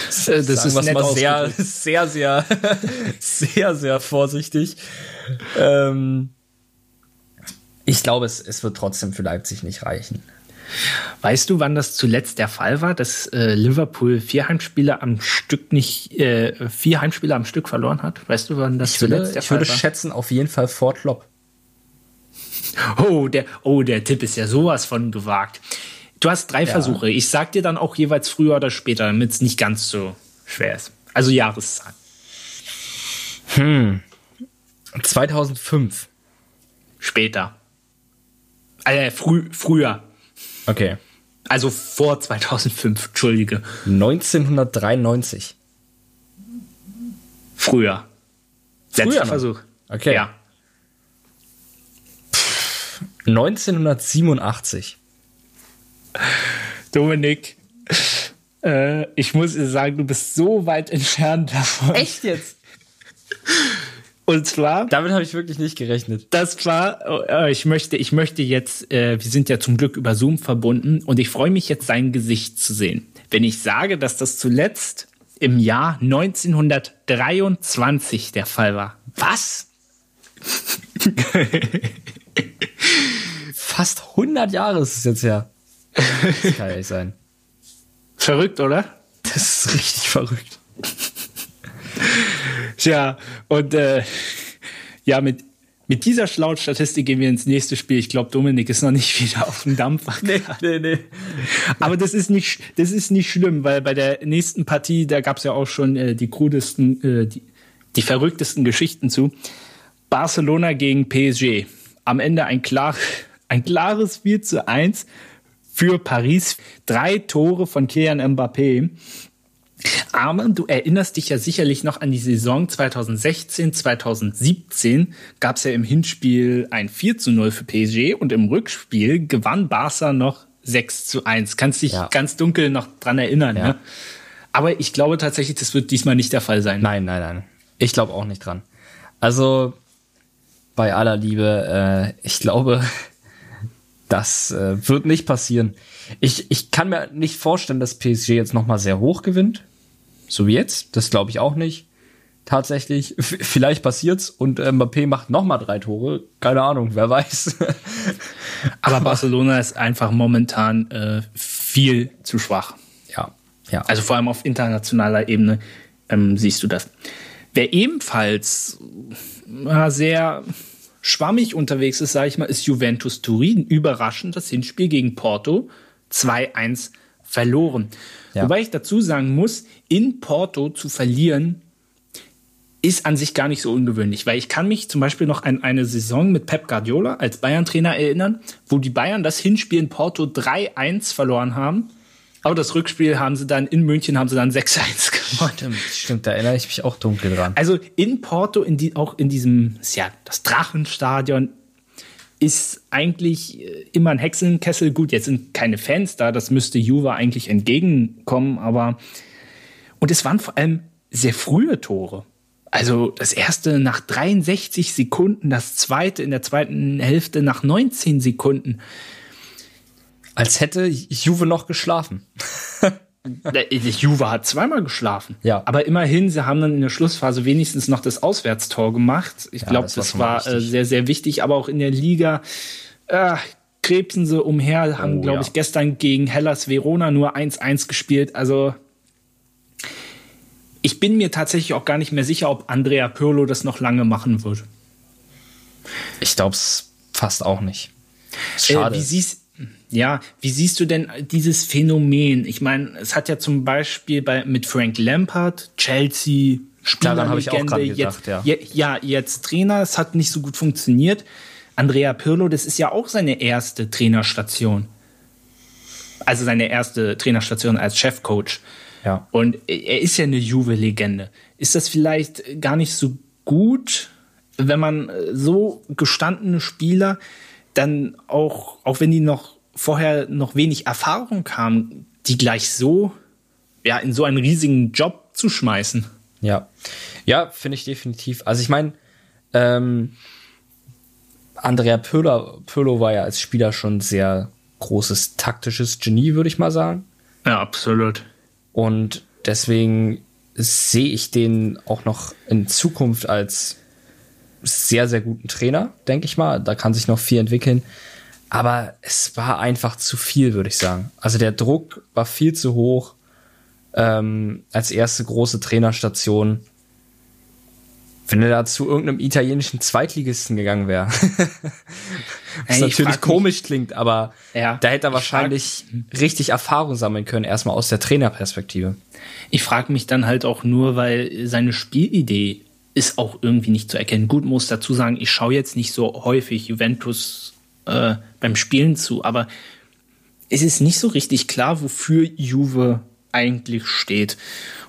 Das ist was mal sehr, sehr, sehr, sehr, sehr vorsichtig. Ähm, ich glaube, es, es wird trotzdem für Leipzig nicht reichen. Weißt du, wann das zuletzt der Fall war, dass äh, Liverpool vier Heimspiele am Stück nicht äh, vier Heimspiele am Stück verloren hat? Weißt du, wann das ich zuletzt würde, der ich Fall war? Ich würde schätzen, auf jeden Fall Fort Klopp. Oh, der, oh, der Tipp ist ja sowas von gewagt. Du hast drei ja. Versuche. Ich sag dir dann auch jeweils früher oder später, damit es nicht ganz so schwer ist. Also Jahreszahl. Hm. 2005. Später. Äh, früh, früher. Okay. Also vor 2005, entschuldige. 1993. Früher. Letzter Früher Versuch. Okay. Ja. 1987. Dominik, äh, ich muss dir sagen, du bist so weit entfernt davon. Echt jetzt? Und zwar. Damit habe ich wirklich nicht gerechnet. Das war, äh, ich möchte, ich möchte jetzt, äh, wir sind ja zum Glück über Zoom verbunden und ich freue mich jetzt, sein Gesicht zu sehen. Wenn ich sage, dass das zuletzt im Jahr 1923 der Fall war. Was? Fast 100 Jahre ist es jetzt her. Das kann ja nicht sein. Verrückt, oder? Das ist richtig verrückt. Tja, und äh, ja, mit, mit dieser schlauen Statistik gehen wir ins nächste Spiel. Ich glaube, Dominik ist noch nicht wieder auf dem Dampfer. Nee, nee, nee. Aber das ist nicht, das ist nicht schlimm, weil bei der nächsten Partie, da gab es ja auch schon äh, die krudesten, äh, die, die verrücktesten Geschichten zu. Barcelona gegen PSG. Am Ende ein, klar, ein klares 4 zu 1 für Paris. Drei Tore von Kylian Mbappé. Aber du erinnerst dich ja sicherlich noch an die Saison 2016, 2017 gab es ja im Hinspiel ein 4 zu 0 für PSG und im Rückspiel gewann Barca noch 6 zu 1. Kannst dich ja. ganz dunkel noch dran erinnern, ja. ne? Aber ich glaube tatsächlich, das wird diesmal nicht der Fall sein. Nein, nein, nein. Ich glaube auch nicht dran. Also bei aller Liebe, äh, ich glaube, das äh, wird nicht passieren. Ich, ich kann mir nicht vorstellen, dass PSG jetzt nochmal sehr hoch gewinnt. So wie jetzt. Das glaube ich auch nicht. Tatsächlich. Vielleicht passiert's und Mbappé macht nochmal drei Tore. Keine Ahnung, wer weiß. Aber Barcelona ist einfach momentan äh, viel zu schwach. Ja, ja. Also vor allem auf internationaler Ebene ähm, siehst du das. Wer ebenfalls äh, sehr schwammig unterwegs ist, sage ich mal, ist Juventus Turin. Überraschend das Hinspiel gegen Porto 2-1 verloren. Ja. Wobei ich dazu sagen muss, in Porto zu verlieren ist an sich gar nicht so ungewöhnlich, weil ich kann mich zum Beispiel noch an eine Saison mit Pep Guardiola als Bayern-Trainer erinnern, wo die Bayern das Hinspiel in Porto 3-1 verloren haben. Aber das Rückspiel haben sie dann in München haben sie dann 6-1 gewonnen. Stimmt, stimmt, da erinnere ich mich auch dunkel dran. Also in Porto, in die, auch in diesem, ja, das Drachenstadion, ist eigentlich äh, immer ein Hexenkessel. Gut, jetzt sind keine Fans da, das müsste Juve eigentlich entgegenkommen, aber und es waren vor allem sehr frühe Tore. Also das erste nach 63 Sekunden, das zweite in der zweiten Hälfte nach 19 Sekunden. Als hätte Juve noch geschlafen. Juve hat zweimal geschlafen. Ja. Aber immerhin, sie haben dann in der Schlussphase wenigstens noch das Auswärtstor gemacht. Ich ja, glaube, das, das, war, war äh, sehr, sehr wichtig. Aber auch in der Liga äh, krebsen sie umher, haben, oh, glaube ich, gestern gegen Hellas Verona nur 1-1 gespielt. Also ich bin mir tatsächlich auch gar nicht mehr sicher, ob Andrea Pirlo das noch lange machen wird. Ich glaube es fast auch nicht. Schade. Äh, wie siehst ja, wie siehst du denn dieses Phänomen? Ich meine, es hat ja zum Beispiel bei, mit Frank Lampard, Chelsea, Spielerlegende, jetzt, ja. ja, jetzt Trainer, es hat nicht so gut funktioniert. Andrea Pirlo, das ist ja auch seine erste Trainerstation. Also seine erste Trainerstation als Chefcoach. Ja. Und er ist ja eine Juve-Legende. Ist das vielleicht gar nicht so gut, wenn man so gestandene Spieler dann auch, auch wenn die noch vorher noch wenig Erfahrung haben, die gleich so, ja, in so einen riesigen Job zu schmeißen. Ja, ja, finde ich definitiv. Also ich meine, ähm, Andrea Pirlo, Pirlo war ja als Spieler schon sehr großes taktisches Genie, würde ich mal sagen. Ja, absolut. Und deswegen sehe ich den auch noch in Zukunft als sehr, sehr guten Trainer, denke ich mal. Da kann sich noch viel entwickeln. Aber es war einfach zu viel, würde ich sagen. Also der Druck war viel zu hoch. Ähm, als erste große Trainerstation. Wenn er da zu irgendeinem italienischen Zweitligisten gegangen wäre. Was hey, natürlich komisch mich, klingt, aber ja, da hätte er wahrscheinlich frag, richtig Erfahrung sammeln können, erstmal aus der Trainerperspektive. Ich frage mich dann halt auch nur, weil seine Spielidee ist auch irgendwie nicht zu erkennen. Gut, muss dazu sagen, ich schaue jetzt nicht so häufig Juventus äh, beim Spielen zu, aber es ist nicht so richtig klar, wofür Juve eigentlich steht.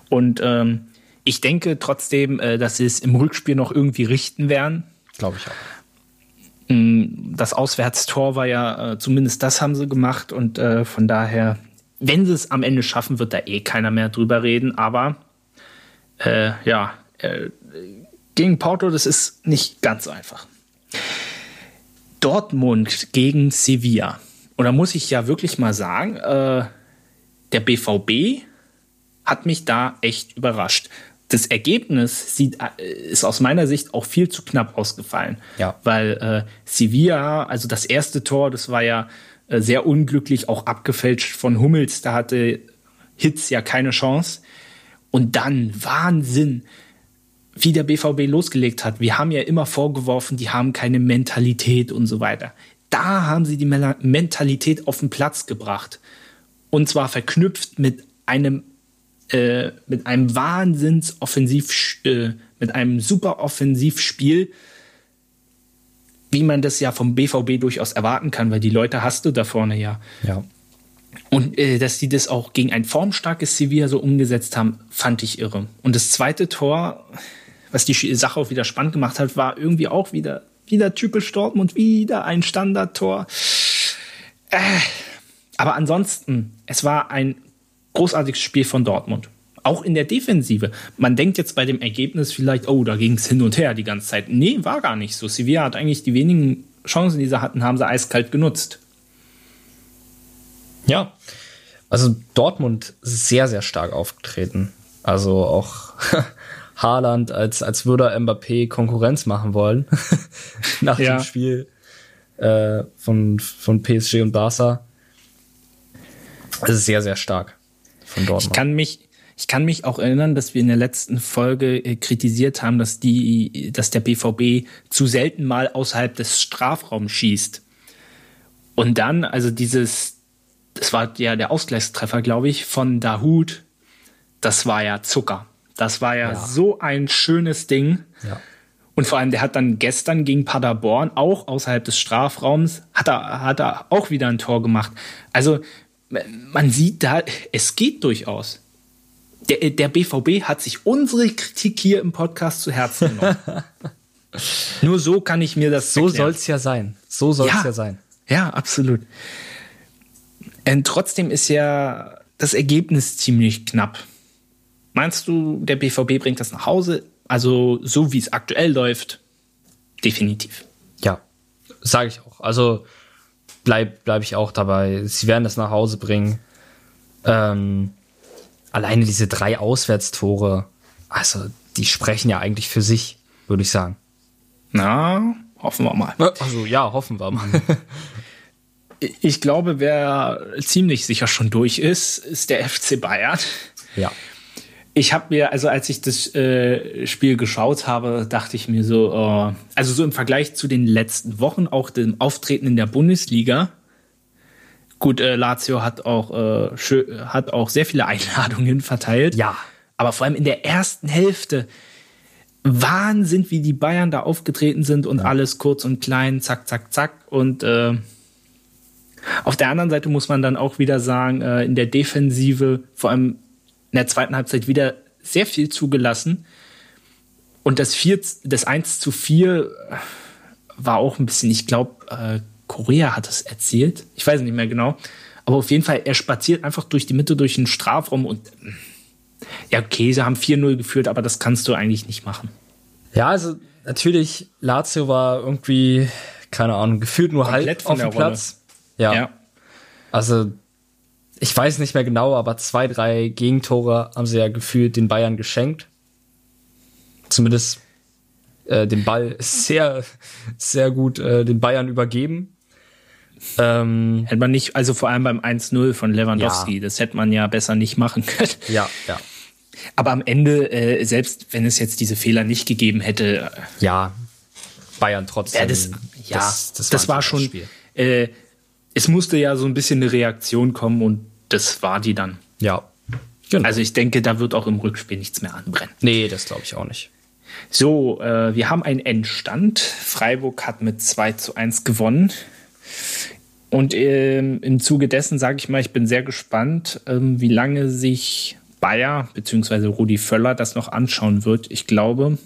Und ähm, ich denke trotzdem, äh, dass sie es im Rückspiel noch irgendwie richten werden. Glaube ich auch. Mm, das Auswärtstor war ja, äh, zumindest das haben sie gemacht und äh, von daher, wenn sie es am Ende schaffen, wird da eh keiner mehr drüber reden, aber äh, ja, äh, gegen Porto, das ist nicht ganz einfach. Dortmund gegen Sevilla. Und da muss ich ja wirklich mal sagen, äh, der BVB hat mich da echt überrascht das Ergebnis sieht, äh, ist aus meiner Sicht auch viel zu knapp ausgefallen. Ja. Weil äh, Sevilla, also das erste Tor, das war ja äh, sehr unglücklich, auch abgefälscht von Hummels. Da hatte Hitz ja keine Chance. Und dann Wahnsinn, wie der BVB losgelegt hat. Wir haben ja immer vorgeworfen, die haben keine Mentalität und so weiter. Da haben sie die Mentalität auf den Platz gebracht. Und zwar verknüpft mit einem äh, mit einem Wahnsinnsoffensiv, äh, mit einem super Offensivspiel, wie man das ja vom BVB durchaus erwarten kann, weil die Leute hast du da vorne ja. Ja. Und äh, dass die das auch gegen ein formstarkes Sevilla so umgesetzt haben, fand ich irre. Und das zweite Tor, was die Sache auch wieder spannend gemacht hat, war irgendwie auch wieder, wieder typisch Dortmund, wieder ein Standardtor. Äh, aber ansonsten, es war ein großartiges Spiel von Dortmund. Auch in der Defensive. Man denkt jetzt bei dem Ergebnis vielleicht, oh, da ging es hin und her die ganze Zeit. Nee, war gar nicht so. Sevilla hat eigentlich die wenigen Chancen, die sie hatten, haben sie eiskalt genutzt. Ja, also Dortmund sehr, sehr stark aufgetreten. Also auch Haaland, als, als würde er Mbappé Konkurrenz machen wollen nach ja. dem Spiel äh, von, von PSG und Barca. Das ist sehr, sehr stark von Dortmund. Ich kann mich, ich kann mich auch erinnern, dass wir in der letzten Folge äh, kritisiert haben, dass die, dass der BVB zu selten mal außerhalb des Strafraums schießt. Und dann, also dieses, das war ja der Ausgleichstreffer, glaube ich, von Dahut. Das war ja Zucker. Das war ja, ja. so ein schönes Ding. Ja. Und vor allem, der hat dann gestern gegen Paderborn, auch außerhalb des Strafraums, hat er, hat er auch wieder ein Tor gemacht. Also man sieht da, es geht durchaus. Der, der BVB hat sich unsere Kritik hier im Podcast zu Herzen genommen. Nur so kann ich mir das So soll es ja sein. So soll es ja, ja sein. Ja, absolut. Und trotzdem ist ja das Ergebnis ziemlich knapp. Meinst du, der BVB bringt das nach Hause? Also so wie es aktuell läuft, definitiv. Ja, sage ich auch. Also bleibe bleib ich auch dabei. Sie werden das nach Hause bringen. Ähm, alleine diese drei Auswärtstore, also die sprechen ja eigentlich für sich, würde ich sagen. Na, hoffen wir mal. Also ja, hoffen wir mal. Ich glaube, wer ziemlich sicher schon durch ist, ist der FC Bayern. Ja. Ich habe mir, also als ich das äh, Spiel geschaut habe, dachte ich mir so, äh, also so im Vergleich zu den letzten Wochen, auch dem Auftreten in der Bundesliga. Gut, äh, Lazio hat auch, äh, hat auch sehr viele Einladungen verteilt. Ja. Aber vor allem in der ersten Hälfte Wahnsinn, wie die Bayern da aufgetreten sind und ja. alles kurz und klein, zack, zack, zack. Und äh, auf der anderen Seite muss man dann auch wieder sagen, äh, in der Defensive, vor allem in der zweiten Halbzeit wieder sehr viel zugelassen. Und das, 4, das 1 zu 4 war auch ein bisschen, ich glaube, äh, Korea hat es erzählt. Ich weiß nicht mehr genau. Aber auf jeden Fall, er spaziert einfach durch die Mitte, durch den Strafraum und ja, okay, sie haben 4-0 geführt, aber das kannst du eigentlich nicht machen. Ja, also natürlich, Lazio war irgendwie, keine Ahnung, gefühlt nur halb auf dem Platz. Ja. ja. Also ich weiß nicht mehr genau, aber zwei, drei Gegentore haben sie ja gefühlt den Bayern geschenkt. Zumindest äh, den Ball sehr, sehr gut äh, den Bayern übergeben. Ähm, hätte man nicht, also vor allem beim 1-0 von Lewandowski, ja. das hätte man ja besser nicht machen können. Ja, ja. Aber am Ende, äh, selbst wenn es jetzt diese Fehler nicht gegeben hätte. Äh, ja, Bayern trotzdem. Ja, das, ja, das, das, das war schon. Äh, es musste ja so ein bisschen eine Reaktion kommen und das war die dann. Ja. Genau. Also ich denke, da wird auch im Rückspiel nichts mehr anbrennen. Nee, das glaube ich auch nicht. So, äh, wir haben einen Endstand. Freiburg hat mit 2 zu 1 gewonnen. Und ähm, im Zuge dessen sage ich mal, ich bin sehr gespannt, ähm, wie lange sich Bayer bzw. Rudi Völler das noch anschauen wird. Ich glaube,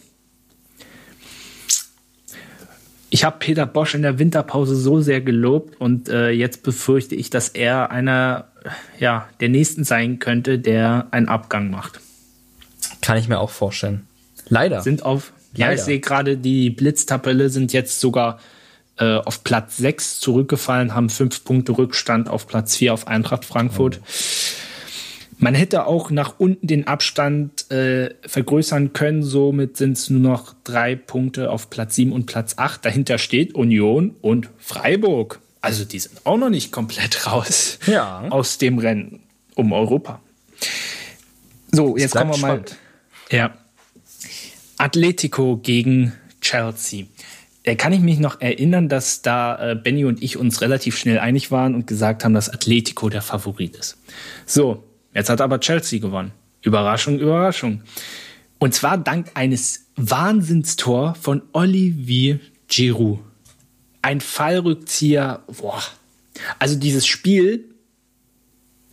ich habe Peter Bosch in der Winterpause so sehr gelobt und äh, jetzt befürchte ich, dass er einer ja, der nächsten sein könnte, der einen Abgang macht. Kann ich mir auch vorstellen. Leider. Sind auf, Leider. ja, ich sehe gerade, die Blitztabelle sind jetzt sogar äh, auf Platz 6 zurückgefallen, haben fünf Punkte Rückstand auf Platz 4 auf Eintracht Frankfurt. Oh. Man hätte auch nach unten den Abstand äh, vergrößern können. Somit sind es nur noch drei Punkte auf Platz 7 und Platz 8. Dahinter steht Union und Freiburg. Also die sind auch noch nicht komplett raus ja. aus dem Rennen um Europa. So, jetzt kommen wir mal. Spannend. Ja. Atletico gegen Chelsea. Äh, kann ich mich noch erinnern, dass da äh, Benny und ich uns relativ schnell einig waren und gesagt haben, dass Atletico der Favorit ist. So, jetzt hat aber Chelsea gewonnen. Überraschung, Überraschung. Und zwar dank eines Wahnsinnstor von Olivier Giroud. Ein Fallrückzieher, boah. Also dieses Spiel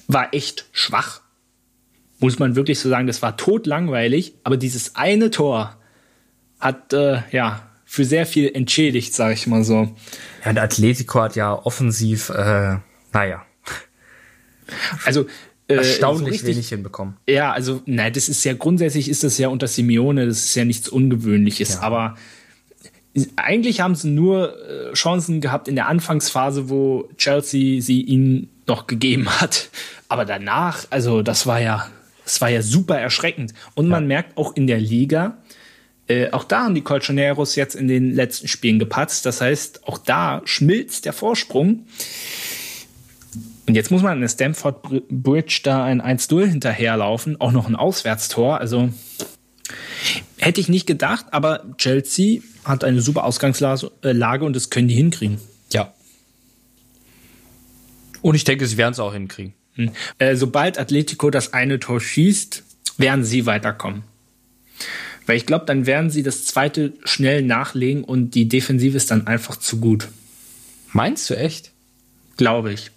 war echt schwach. Muss man wirklich so sagen, das war totlangweilig, aber dieses eine Tor hat äh, ja für sehr viel entschädigt, sage ich mal so. Ja, der Atletico hat ja offensiv, äh, naja. Also erstaunlich so richtig, wenig hinbekommen. Ja, also nein, das ist ja grundsätzlich ist das ja unter Simeone, das ist ja nichts Ungewöhnliches, ja. aber eigentlich haben sie nur äh, Chancen gehabt in der Anfangsphase, wo Chelsea sie ihnen noch gegeben hat. Aber danach, also das war ja, das war ja super erschreckend. Und man merkt auch in der Liga, äh, auch da haben die Colchoneros jetzt in den letzten Spielen gepatzt. Das heißt, auch da schmilzt der Vorsprung. Und jetzt muss man in der Stamford Bridge da ein 1-0 hinterherlaufen, auch noch ein Auswärtstor. Also hätte ich nicht gedacht, aber Chelsea hat eine super Ausgangslage äh, und das können die hinkriegen. Ja. Und ich denke, sie werden es auch hinkriegen. Hm. Äh, sobald Atletico das eine Tor schießt, werden sie weiterkommen. Weil ich glaube, dann werden sie das zweite schnell nachlegen und die Defensive ist dann einfach zu gut. Meinst du echt? Glaube ich.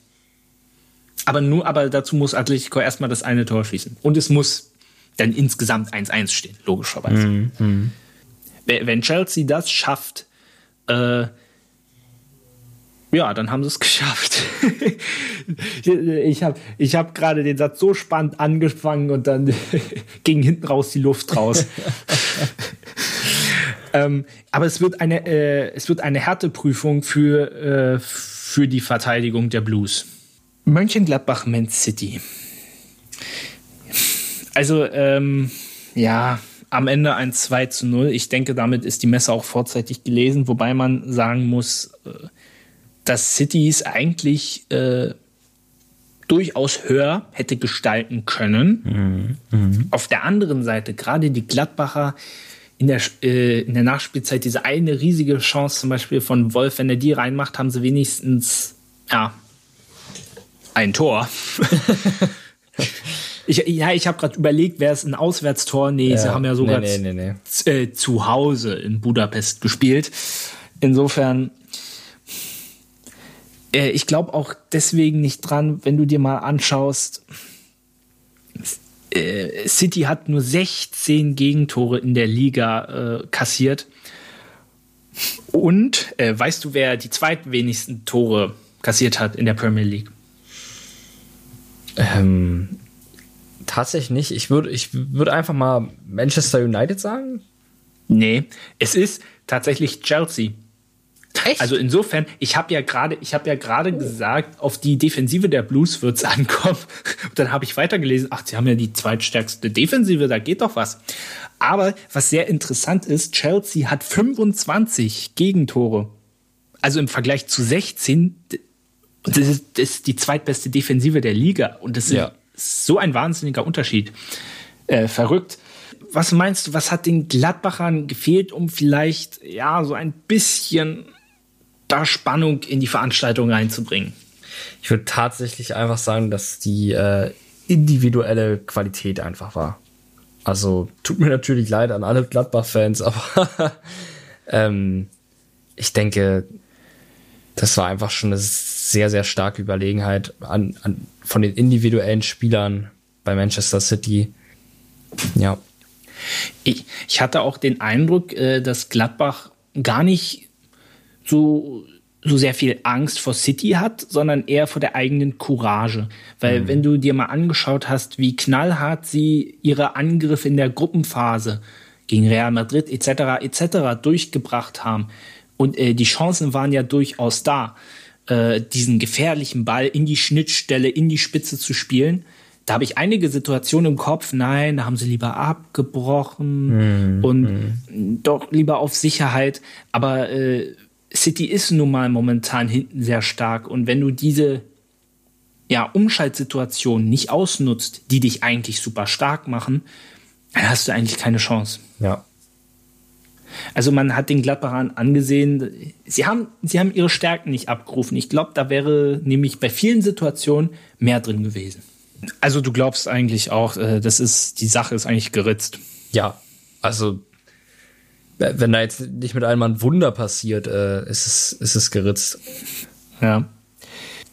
Aber nur, aber dazu muss Atletico erstmal das eine Tor schießen. Und es muss dann insgesamt 1-1 stehen, logischerweise. Mhm. mhm. Wenn Chelsea das schafft, äh, ja, dann haben sie es geschafft. ich habe ich hab gerade den Satz so spannend angefangen und dann ging hinten raus die Luft raus. ähm, aber es wird eine, äh, es wird eine Härteprüfung für, äh, für die Verteidigung der Blues. Mönchengladbach Man City. Also, ähm, ja, am Ende ein 2 zu 0. Ich denke, damit ist die Messe auch vorzeitig gelesen, wobei man sagen muss, äh, dass City es eigentlich äh, durchaus höher hätte gestalten können. Mhm. Mhm. Auf der anderen Seite, gerade die Gladbacher in der, äh, in der Nachspielzeit, diese eine riesige Chance zum Beispiel von Wolf, wenn er die reinmacht, haben sie wenigstens ja, ein Tor. ich, ja, ich habe gerade überlegt, wäre es ein Auswärtstor? Nee, ja, sie haben ja sogar nee, nee, nee, äh, zu Hause in Budapest gespielt. Insofern äh, ich glaube auch deswegen nicht dran, wenn du dir mal anschaust, äh, City hat nur 16 Gegentore in der Liga äh, kassiert. Und äh, weißt du, wer die zweitwenigsten Tore kassiert hat in der Premier League? Ähm, tatsächlich nicht. Ich würde ich würd einfach mal Manchester United sagen. Nee, es ist tatsächlich Chelsea. Echt? Also insofern, ich habe ja gerade, ich habe ja gerade oh. gesagt, auf die Defensive der Blues wird es ankommen. Und dann habe ich weitergelesen, ach, sie haben ja die zweitstärkste Defensive, da geht doch was. Aber was sehr interessant ist, Chelsea hat 25 Gegentore. Also im Vergleich zu 16, das ist, das ist die zweitbeste Defensive der Liga. Und das ja. ist so ein wahnsinniger Unterschied. Äh, verrückt. Was meinst du, was hat den Gladbachern gefehlt, um vielleicht ja so ein bisschen da Spannung in die Veranstaltung reinzubringen? Ich würde tatsächlich einfach sagen, dass die äh, individuelle Qualität einfach war. Also tut mir natürlich leid an alle Gladbach-Fans, aber ähm, ich denke, das war einfach schon eine sehr, sehr starke Überlegenheit an, an, von den individuellen Spielern bei Manchester City. Ja. Ich, ich hatte auch den Eindruck, äh, dass Gladbach gar nicht so, so sehr viel Angst vor City hat, sondern eher vor der eigenen Courage. Weil mhm. wenn du dir mal angeschaut hast, wie knallhart sie ihre Angriffe in der Gruppenphase gegen Real Madrid etc. etc. durchgebracht haben und äh, die Chancen waren ja durchaus da, äh, diesen gefährlichen Ball in die Schnittstelle, in die Spitze zu spielen. Da habe ich einige Situationen im Kopf, nein, da haben sie lieber abgebrochen mm, und mm. doch lieber auf Sicherheit. Aber äh, City ist nun mal momentan hinten sehr stark. Und wenn du diese ja, Umschaltsituationen nicht ausnutzt, die dich eigentlich super stark machen, dann hast du eigentlich keine Chance. Ja. Also man hat den Gladbachern angesehen, sie haben, sie haben ihre Stärken nicht abgerufen. Ich glaube, da wäre nämlich bei vielen Situationen mehr drin gewesen. Also du glaubst eigentlich auch, äh, das ist, die Sache ist eigentlich geritzt. Ja, also wenn da jetzt nicht mit einem ein Wunder passiert, äh, ist, es, ist es geritzt. Ja.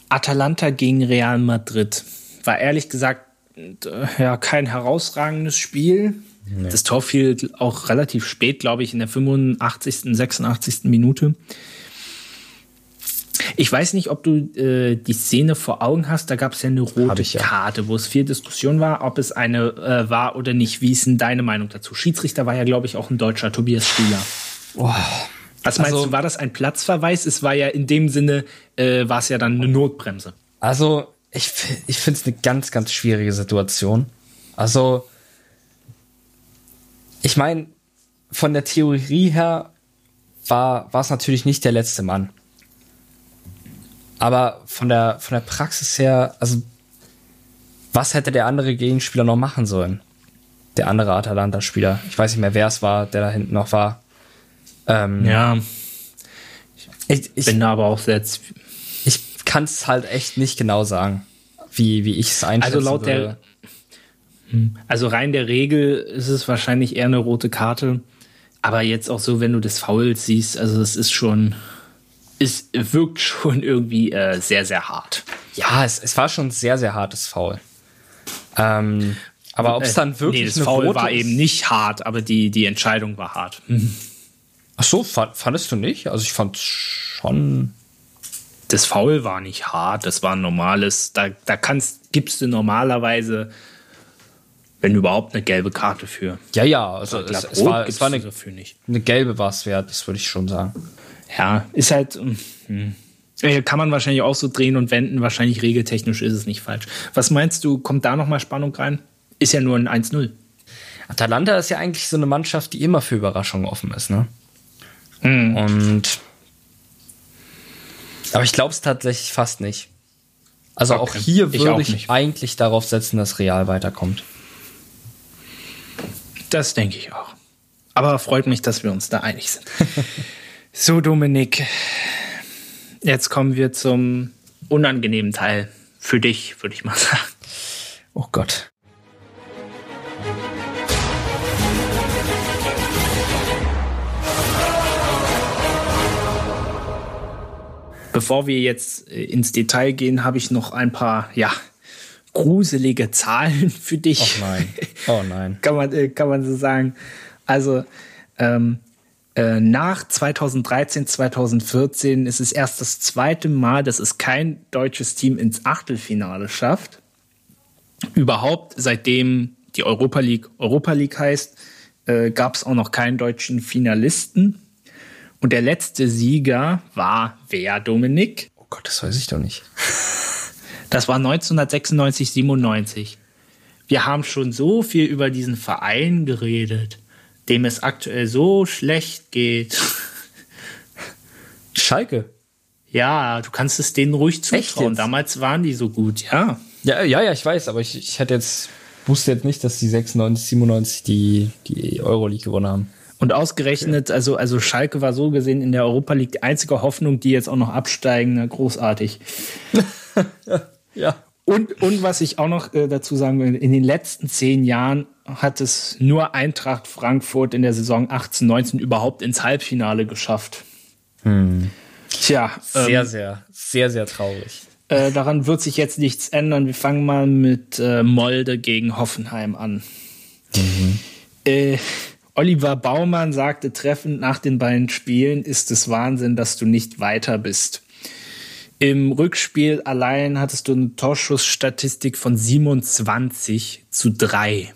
Atalanta gegen Real Madrid war ehrlich gesagt äh, ja kein herausragendes Spiel. Nee. Das Tor fiel auch relativ spät, glaube ich, in der 85., 86. Minute. Ich weiß nicht, ob du äh, die Szene vor Augen hast. Da gab es ja eine rote ich, ja. Karte, wo es viel Diskussion war, ob es eine äh, war oder nicht. Wie ist denn deine Meinung dazu? Schiedsrichter war ja, glaube ich, auch ein deutscher Tobias Spieler. Oh. Was meinst also, du, war das ein Platzverweis? Es war ja in dem Sinne, äh, war es ja dann eine Notbremse. Also, ich, ich finde es eine ganz, ganz schwierige Situation. Also, ich meine, von der Theorie her war es natürlich nicht der letzte Mann. Aber von der, von der Praxis her, also was hätte der andere Gegenspieler noch machen sollen? Der andere Atalanta-Spieler. Ich weiß nicht mehr, wer es war, der da hinten noch war. Ähm, ja. Ich, ich bin aber auch selbst. Ich kann es halt echt nicht genau sagen, wie, wie ich es einschätze. Also laut würde. der. Also rein der Regel ist es wahrscheinlich eher eine rote Karte. Aber jetzt auch so, wenn du das Foul siehst, also es ist schon, es wirkt schon irgendwie äh, sehr, sehr hart. Ja, es, es war schon sehr, sehr hartes Foul. Ähm, aber ob es dann wirklich nee, das Foul war eben nicht hart, aber die, die Entscheidung war hart. Ach so, fand, fandest du nicht? Also ich fand schon. Das Foul war nicht hart, das war ein normales, da, da kannst, gibst du normalerweise wenn überhaupt eine gelbe Karte für. Ja, ja, also es, es, war, es war eine, dafür nicht. eine gelbe war es wert, das würde ich schon sagen. Ja, ist halt, hm, kann man wahrscheinlich auch so drehen und wenden, wahrscheinlich regeltechnisch ist es nicht falsch. Was meinst du, kommt da nochmal Spannung rein? Ist ja nur ein 1-0. Atalanta ist ja eigentlich so eine Mannschaft, die immer für Überraschungen offen ist, ne? Mhm. Und aber ich glaube es tatsächlich fast nicht. Also okay. auch hier würde ich, ich eigentlich darauf setzen, dass Real weiterkommt. Das denke ich auch. Aber freut mich, dass wir uns da einig sind. so, Dominik, jetzt kommen wir zum unangenehmen Teil. Für dich, würde ich mal sagen. Oh Gott. Bevor wir jetzt äh, ins Detail gehen, habe ich noch ein paar, ja, gruselige Zahlen für dich. Oh nein. Oh nein. kann, man, äh, kann man so sagen. Also ähm, äh, nach 2013, 2014 ist es erst das zweite Mal, dass es kein deutsches Team ins Achtelfinale schafft. Überhaupt, seitdem die Europa League Europa League heißt, äh, gab es auch noch keinen deutschen Finalisten. Und der letzte Sieger war wer, Dominik? Oh Gott, das weiß ich doch nicht. Das war 1996, 97. Wir haben schon so viel über diesen Verein geredet, dem es aktuell so schlecht geht. Schalke. Ja, du kannst es denen ruhig zutrauen. Damals waren die so gut, ja. Ja, ja, ja, ich weiß, aber ich, ich hätte jetzt wusste jetzt nicht, dass die 96, 97 die, die Euroleague gewonnen haben. Und ausgerechnet, also, also Schalke war so gesehen in der Europa League die einzige Hoffnung, die jetzt auch noch absteigen. Großartig. ja. Und, und was ich auch noch äh, dazu sagen will, in den letzten zehn Jahren hat es nur Eintracht Frankfurt in der Saison 18, 19 überhaupt ins Halbfinale geschafft. Hm. Tja. Sehr, ähm, sehr, sehr, sehr traurig. Äh, daran wird sich jetzt nichts ändern. Wir fangen mal mit äh, Molde gegen Hoffenheim an. Mhm. Äh, Oliver Baumann sagte treffend nach den beiden Spielen, ist es Wahnsinn, dass du nicht weiter bist. Im Rückspiel allein hattest du eine Torschussstatistik von 27 zu 3.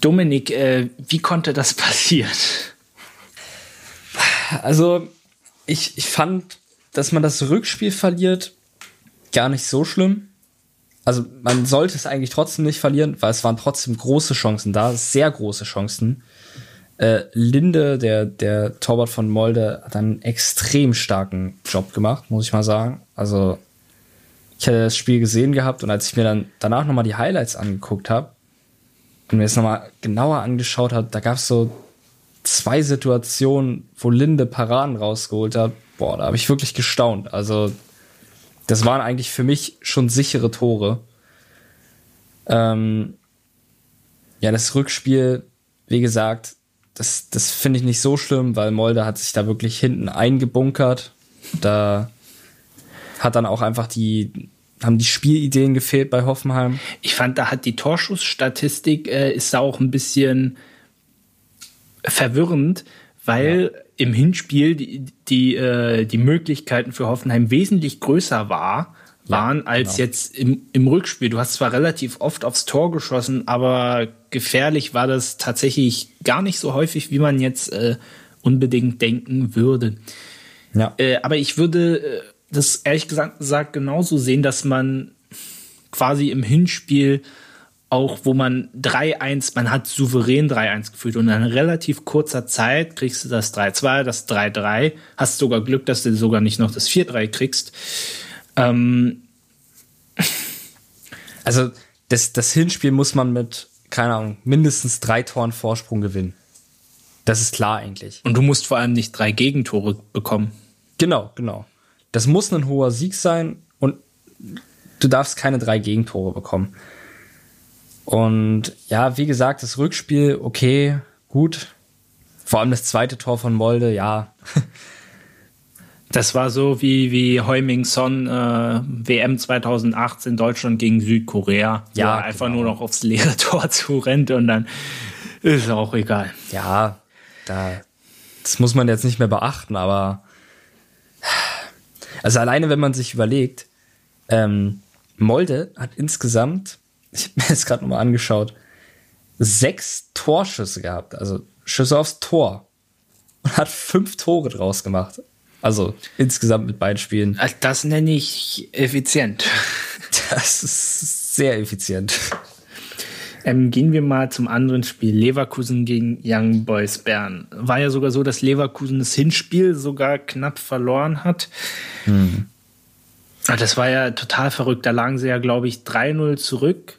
Dominik, äh, wie konnte das passieren? Also, ich, ich fand, dass man das Rückspiel verliert, gar nicht so schlimm. Also, man sollte es eigentlich trotzdem nicht verlieren, weil es waren trotzdem große Chancen da, sehr große Chancen. Äh, Linde, der, der Torwart von Molde, hat einen extrem starken Job gemacht, muss ich mal sagen. Also, ich hatte das Spiel gesehen gehabt und als ich mir dann danach nochmal die Highlights angeguckt habe und mir das nochmal genauer angeschaut habe, da gab es so zwei Situationen, wo Linde Paraden rausgeholt hat. Boah, da habe ich wirklich gestaunt. Also, das waren eigentlich für mich schon sichere Tore. Ähm, ja, das Rückspiel, wie gesagt, das, das finde ich nicht so schlimm, weil Molde hat sich da wirklich hinten eingebunkert. Da hat dann auch einfach die, haben die Spielideen gefehlt bei Hoffenheim. Ich fand, da hat die Torschussstatistik, äh, ist da auch ein bisschen verwirrend, weil ja. im Hinspiel die, die, äh, die Möglichkeiten für Hoffenheim wesentlich größer war, waren ja, als genau. jetzt im, im Rückspiel. Du hast zwar relativ oft aufs Tor geschossen, aber gefährlich war das tatsächlich gar nicht so häufig, wie man jetzt äh, unbedingt denken würde. Ja. Äh, aber ich würde äh, das ehrlich gesagt genauso sehen, dass man quasi im Hinspiel auch, wo man 3-1, man hat souverän 3-1 gefühlt und in relativ kurzer Zeit kriegst du das 3-2, das 3-3, hast sogar Glück, dass du sogar nicht noch das 4-3 kriegst. Ähm also das, das Hinspiel muss man mit, keine Ahnung, mindestens drei Toren Vorsprung gewinnen. Das ist klar eigentlich. Und du musst vor allem nicht drei Gegentore bekommen. Genau, genau. Das muss ein hoher Sieg sein und du darfst keine drei Gegentore bekommen. Und ja, wie gesagt, das Rückspiel, okay, gut. Vor allem das zweite Tor von Molde, ja. Das war so wie, wie Heuming Son äh, WM 2018 Deutschland gegen Südkorea. Ja, einfach genau. nur noch aufs leere Tor zu rennt und dann ist auch egal. Ja, da, das muss man jetzt nicht mehr beachten, aber also alleine, wenn man sich überlegt, ähm, Molde hat insgesamt ich habe mir jetzt gerade nochmal angeschaut, sechs Torschüsse gehabt, also Schüsse aufs Tor. Und hat fünf Tore draus gemacht. Also insgesamt mit beiden Spielen. Das nenne ich effizient. Das ist sehr effizient. Ähm, gehen wir mal zum anderen Spiel. Leverkusen gegen Young Boys Bern. War ja sogar so, dass Leverkusen das Hinspiel sogar knapp verloren hat. Hm. Das war ja total verrückt. Da lagen sie ja, glaube ich, 3-0 zurück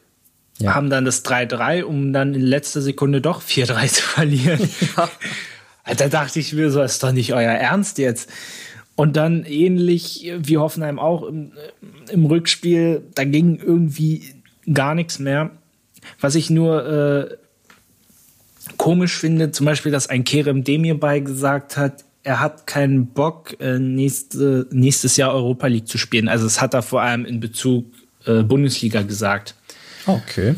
ja. haben dann das 3-3, um dann in letzter Sekunde doch 4-3 zu verlieren. Ja. Da dachte ich mir so, ist doch nicht euer Ernst jetzt. Und dann ähnlich wie Hoffenheim auch im, im Rückspiel, da ging irgendwie gar nichts mehr. Was ich nur äh, komisch finde, zum Beispiel, dass ein Kerem Demir bei gesagt hat, er hat keinen Bock, äh, nächste, nächstes Jahr Europa League zu spielen. Also das hat er vor allem in Bezug äh, Bundesliga gesagt. Okay.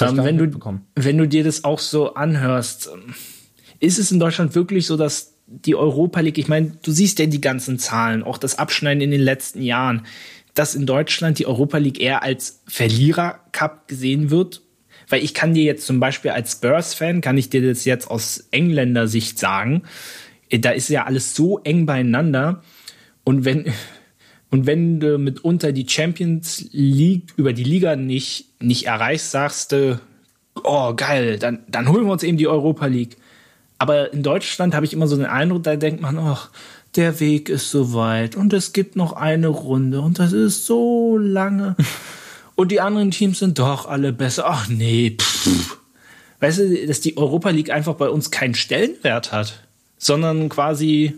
Ähm, wenn, du, wenn du dir das auch so anhörst, ist es in Deutschland wirklich so, dass die Europa League, ich meine, du siehst ja die ganzen Zahlen, auch das Abschneiden in den letzten Jahren, dass in Deutschland die Europa League eher als Verlierer-Cup gesehen wird. Weil ich kann dir jetzt zum Beispiel als Spurs-Fan, kann ich dir das jetzt aus Engländer Sicht sagen, da ist ja alles so eng beieinander. Und wenn, und wenn du mitunter die Champions League über die Liga nicht, nicht erreichst, sagst du, oh geil, dann, dann holen wir uns eben die Europa League. Aber in Deutschland habe ich immer so den Eindruck, da denkt man, ach, der Weg ist so weit und es gibt noch eine Runde und das ist so lange. Und die anderen Teams sind doch alle besser. Ach nee, pff. Weißt du, dass die Europa League einfach bei uns keinen Stellenwert hat, sondern quasi.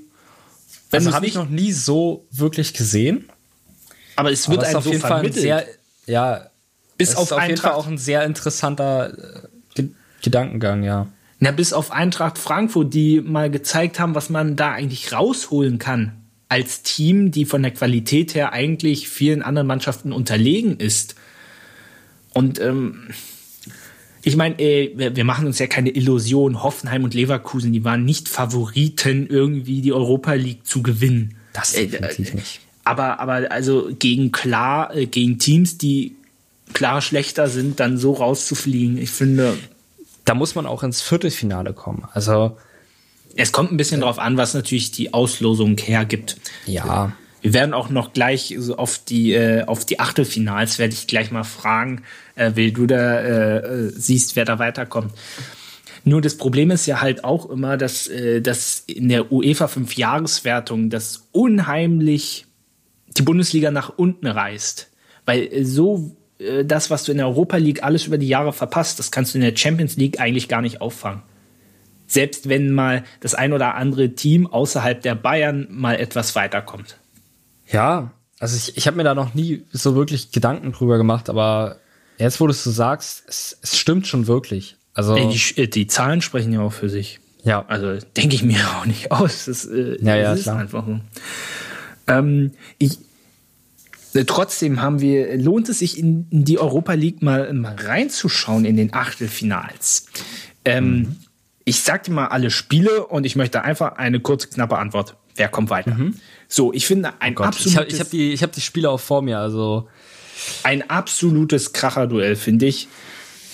Wenn also habe ich noch nie so wirklich gesehen. Aber es wird aber auf so jeden Fall ein sehr, ja, bis auf, auf jeden Fall auch ein sehr interessanter äh, Gedankengang, ja. Na, bis auf Eintracht Frankfurt, die mal gezeigt haben, was man da eigentlich rausholen kann als Team, die von der Qualität her eigentlich vielen anderen Mannschaften unterlegen ist. Und ähm, ich meine, äh, wir, machen uns ja keine Illusion. Hoffenheim und Leverkusen, die waren nicht Favoriten, irgendwie die Europa League zu gewinnen. Das äh, definitiv äh, nicht. Aber, aber also gegen klar, äh, gegen Teams, die klar schlechter sind, dann so rauszufliegen, ich finde. Da muss man auch ins Viertelfinale kommen. Also. Es kommt ein bisschen äh, drauf an, was natürlich die Auslosung hergibt. Ja. Wir werden auch noch gleich so auf die, äh, auf die Achtelfinals, werde ich gleich mal fragen, äh, wie du da äh, äh, siehst, wer da weiterkommt. Nur das Problem ist ja halt auch immer, dass, äh, dass in der UEFA Fünfjahreswertung das unheimlich die Bundesliga nach unten reißt. Weil so äh, das, was du in der Europa League alles über die Jahre verpasst, das kannst du in der Champions League eigentlich gar nicht auffangen. Selbst wenn mal das ein oder andere Team außerhalb der Bayern mal etwas weiterkommt. Ja, also ich, ich habe mir da noch nie so wirklich Gedanken drüber gemacht, aber jetzt, wo du es so sagst, es, es stimmt schon wirklich. Also die, die, Zahlen sprechen ja auch für sich. Ja. Also denke ich mir auch nicht aus. Das, äh, ja, ja, ist klar. einfach so. Ähm, ich, äh, trotzdem haben wir, lohnt es sich in, die Europa League mal, mal reinzuschauen in den Achtelfinals. Ähm, mhm. Ich sag dir mal alle Spiele und ich möchte einfach eine kurze, knappe Antwort. Wer kommt weiter? Mhm. So, ich finde ein oh absolutes. Ich habe hab die, hab die Spiele auch vor mir, also. Ein absolutes Kracherduell, finde ich.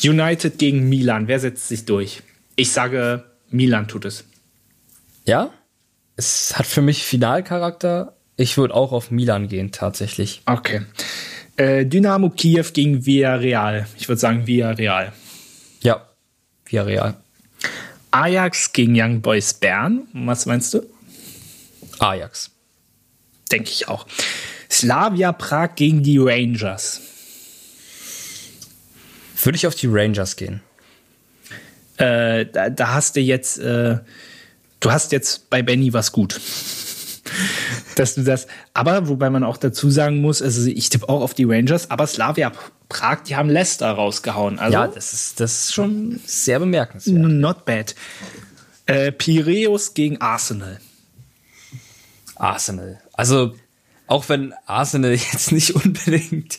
United gegen Milan. Wer setzt sich durch? Ich sage, Milan tut es. Ja? Es hat für mich Finalcharakter. Ich würde auch auf Milan gehen, tatsächlich. Okay. Äh, Dynamo Kiew gegen Villarreal. Ich würde sagen Villarreal. Ja, Villarreal. Ajax gegen Young Boys Bern. Was meinst du? Ajax. Denke ich auch. Slavia Prag gegen die Rangers. Würde ich auf die Rangers gehen. Äh, da, da, hast du jetzt, äh, du hast jetzt bei Benny was gut dass du das, aber wobei man auch dazu sagen muss, also ich tippe auch auf die Rangers, aber Slavia Prag, die haben Leicester rausgehauen. Also, ja, das ist, das ist schon sehr bemerkenswert. Not bad. Äh, Piraeus gegen Arsenal. Arsenal. Also, auch wenn Arsenal jetzt nicht unbedingt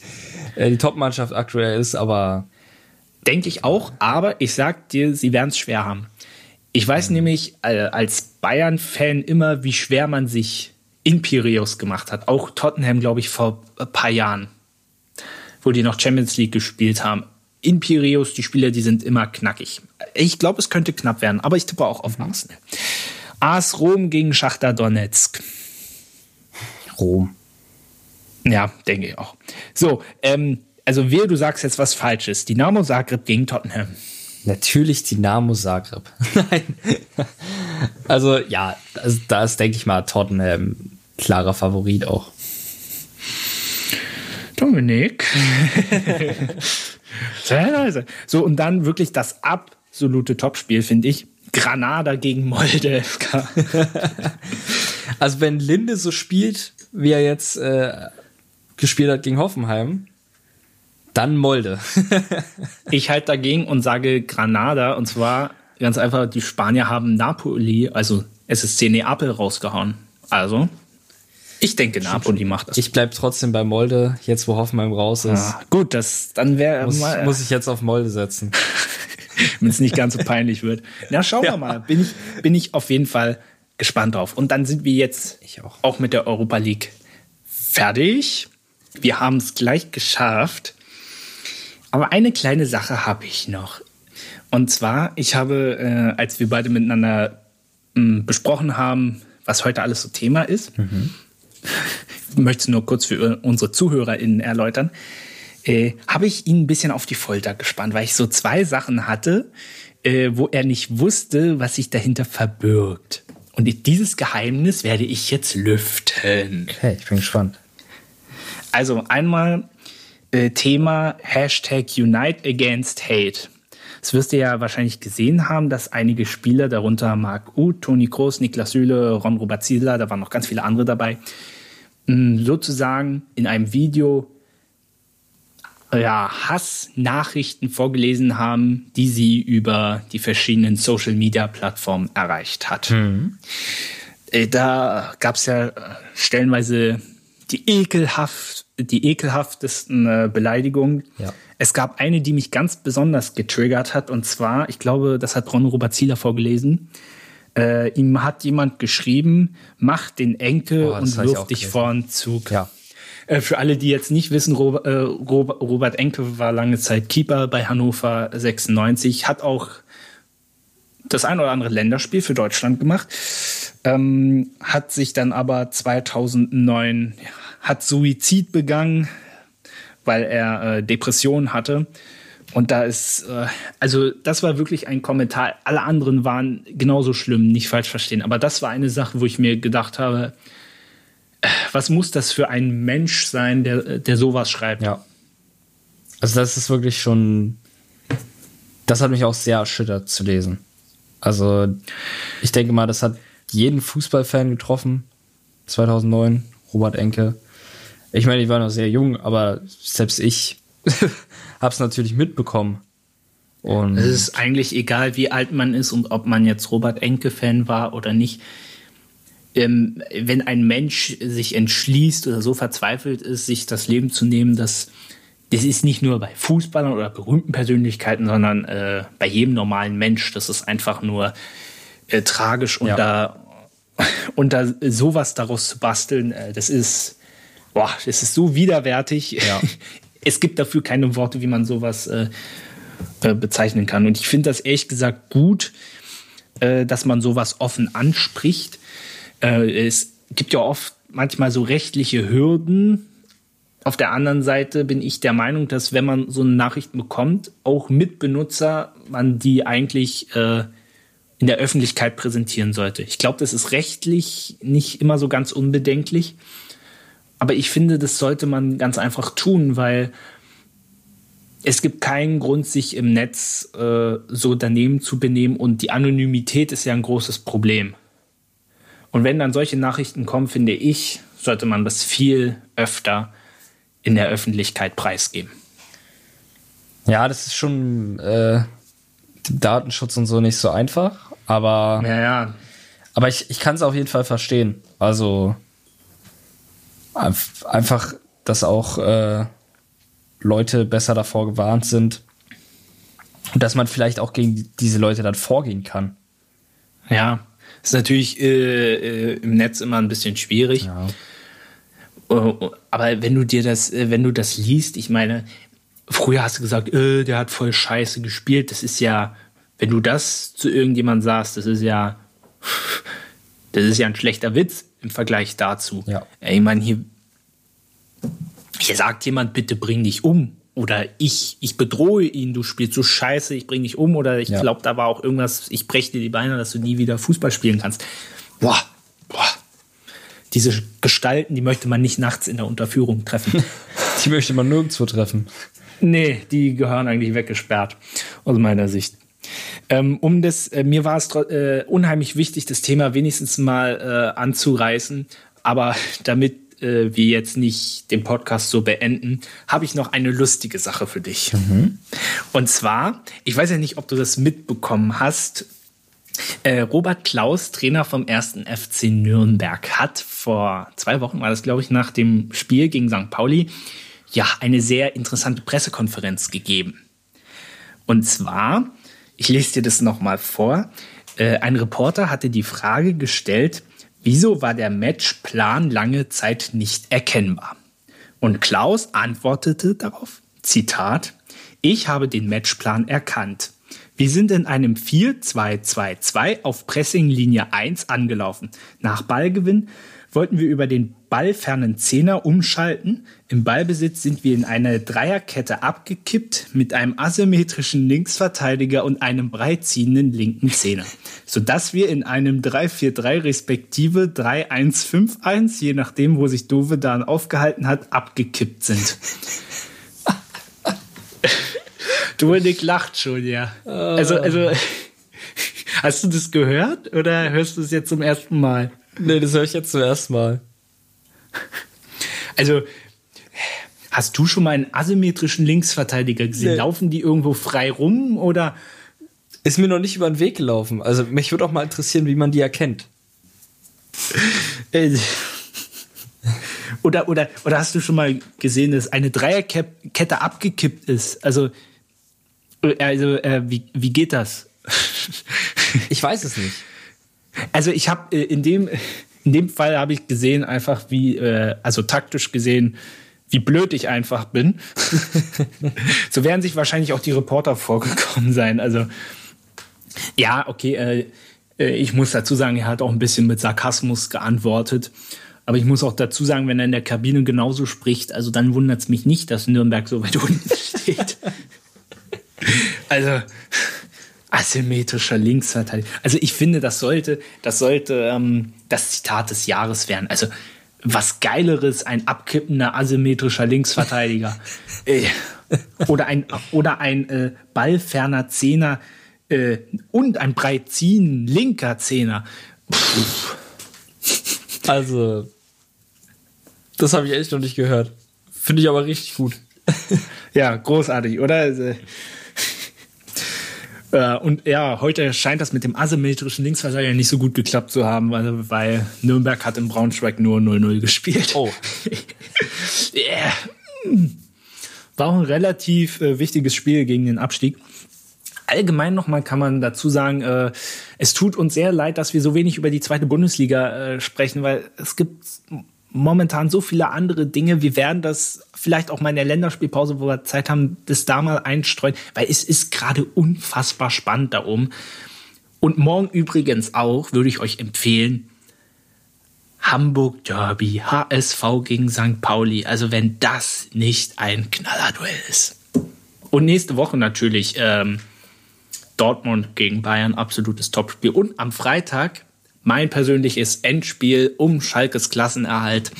äh, die Top-Mannschaft aktuell ist, aber. Denke ich auch, aber ich sag dir, sie werden es schwer haben. Ich weiß mhm. nämlich äh, als Bayern-Fan immer, wie schwer man sich in Piraeus gemacht hat. Auch Tottenham, glaube ich, vor ein paar Jahren, wo die noch Champions League gespielt haben. In Piraeus, die Spieler, die sind immer knackig. Ich glaube, es könnte knapp werden, aber ich tippe auch auf Arsenal. AS Rom gegen Schachter Donetsk. Rom. Ja, denke ich auch. So, ähm, also wir, du sagst jetzt was Falsches. Dynamo Zagreb gegen Tottenham. Natürlich Dynamo Zagreb. Nein. Also ja, also, da ist, denke ich mal, Tottenham klarer Favorit auch. Dominik. Sehr leise. So, und dann wirklich das absolute Topspiel, finde ich. Granada gegen Molde. also, wenn Linde so spielt, wie er jetzt äh, gespielt hat gegen Hoffenheim, dann Molde. ich halte dagegen und sage Granada. Und zwar ganz einfach, die Spanier haben Napoli, also SSC Neapel rausgehauen. Also, ich denke, Napoli macht das. Ich bleibe trotzdem bei Molde, jetzt wo Hoffenheim raus ist. Ah, gut, das dann wäre muss, muss ich jetzt auf Molde setzen. Wenn es nicht ganz so peinlich wird. Na, schauen ja. wir mal. Bin ich, bin ich auf jeden Fall gespannt drauf. Und dann sind wir jetzt auch. auch mit der Europa League fertig. Wir haben es gleich geschafft. Aber eine kleine Sache habe ich noch. Und zwar, ich habe, äh, als wir beide miteinander mh, besprochen haben, was heute alles so Thema ist, mhm. ich möchte es nur kurz für unsere ZuhörerInnen erläutern, äh, habe ich ihn ein bisschen auf die Folter gespannt, weil ich so zwei Sachen hatte, äh, wo er nicht wusste, was sich dahinter verbirgt. Und dieses Geheimnis werde ich jetzt lüften. Okay, ich bin gespannt. Also einmal äh, Thema Hashtag Unite Against Hate. Das wirst du ja wahrscheinlich gesehen haben, dass einige Spieler, darunter Marc Uth, Toni Kroos, Niklas Süle, Ron Ziedler, da waren noch ganz viele andere dabei, sozusagen in einem Video ja, Hassnachrichten vorgelesen haben, die sie über die verschiedenen Social-Media-Plattformen erreicht hat. Mhm. Da gab es ja stellenweise die ekelhaft, die ekelhaftesten äh, Beleidigungen. Ja. Es gab eine, die mich ganz besonders getriggert hat, und zwar, ich glaube, das hat Ron Robert Zieler vorgelesen. Äh, ihm hat jemand geschrieben, mach den Enkel oh, und wirf dich vor den Zug. Ja. Äh, für alle, die jetzt nicht wissen, Robert, äh, Robert Enke war lange Zeit Keeper bei Hannover 96, hat auch das ein oder andere Länderspiel für Deutschland gemacht, ähm, hat sich dann aber 2009 hat Suizid begangen, weil er äh, Depressionen hatte. Und da ist, äh, also das war wirklich ein Kommentar. Alle anderen waren genauso schlimm, nicht falsch verstehen. Aber das war eine Sache, wo ich mir gedacht habe, äh, was muss das für ein Mensch sein, der, der sowas schreibt? Ja. Also das ist wirklich schon, das hat mich auch sehr erschüttert zu lesen. Also ich denke mal, das hat jeden Fußballfan getroffen. 2009, Robert Enke. Ich meine, ich war noch sehr jung, aber selbst ich habe es natürlich mitbekommen. Und es ist eigentlich egal, wie alt man ist und ob man jetzt Robert Enke-Fan war oder nicht. Ähm, wenn ein Mensch sich entschließt oder so verzweifelt ist, sich das Leben zu nehmen, das, das ist nicht nur bei Fußballern oder berühmten Persönlichkeiten, sondern äh, bei jedem normalen Mensch. Das ist einfach nur äh, tragisch und ja. da da sowas daraus zu basteln, äh, das ist boah, das ist so widerwärtig. Ja. es gibt dafür keine Worte, wie man sowas äh, äh, bezeichnen kann. Und ich finde das ehrlich gesagt gut, äh, dass man sowas offen anspricht. Äh, es gibt ja oft manchmal so rechtliche Hürden. Auf der anderen Seite bin ich der Meinung, dass wenn man so eine Nachricht bekommt, auch Mitbenutzer, man die eigentlich äh, in der Öffentlichkeit präsentieren sollte. Ich glaube, das ist rechtlich nicht immer so ganz unbedenklich. Aber ich finde, das sollte man ganz einfach tun, weil es gibt keinen Grund, sich im Netz äh, so daneben zu benehmen und die Anonymität ist ja ein großes Problem. Und wenn dann solche Nachrichten kommen, finde ich, sollte man das viel öfter in der Öffentlichkeit preisgeben. Ja, das ist schon äh, Datenschutz und so nicht so einfach, aber ja, ja. aber ich, ich kann es auf jeden Fall verstehen. Also einfach, dass auch äh, Leute besser davor gewarnt sind und dass man vielleicht auch gegen diese Leute dann vorgehen kann. Ja, ist natürlich äh, äh, im Netz immer ein bisschen schwierig. Ja. Uh, aber wenn du dir das, äh, wenn du das liest, ich meine, früher hast du gesagt, äh, der hat voll Scheiße gespielt. Das ist ja, wenn du das zu irgendjemandem sagst, das ist ja, das ist ja ein schlechter Witz im Vergleich dazu. Ja. Ich meine, hier, hier sagt jemand, bitte bring dich um. Oder ich, ich bedrohe ihn, du spielst so scheiße, ich bring dich um. Oder ich ja. glaube, da war auch irgendwas, ich breche dir die Beine, dass du nie wieder Fußball spielen kannst. Boah, boah. Diese Gestalten, die möchte man nicht nachts in der Unterführung treffen. die möchte man nirgendwo treffen. Nee, die gehören eigentlich weggesperrt, aus meiner Sicht. Ähm, um das, äh, mir war es äh, unheimlich wichtig, das Thema wenigstens mal äh, anzureißen, aber damit wir jetzt nicht den Podcast so beenden, habe ich noch eine lustige Sache für dich. Mhm. Und zwar, ich weiß ja nicht, ob du das mitbekommen hast. Robert Klaus, Trainer vom ersten FC Nürnberg, hat vor zwei Wochen, war das glaube ich, nach dem Spiel gegen St. Pauli, ja, eine sehr interessante Pressekonferenz gegeben. Und zwar ich lese dir das nochmal vor. Äh, ein Reporter hatte die Frage gestellt, wieso war der Matchplan lange Zeit nicht erkennbar? Und Klaus antwortete darauf, Zitat, ich habe den Matchplan erkannt. Wir sind in einem 4-2-2-2 auf Pressinglinie 1 angelaufen. Nach Ballgewinn wollten wir über den ballfernen Zehner umschalten. Im Ballbesitz sind wir in eine Dreierkette abgekippt mit einem asymmetrischen Linksverteidiger und einem breitziehenden linken Zehner, sodass wir in einem 3-4-3 respektive 3-1-5-1, je nachdem, wo sich Dove dann aufgehalten hat, abgekippt sind. Dominik lacht schon, ja. Also, also, hast du das gehört oder hörst du es jetzt zum ersten Mal? Nee, das höre ich jetzt zum ersten Mal. Also, hast du schon mal einen asymmetrischen Linksverteidiger gesehen? Nee. Laufen die irgendwo frei rum oder? Ist mir noch nicht über den Weg gelaufen. Also, mich würde auch mal interessieren, wie man die erkennt. Äh, oder, oder, oder hast du schon mal gesehen, dass eine Dreierkette abgekippt ist? Also, äh, also äh, wie, wie geht das? ich weiß es nicht. Also ich habe äh, in dem in dem Fall habe ich gesehen einfach wie äh, also taktisch gesehen wie blöd ich einfach bin. so werden sich wahrscheinlich auch die Reporter vorgekommen sein. Also ja, okay, äh, äh, ich muss dazu sagen, er hat auch ein bisschen mit Sarkasmus geantwortet. Aber ich muss auch dazu sagen, wenn er in der Kabine genauso spricht, also dann wundert es mich nicht, dass Nürnberg so weit unten steht. also asymmetrischer Linksverteidiger. Also ich finde, das sollte, das sollte ähm, das Zitat des Jahres werden. Also was Geileres, ein abkippender asymmetrischer Linksverteidiger. Äh, oder ein, oder ein äh, ballferner Zehner äh, und ein breit ziehen linker Zehner. Also, das habe ich echt noch nicht gehört. Finde ich aber richtig gut. ja, großartig, oder? Also, und ja, heute scheint das mit dem asymmetrischen Linksverteidiger nicht so gut geklappt zu haben, weil, weil Nürnberg hat in Braunschweig nur 0-0 gespielt. Oh. yeah. War auch ein relativ äh, wichtiges Spiel gegen den Abstieg. Allgemein nochmal kann man dazu sagen, äh, es tut uns sehr leid, dass wir so wenig über die zweite Bundesliga äh, sprechen, weil es gibt momentan so viele andere Dinge. Wir werden das vielleicht auch mal in der Länderspielpause, wo wir Zeit haben, das da mal einstreuen, weil es ist gerade unfassbar spannend da oben. Und morgen übrigens auch, würde ich euch empfehlen, Hamburg Derby, HSV gegen St. Pauli. Also wenn das nicht ein Knallerduell ist. Und nächste Woche natürlich ähm, Dortmund gegen Bayern, absolutes Topspiel. Und am Freitag mein persönliches Endspiel um Schalkes Klassenerhalt.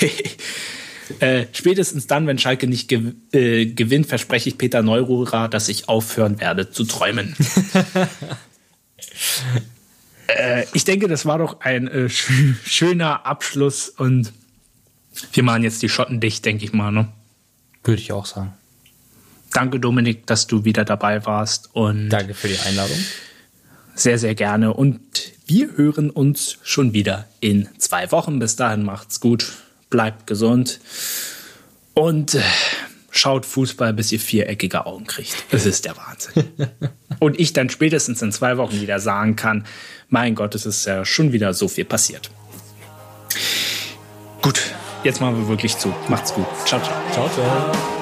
äh, spätestens dann, wenn Schalke nicht gew äh, gewinnt, verspreche ich Peter Neururer, dass ich aufhören werde zu träumen. äh, ich denke, das war doch ein äh, sch schöner Abschluss und wir machen jetzt die Schotten dicht, denke ich mal. Ne? Würde ich auch sagen. Danke, Dominik, dass du wieder dabei warst. Und Danke für die Einladung. Sehr, sehr gerne. Und wir hören uns schon wieder in zwei Wochen. Bis dahin macht's gut, bleibt gesund und äh, schaut Fußball, bis ihr viereckige Augen kriegt. Das ist der Wahnsinn. und ich dann spätestens in zwei Wochen wieder sagen kann, mein Gott, es ist ja schon wieder so viel passiert. Gut, jetzt machen wir wirklich zu. Macht's gut. Ciao, ciao. Ciao, ciao.